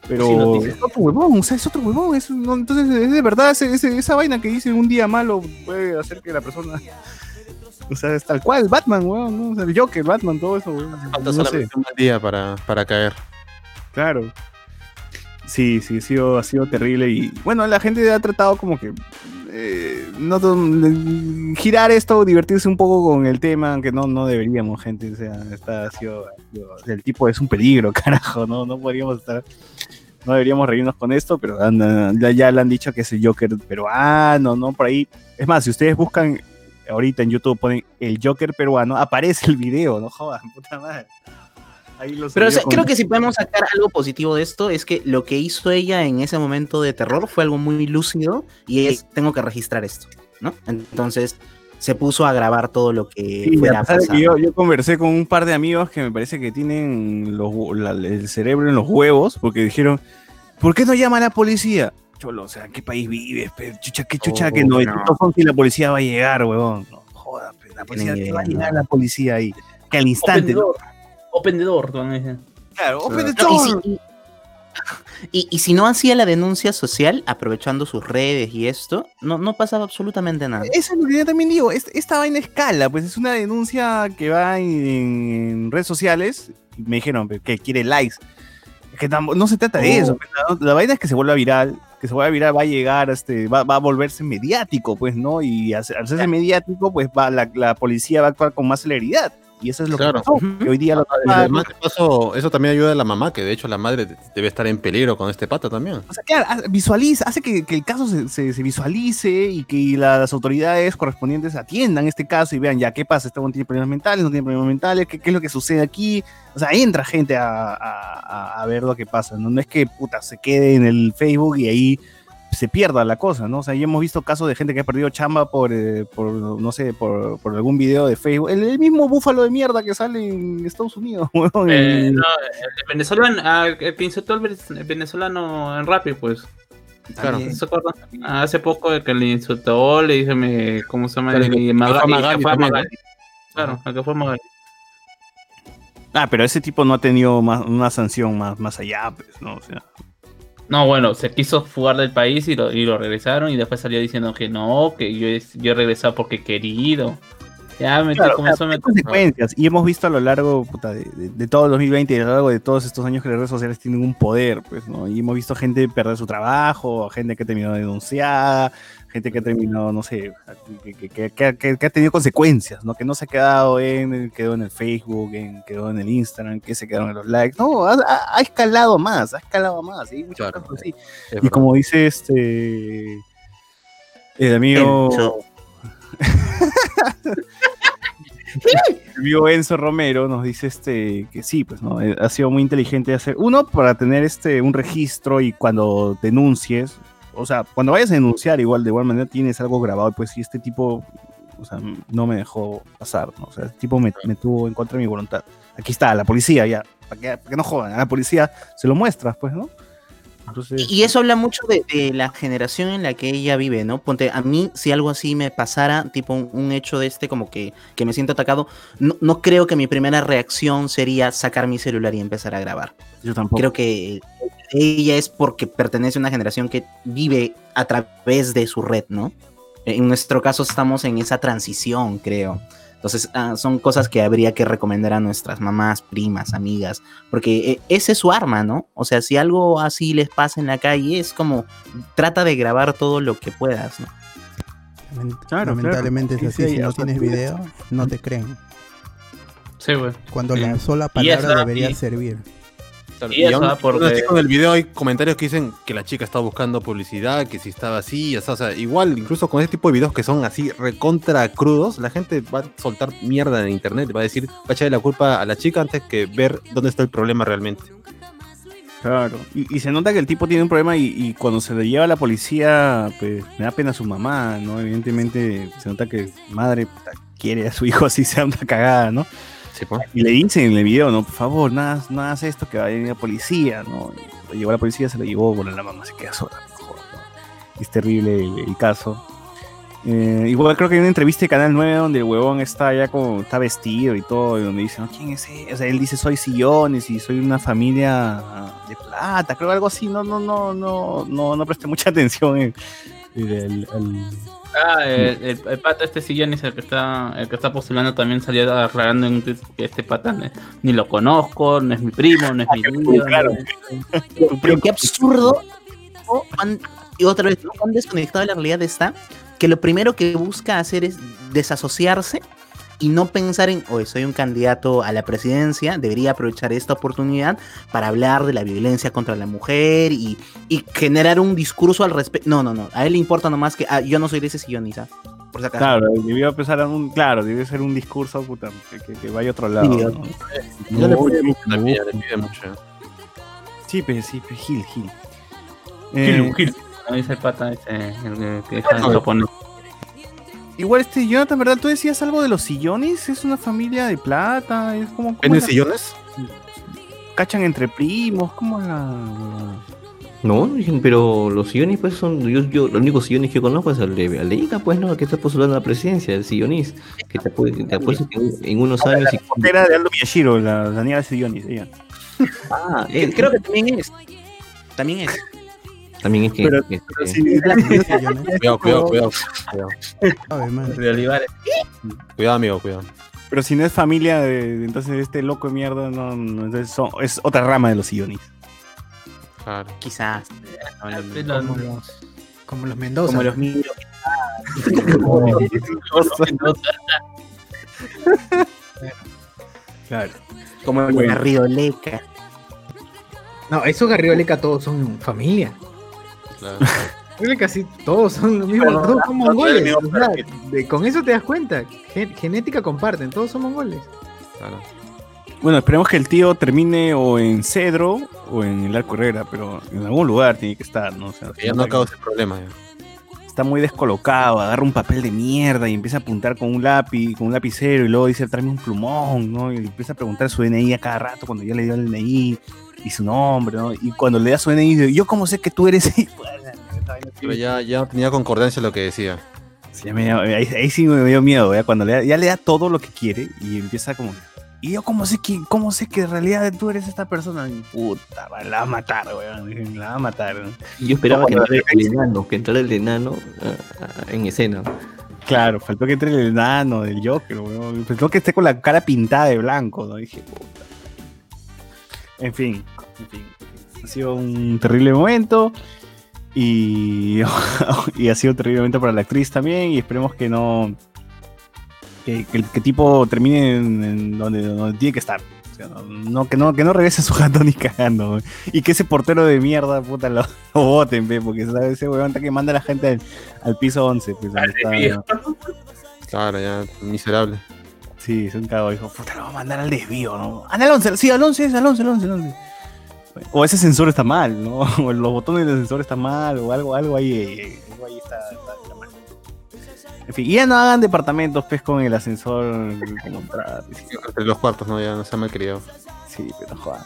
Pero Sí, es otro huevón, o sea, es otro huevón. es un- no, entonces, es de verdad, ese- ese- esa vaina que dice un día malo puede hacer que la persona. O sea, es tal cual, Batman, weón, ¿no? O sea, el Joker, Batman, todo eso, weón. Falta No sé, un día para, para caer. claro. Sí, sí, ha sido, ha sido terrible. Y bueno, la gente ha tratado como que. Eh, no girar esto, divertirse un poco con el tema, aunque no, no deberíamos, gente. O sea, está, ha sido, ha sido- el tipo es un peligro, carajo, ¿no? No podríamos estar. No deberíamos reírnos con esto, pero ya le han dicho que es el Joker peruano, ¿no? Por ahí. Es más, si ustedes buscan ahorita en YouTube ponen el Joker peruano, aparece el video, no jodan, puta madre. Ahí lo Pero o subió sea, con- creo que si podemos sacar algo positivo de esto es que lo que hizo ella en ese momento de terror fue algo muy lúcido y es tengo que registrar esto, ¿no? Entonces se puso a grabar todo lo que Sí, fuera que yo, yo conversé con un par de amigos que me parece que tienen los hu- la- el cerebro en los huevos, porque dijeron, ¿por qué no llama a la policía? Cholo, o sea, ¿en qué país vives? pe? Chucha, qué chucha Oh, que no, no. son si la policía va a llegar, huevón. No, joda, pe, la policía, Tienen ¿qué va a llegar no. la policía ahí? Que al instante, ¿no? Open the door, a. Claro, open the No, y, door. si, y- si no hacía la denuncia social, aprovechando sus redes y esto, no, no pasaba absolutamente nada. Eso es lo que yo también digo, es- esta vaina escala, pues es una denuncia que va en, en redes sociales, y me dijeron pe, que quiere likes. Es que tampo- no se trata de Oh. eso, pues, la, la vaina es que se vuelva viral, que se vuelva viral va a llegar, este, va, va a volverse mediático, pues, ¿no? Y al al hacerse mediático, pues va, la, la policía va a actuar con más celeridad. Y eso es lo Claro. que pasó, que hoy día lo Además, de paso, eso también ayuda a la mamá, que de hecho la madre debe estar en peligro con este pata también. O sea, claro, visualiza, hace que, que el caso se, se- se visualice y que las autoridades correspondientes atiendan este caso y vean ya qué pasa, este hombre tiene problemas mentales, no tiene problemas mentales, qué, qué es lo que sucede aquí. O sea, entra gente a, a- a- a ver lo que pasa, ¿no? No es que puta se quede en el Facebook y ahí se pierda la cosa, ¿no? O sea, ya hemos visto casos de gente que ha perdido chamba por, eh, por no sé, por, por algún video de Facebook. El, el mismo búfalo de mierda que sale en Estados Unidos, weón, Eh, el- no, el venezolano, ah, el que insultó al ve- el venezolano en Rappi, pues. Claro. Ah, Hace poco el que le insultó, le dice, me, ¿cómo se llama? Claro, y Magali. Claro, el que fue Magali. Ah, pero ese tipo no ha tenido más, una sanción más, más allá, pues, ¿no? O sea, No, bueno, se quiso fugar del país y lo, y lo regresaron y después salió diciendo que no, que yo, yo he regresado porque he querido. Ya me Claro, comenzó claro, a hay meter- consecuencias. Y hemos visto a lo largo puta, de, de- de todo el 2020 y a lo largo de todos estos años que las redes sociales tienen un poder, pues, ¿no? Y hemos visto gente perder su trabajo, gente que ha terminado denunciada, gente que ha terminado, no sé, que, que- que- que- que- que ha tenido consecuencias, ¿no? Que no se ha quedado en, quedó en el Facebook, en, quedó en el Instagram, que se quedaron en los likes. No, ha, ha- escalado más, ha escalado más. ¿sí? Muchos Claro, casos así. Es Y verdad. como dice este el amigo. el amigo Enzo Romero nos dice este que sí, pues no, Eh, ha sido muy inteligente hacer uno para tener este un registro y cuando denuncies, o sea, cuando vayas a denunciar igual de igual manera tienes algo grabado pues si este tipo o sea, no me dejó pasar, ¿no? O sea, el tipo me, me tuvo en contra de mi voluntad. Aquí está, la policía ya, para que, para que no jodan, a la policía se lo muestras, pues, ¿no? Entonces, Y eso habla mucho de, de la generación en la que ella vive, ¿no? Ponte, a mí, si algo así me pasara, tipo un, un hecho de este, como que, que me siento atacado, no, no creo que mi primera reacción sería sacar mi celular y empezar a grabar. yo tampoco. Creo que ella es porque pertenece a una generación que vive a través de su red, ¿no? En nuestro caso estamos en esa transición, creo. Entonces, ah, son cosas que habría que recomendar a nuestras mamás, primas, amigas, porque eh, ese es su arma, ¿no? O sea, si algo así les pasa en la calle, es como trata de grabar todo lo que puedas, ¿no? Lament- Claro, Lamentablemente claro. es Sí, así, sí, si no tienes video, no te creen. Sí, güey. Cuando Sí. la eso, palabra debería y- servir. Claro, Y eso, aún- porque- aún así con el video hay comentarios que dicen que la chica está buscando publicidad, que si estaba así, o sea, o sea, igual, incluso con ese tipo de videos que son así recontra crudos, la gente va a soltar mierda en internet, va a decir, va a echarle la culpa a la chica antes que ver dónde está el problema realmente. Claro. Y, y se nota que el tipo tiene un problema y, y cuando se le lleva a la policía, pues me da pena su mamá, ¿no? Evidentemente se nota que madre quiere a su hijo así sea una cagada, ¿no? Pues. Y le dicen en el video, ¿no? Por favor, nada, no hagas esto que va a venir la policía, ¿no? Lo llevó a la policía, se lo llevó, bueno, la mamá se queda sola, mejor, ¿no? Es terrible el, caso. Eh, igual creo que hay una entrevista de Canal 9 donde el huevón está ya como, está vestido y todo, y donde dice, ¿no? ¿quién es él? O sea, él dice, soy sillones y soy una familia de plata, creo algo así, no, no, no, no, no, no presté mucha atención en, en el- el- Ah, el, el, el pata este sillón es el que está, el que está postulando también salió aclarando en un tweet que este pata ni lo conozco, no es mi primo, no es mi tío. claro. Pero qué absurdo. y otra vez, ¿no? cuán desconectado de la realidad está que lo primero que busca hacer es desasociarse y no pensar en, oye, soy un candidato a la presidencia, debería aprovechar esta oportunidad para hablar de la violencia contra la mujer y, y generar un discurso al respecto. No, no, no. A él le importa nomás que ah, yo no soy de ese sillón, Isa. Por si acaso. Claro, debió empezar a un, claro, debió ser un discurso puta, que, que- que vaya a otro lado. Sí, ¿no? Le pide mucho también, le pide mucho. Sí, pero sí, pero Gil, Gil. Gil, Eh, un Gil. No dice el pata ese, el que- deja de. Igual este, Jonathan, ¿verdad? Tú decías algo de los sillones, es una familia de plata, es como... ¿cómo ¿Venden es la- sillones? Cachan entre primos, ¿cómo es la...? No, pero los sillones pues son, yo, yo, los únicos sillones que conozco es el de Aleika, pues no, que está postulando la presidencia, el sillonis, que te, te apuesto que en, unos años y Era de Aldo Miyashiro, la Daniela Sillones, ella. Ah, eh, Creo que también es. También es. También es que, Pero- que- Pero que- sí, Cuidado, cuidado, cuidado. Cuidado. De Olivares. cuidado amigo, cuidado. pero si no es familia de, de- entonces este loco de mierda, no, no, son- es otra rama de los sillones. Claro. Quizás. Como los, como los Mendoza. Como los míos. Claro. Como los Bueno. Garrioleca. No, esos Garrioleca todos son familia. Claro. Creo que casi todos son lo mismo, Pero no, todos son no, mongoles. no, o sea, de- con eso te das cuenta. Gen- genética comparten, todos son mongoles. claro. Bueno, esperemos que el tío termine o en Cedro o en el Arco Herrera, pero en algún lugar tiene que estar, ¿no? O sea, ya no cause problema. ya. está muy descolocado, agarra un papel de mierda y empieza a apuntar con un lápiz, con un lapicero y luego dice, tráeme un plumón, ¿no? Y empieza a preguntar su DNI a cada rato cuando ya le dio el DNI y su nombre, ¿no? Y cuando le da su DNI dice, yo cómo sé que tú eres... Pero ya, ya tenía concordancia lo que decía. Sí, me ahí, ahí sí me dio miedo, ¿ya? Cuando le da- ya le da todo lo que quiere y empieza como... ¿Y yo cómo sé que, cómo sé que en realidad tú eres esta persona? Y, puta, la va a matar, weón. La va a matar. y yo esperaba que entrara el enano, que entrara el enano ah, ah, en escena. Claro, faltó que entre el enano del Joker, weón. Faltó que esté con la cara pintada de blanco, ¿no? Dije, puta. En fin, en fin. Ha sido un terrible momento. Y, y ha sido un terrible momento para la actriz también. Y esperemos que no. Que, que el que tipo termine en, en donde, donde tiene que estar. O sea, no, no- que, no, que no regrese a su gato ni cagando. Y que ese portero de mierda, puta, lo, lo boten, porque ¿sabes? ese weón está que manda a la gente al, al piso 11. Pues, está-. Claro, ya, miserable. Sí, es un cago. Dijo, puta, lo va a mandar al desvío, ¿no? Anda al 11, sí, al 11, es al 11, al 11, al 11. O ese sensor está mal, ¿no? O los botones del sensor están mal, o algo, algo ahí, eh, algo ahí está, está- está mal. En fin, y ya no hagan departamentos, pues, con el ascensor como los cuartos, no, ya no se ha malcriado. Sí, pero joder.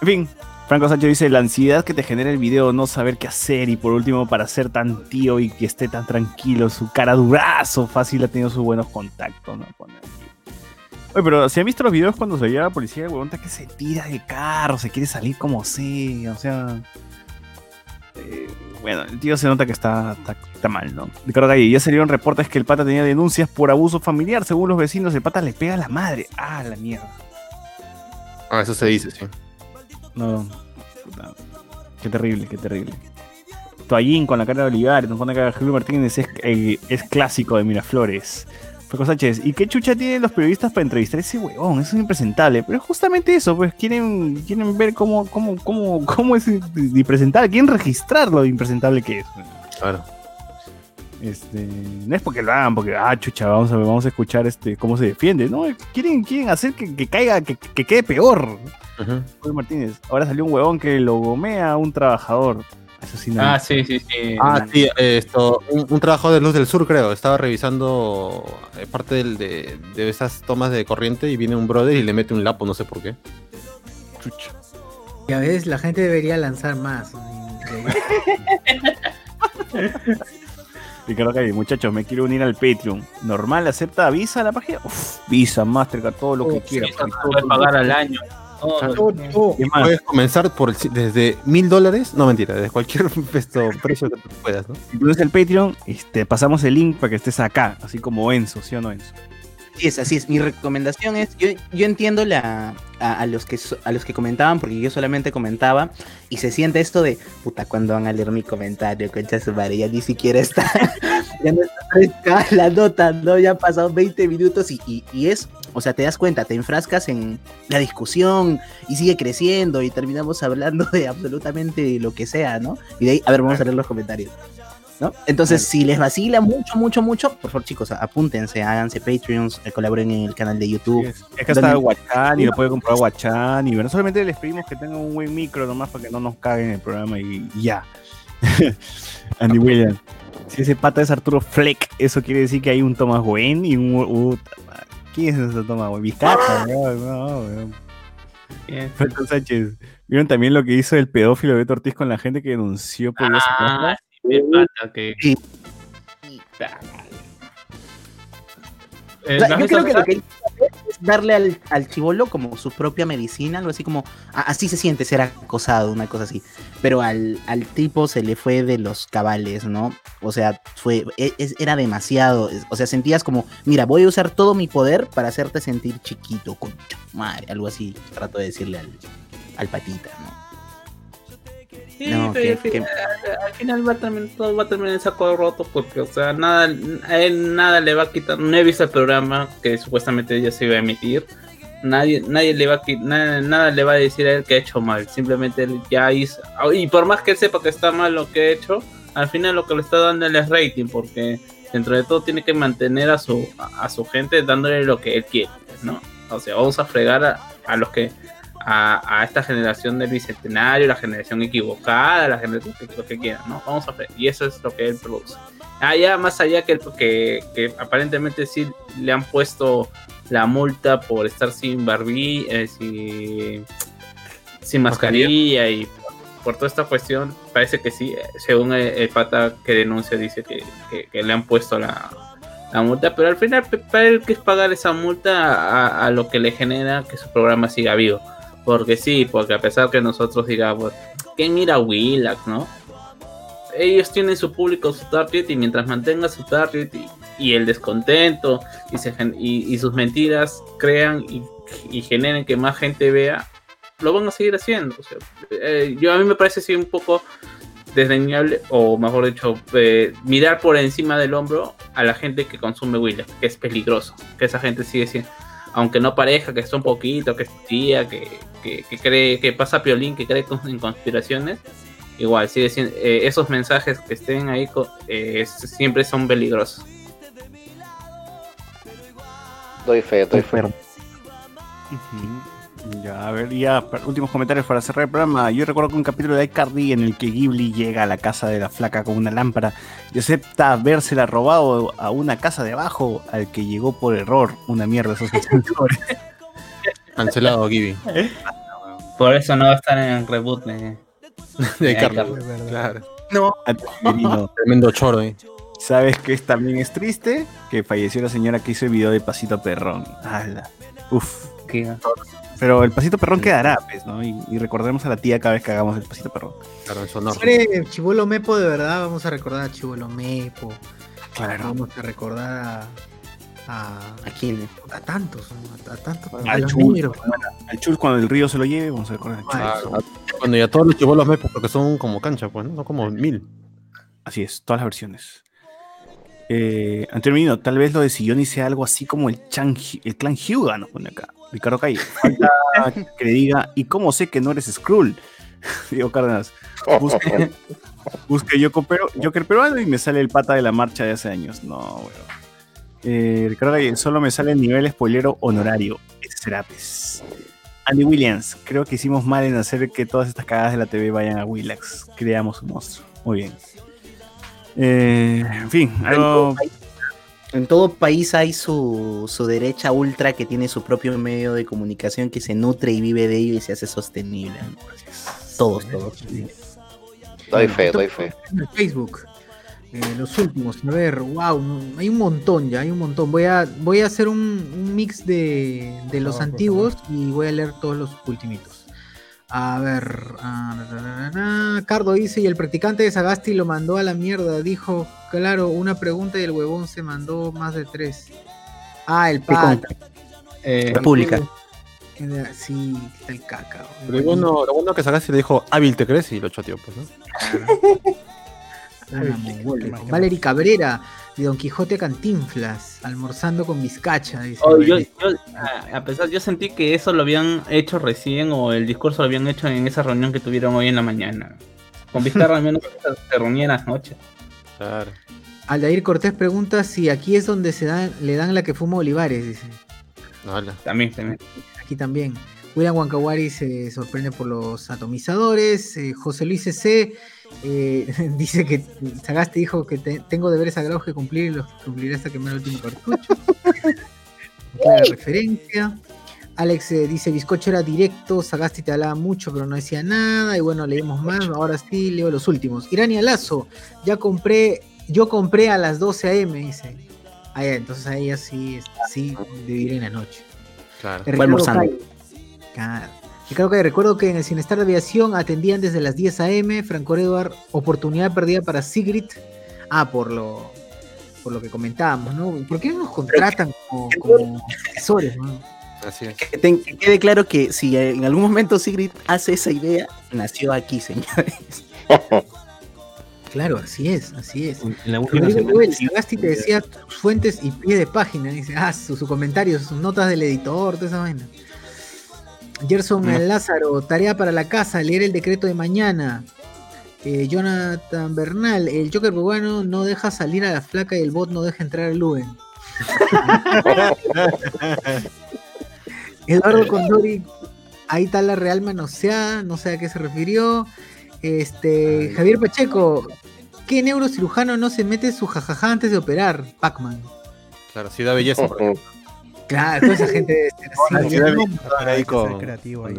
En fin, Franco Sánchez dice, la ansiedad que te genera el video, no saber qué hacer y por último para ser tan tío y que esté tan tranquilo, su cara durazo, fácil ha tenido sus buenos contactos, ¿no? Oye, pero si han visto los videos cuando se lleva la policía, el huevón que se tira de carro, se quiere salir como sea, o sea... eh, bueno, el tío se nota que está, está, está mal, ¿no? Ricardo Calle, ya salieron reportes que el pata tenía denuncias por abuso familiar, según los vecinos, el pata le pega a la madre. Ah, la mierda. Ah, eso se dice, sí. No. Puta. Qué terrible, qué terrible. Toallín con la cara de Olivares, nos pone acá Julio Martínez, es, eh, es clásico de Miraflores. Franco Sánchez, ¿y qué chucha tienen los periodistas para entrevistar a ese huevón? Eso es impresentable. Pero es justamente eso, pues quieren, quieren ver cómo, cómo, cómo, cómo es impresentable, quieren registrar lo impresentable que es. Claro. Este, no es porque lo hagan, porque, ah, chucha, vamos a, vamos a escuchar este, cómo se defiende, ¿no? Quieren, quieren hacer que, que caiga, que, que quede peor. Ujú. Julio Martínez, ahora salió un huevón que lo gomea a un trabajador. Sí, no. Ah, sí, sí, sí. Ah, sí, esto, un, un trabajo de Luz del Sur, creo. Estaba revisando eh, parte del- de, de esas tomas de corriente y viene un brother y le mete un lapo, no sé por qué. Chucha. Y a veces la gente debería lanzar más. Ricardo Calle, muchachos, me quiero unir al Patreon. ¿Normal acepta Visa la página? Uf, Visa, Mastercard, todo lo que quiera. Eso se puede pagar al año. Todo. ¿Qué más? Puedes comenzar por desde mil dólares, no mentira, desde cualquier esto, precio que tú puedas, ¿no? Si tú eres el Patreon, este, pasamos el link para que estés acá, así como Enzo, ¿sí o no, Enzo? Así es, así es. Mi recomendación es, yo, yo entiendo la, a, a los que, a los que comentaban, porque yo solamente comentaba, y se siente esto de, puta, cuando van a leer mi comentario, concha su madre, ya ni siquiera está, ya no está fresca la nota, ¿no? Ya han pasado 20 minutos y, y, y es, o sea, te das cuenta, te enfrascas en la discusión y sigue creciendo y terminamos hablando de absolutamente lo que sea, ¿no? Y de ahí, a ver, vamos a leer los comentarios. ¿no? Entonces, si les vacila mucho, mucho, mucho, por favor, chicos, apúntense, háganse Patreons, eh, colaboren en el canal de YouTube. Es, es que está Guachán y lo puede comprar Guachán. Y bueno, solamente les pedimos que tengan un buen micro nomás para que no nos caguen el programa y, y ya. Andy Williams. Si ese pata es Arturo Fleck, eso quiere decir que hay un Thomas Wayne y un. uh, ¿Quién es ese Thomas Wayne? Vizcacha, no, no, weón. Fernando Sánchez. ¿Vieron también lo que hizo el pedófilo Beto Ortiz con la gente que denunció por esa Ah, sí, me mata que. Sí. Eh, O sea, ¿no has yo creo que lo esa? que él darle al, al chivolo como su propia medicina, algo así como, a- así se siente ser acosado, una cosa así. Pero al, al tipo se le fue de los cabales, ¿no? O sea, fue, e- es- era demasiado. O sea, sentías como, mira, voy a usar todo mi poder para hacerte sentir chiquito, concha, madre, algo así. Trato de decirle al, al patita, ¿no? Sí, No, pero que- al, fin- que- al- al final va a terminar, todo va a terminar en saco roto porque, o sea, nada, a él nada le va a quitar. No he visto el programa que supuestamente ya se iba a emitir. Nadie, nadie le va a nada, nada le va a decir a él que ha hecho mal. Simplemente él ya hizo. Y por más que él sepa que está mal lo que ha hecho, al final lo que le está dando él es rating porque dentro de todo tiene que mantener a su, a su gente dándole lo que él quiere, ¿no? O sea, vamos a fregar a, a los que a, a esta generación del bicentenario, la generación equivocada, la generación que, lo que quieran, ¿no? Vamos a ver, y eso es lo que él produce. Allá, más allá que, que, que aparentemente sí le han puesto la multa por estar sin barbí, eh, sin, sin mascarilla y por, toda esta cuestión, parece que sí, según el, el pata que denuncia, dice que, que- que le han puesto la, la multa, pero al final para él que es pagar esa multa a, a lo que le genera que su programa siga vivo. Porque sí, porque a pesar que nosotros digamos, que mira Willax, ¿no? Ellos tienen su público, su target, y mientras mantenga su target y, el descontento y, sus mentiras crean y, generen que más gente vea, lo van a seguir haciendo. Eh, yo a mí me parece así un poco desdeñable, o mejor dicho, eh, mirar por encima del hombro a la gente que consume Willax, que es peligroso, que esa gente sigue siendo, aunque no pareja, que es un poquito, que es tía, que, que, que cree, que pasa piolín, que cree en conspiraciones, igual, sigue siendo, eh, esos mensajes que estén ahí eh, siempre son peligrosos. Doy fe, doy fe. Ya, a ver, ya, últimos comentarios para cerrar el programa. Yo recuerdo que un capítulo de iCarly en el que Ghibli llega a la casa de la flaca con una lámpara y acepta habérsela robado a una casa de abajo al que llegó por error. Una mierda esos escritores. Cancelado, Gibi. Por eso no va a estar en el reboot de, De iCarly. Claro. No. Tremendo choro, eh. ¿Sabes qué es, también es triste? Que falleció la señora que hizo el video de Pasito Perrón. Ala. Uf. Que- Pero el Pasito Perrón quedará, pues, ¿no? Y, y recordemos a la tía cada vez que hagamos el Pasito Perrón. Claro, en su honor. Siempre Chivolo Mepo, de verdad, vamos a recordar a Chivolo Mepo. Claro. Vamos a recordar a. A, ¿A quién? a tantos, ¿no? a, a tantos. a Al Chul, al Chul cuando el río se lo lleve, vamos a recordar al Chul. Claro. Cuando ya todos los chivolos me porque son como cancha, pues, ¿no? Son como mil. Así es, todas las versiones. Eh, Antonio tal vez lo de Silloni sea algo así como el, Chan, el clan Hyuga, nos pone acá. Ricardo Calle. Falta que le diga, ¿y cómo sé que no eres Skrull? Diego Cárdenas. Busque, busque Joker, pero, Joker peruano y me sale el pata de la marcha de hace años. No, weón. Eh, Ricardo Calle, solo me sale el nivel spoilero honorario. Ese será. Andy Williams, creo que hicimos mal en hacer que todas estas cagadas de la TV vayan a Willax. Creamos un monstruo. Muy bien. Eh, en fin, algo. En todo país hay su, su derecha ultra que tiene su propio medio de comunicación que se nutre y vive de ello y se hace sostenible. Todos, todos. Doy fe, doy fe. Facebook. Eh, los últimos, a ver, wow, hay un montón ya, hay un montón. Voy a, voy a hacer un, un mix de, de los antiguos y voy a leer todos los ultimitos. A ver, ah. Cardo dice, y el practicante de Sagasti lo mandó a la mierda. Dijo, claro, una pregunta y el huevón se mandó más de tres. Ah, el pan. Eh, República. Sí, el caca. Pero lo bueno, lo bueno que Sagasti le dijo, hábil te crees y lo choteó, pues, ¿no? Mongólica. Valery Cabrera, de Don Quijote a Cantinflas, almorzando con bizcacha. Dice Oh, yo, yo, a- a pesar, yo sentí que eso lo habían hecho recién o el discurso lo habían hecho en esa reunión que tuvieron hoy en la mañana. Con Vizcarra al menos se reunían las noches. Claro. Aldair Cortés pregunta si aquí es donde se dan, le dan la que fuma Olivares, dice. Hola. También, también. Aquí también. William Wankawari se sorprende por los atomizadores. eh, José Luis C. eh, dice que Sagasti dijo que te- tengo deberes sagrados que cumplir y los cumpliré hasta quemar el último cartucho. Clara referencia. Alex eh, dice, Bizcocho era directo, Sagasti te hablaba mucho pero no decía nada. Y bueno, leímos más, ahora sí leo los últimos. Irania Lazo, ya compré, yo compré a las 12 a.m., dice. Ah, ya, entonces ahí así, sí, de vivir en la noche. Claro. Ricardo almorzando. Claro. Ricardo Calle, recuerdo que en el Cinestar de Aviación atendían desde las 10 a.m. Franco Eduard, oportunidad perdida para Sigrid. Ah, por lo, por lo que comentábamos, ¿no? ¿Por qué no nos contratan como, como asesores, no? Así es. Que, que quede claro que si en algún momento Sigrid hace esa idea, nació aquí, señores. Claro, así es, así es. En la última Rodrigo Sagasti te decía tus fuentes y pie de página. Dice, ah, sus su comentarios, sus notas del editor, toda esa vaina. Gerson No. Lázaro, tarea para la casa, leer el decreto de mañana. Eh, Jonathan Bernal, el Joker peruano no deja salir a la flaca y el bot no deja entrar al Luen. Eduardo Condori, ahí está la Real manoseada, no sé a qué se refirió. Este, Javier Pacheco, ¿qué neurocirujano no se mete su jajaja antes de operar? Pac-Man. Claro, Ciudad Belleza. por ejemplo. Claro, toda esa gente debe ser así. Ahí con, creativo ahí.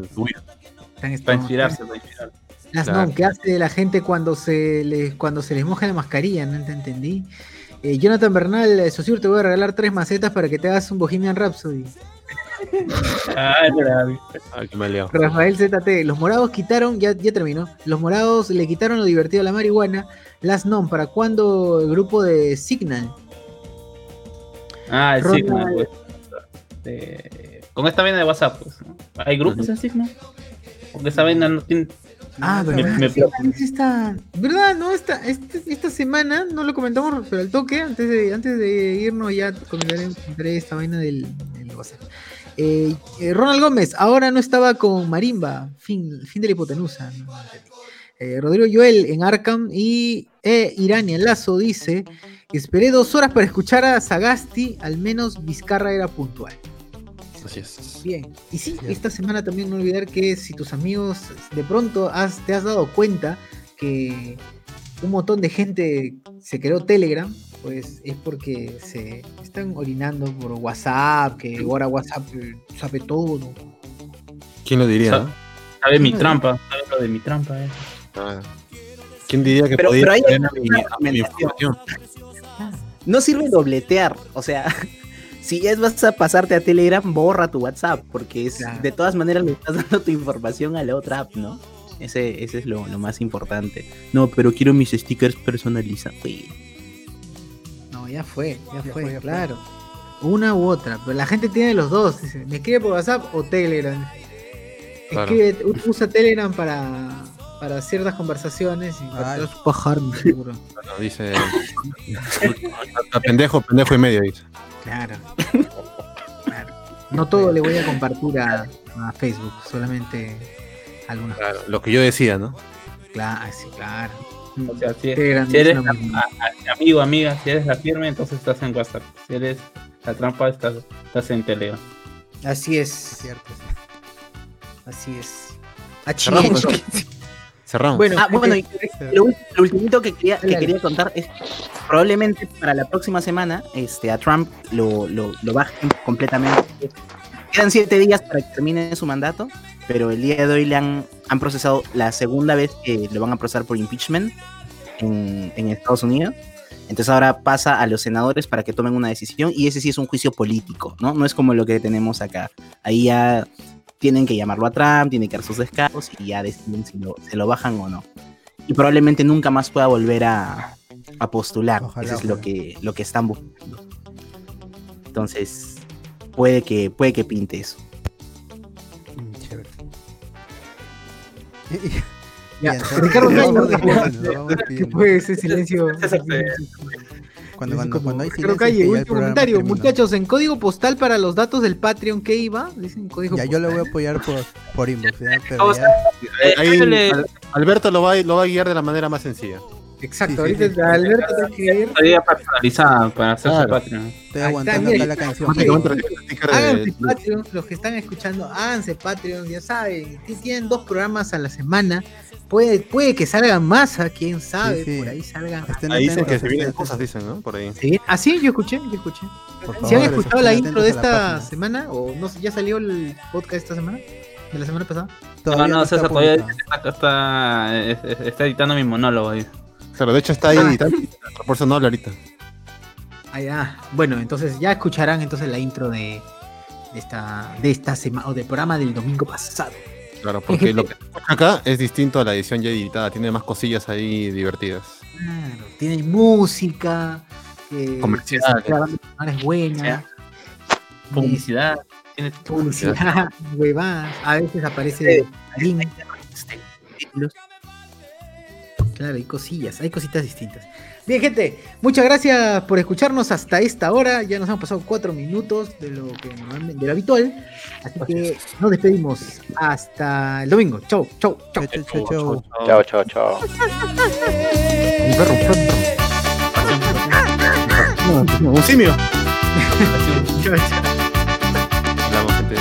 Para inspirarse, para inspirarse. Las Claro. nom que hace la gente cuando se les, cuando se les moja la mascarilla, no te entendí. Eh, Jonathan Bernal, eh, Sosur, te voy a regalar tres macetas para que te hagas un Bohemian Rhapsody. Ah, me leo. Rafael ZT, los morados quitaron, ya, ya terminó, los morados le quitaron lo divertido a la marihuana. Las NOM, ¿para cuándo el grupo de Signal? Ah, el Ronald- Sigma, pues. Eh, con esta vaina de WhatsApp, pues. ¿no? ¿Hay grupos en Sigma? Porque esa vaina no tiene. Ah, Me- ¿verdad? me Sí, esta, ¿verdad? No, esta, este- esta semana no lo comentamos, pero al toque, antes de, antes de irnos ya comentaré, comentaré esta vaina del, del WhatsApp. Eh, eh, Ronald Gómez, ahora no estaba con Marimba, fin, fin de la hipotenusa. no, no. Eh, Rodrigo Joel en Arkham y eh, Irania Lazo dice: Esperé dos horas para escuchar a Sagasti, al menos Vizcarra era puntual. Así es. Bien, y sí, esta semana también no olvidar que si tus amigos de pronto has, te has dado cuenta que un montón de gente se creó Telegram, pues es porque se están orinando por WhatsApp, que ahora WhatsApp eh, sabe todo. ¿Quién lo diría? Sabe mi trampa, sabe lo de mi trampa, eh. Ah. ¿Quién diría que Pero- podía pero hay mi, información? No sirve dobletear, o sea, si ya vas a pasarte a Telegram, borra tu WhatsApp, porque es, Claro. de todas maneras le estás dando tu información a la otra app, ¿no? Ese, ese es lo, lo más importante. No, pero quiero mis stickers personalizados. No, ya fue, ya, Ya fue, fue, ya fue. claro. Una u otra, pero la gente tiene los dos. dice, ¿Me escribe por WhatsApp o Telegram? Claro. Escribe, u- usa Telegram para, para ciertas conversaciones y para todos pajarme, seguro. Bueno, dice. hasta pendejo, pendejo y medio, dice. Claro. Claro. No todo le voy a compartir a, a Facebook, solamente algunas Claro, lo que yo decía, ¿no? Claro, sí, claro. O sea, si, eres a- amigo, amiga, si eres la firme, entonces estás en WhatsApp. Si eres la trampa, estás, estás en Telegram. Así Es cierto. sí. así es. A Cerramos. Cerramos. Bueno, Ah, bueno, y lo, lo ultimito que quería, que quería contar es probablemente para la próxima semana este, a Trump lo, lo, lo bajen completamente. Quedan siete días para que termine su mandato, pero el día de hoy le han, han procesado la segunda vez que lo van a procesar por impeachment en, en Estados Unidos. Entonces ahora pasa a los senadores para que tomen una decisión y ese sí es un juicio político, ¿no? No es como lo que tenemos acá. Ahí ya tienen que llamarlo a Trump, tienen que dar sus descargos y ya deciden si lo, se lo bajan o no. Y probablemente nunca más pueda volver a, a postular. Ojalá, Eso es lo que, lo que están buscando. Entonces, puede que, puede que pinte eso. Mm, chévere. Ya, Ricardo ¿qué fue ese silencio? Cuando, cuando, cuando hay Ricardo silencio, Calle, es que último comentario. Muchachos, en código postal para los datos del Patreon, ¿qué iba? Dicen código Ya yo le postal. voy a apoyar por, por inbox, ¿ya? pero ya Ahí, Alberto lo va, a- lo va a guiar de la manera más sencilla. Exacto, Sí, sí, ahorita. Alberto te va a escribir. Todavía personalizada para hacer su. Patreon. Estoy Ahí aguantando acá la canción. Háganse Patreon, los que están escuchando, háganse Patreon, ya saben, ti- tienen dos programas a la semana. Puede, puede que salgan más, ¿a quién sabe? Sí, sí. Por ahí salgan. Estén Ahí dicen que se vienen cosas, dicen, ¿no? Por ahí. Sí, ah, sí, yo escuché, yo escuché. Por ¿Si han escuchado la intro de esta semana? ¿O no sé, ya salió el podcast esta semana? ¿De la semana pasada? No, no, está César todavía está, está, es- es- está editando mi monólogo ahí. Claro, de hecho está ahí Ah. y tal. Por eso no habla ahorita. Ah, ya. Bueno, entonces ya escucharán entonces la intro de, de esta, de esta semana, o del programa del domingo pasado. Claro, porque lo que se escucha acá es distinto a la edición ya editada. Tiene más cosillas ahí divertidas. Claro, tiene música, eh, sonora es buena, Publicidad. Tiene publicidad, huevadas, a veces aparece link. Claro, hay cosillas, hay cositas distintas. Bien, gente, muchas gracias por escucharnos hasta esta hora. Ya nos han pasado cuatro minutos de lo que normalmente- de lo habitual. Así que nos despedimos hasta el domingo. Chau, chau, chau. Chau, chau, chau. Chao, chao, chao. Un perro, un perro. No, un simio. Chau, chau. Hablamos, gente.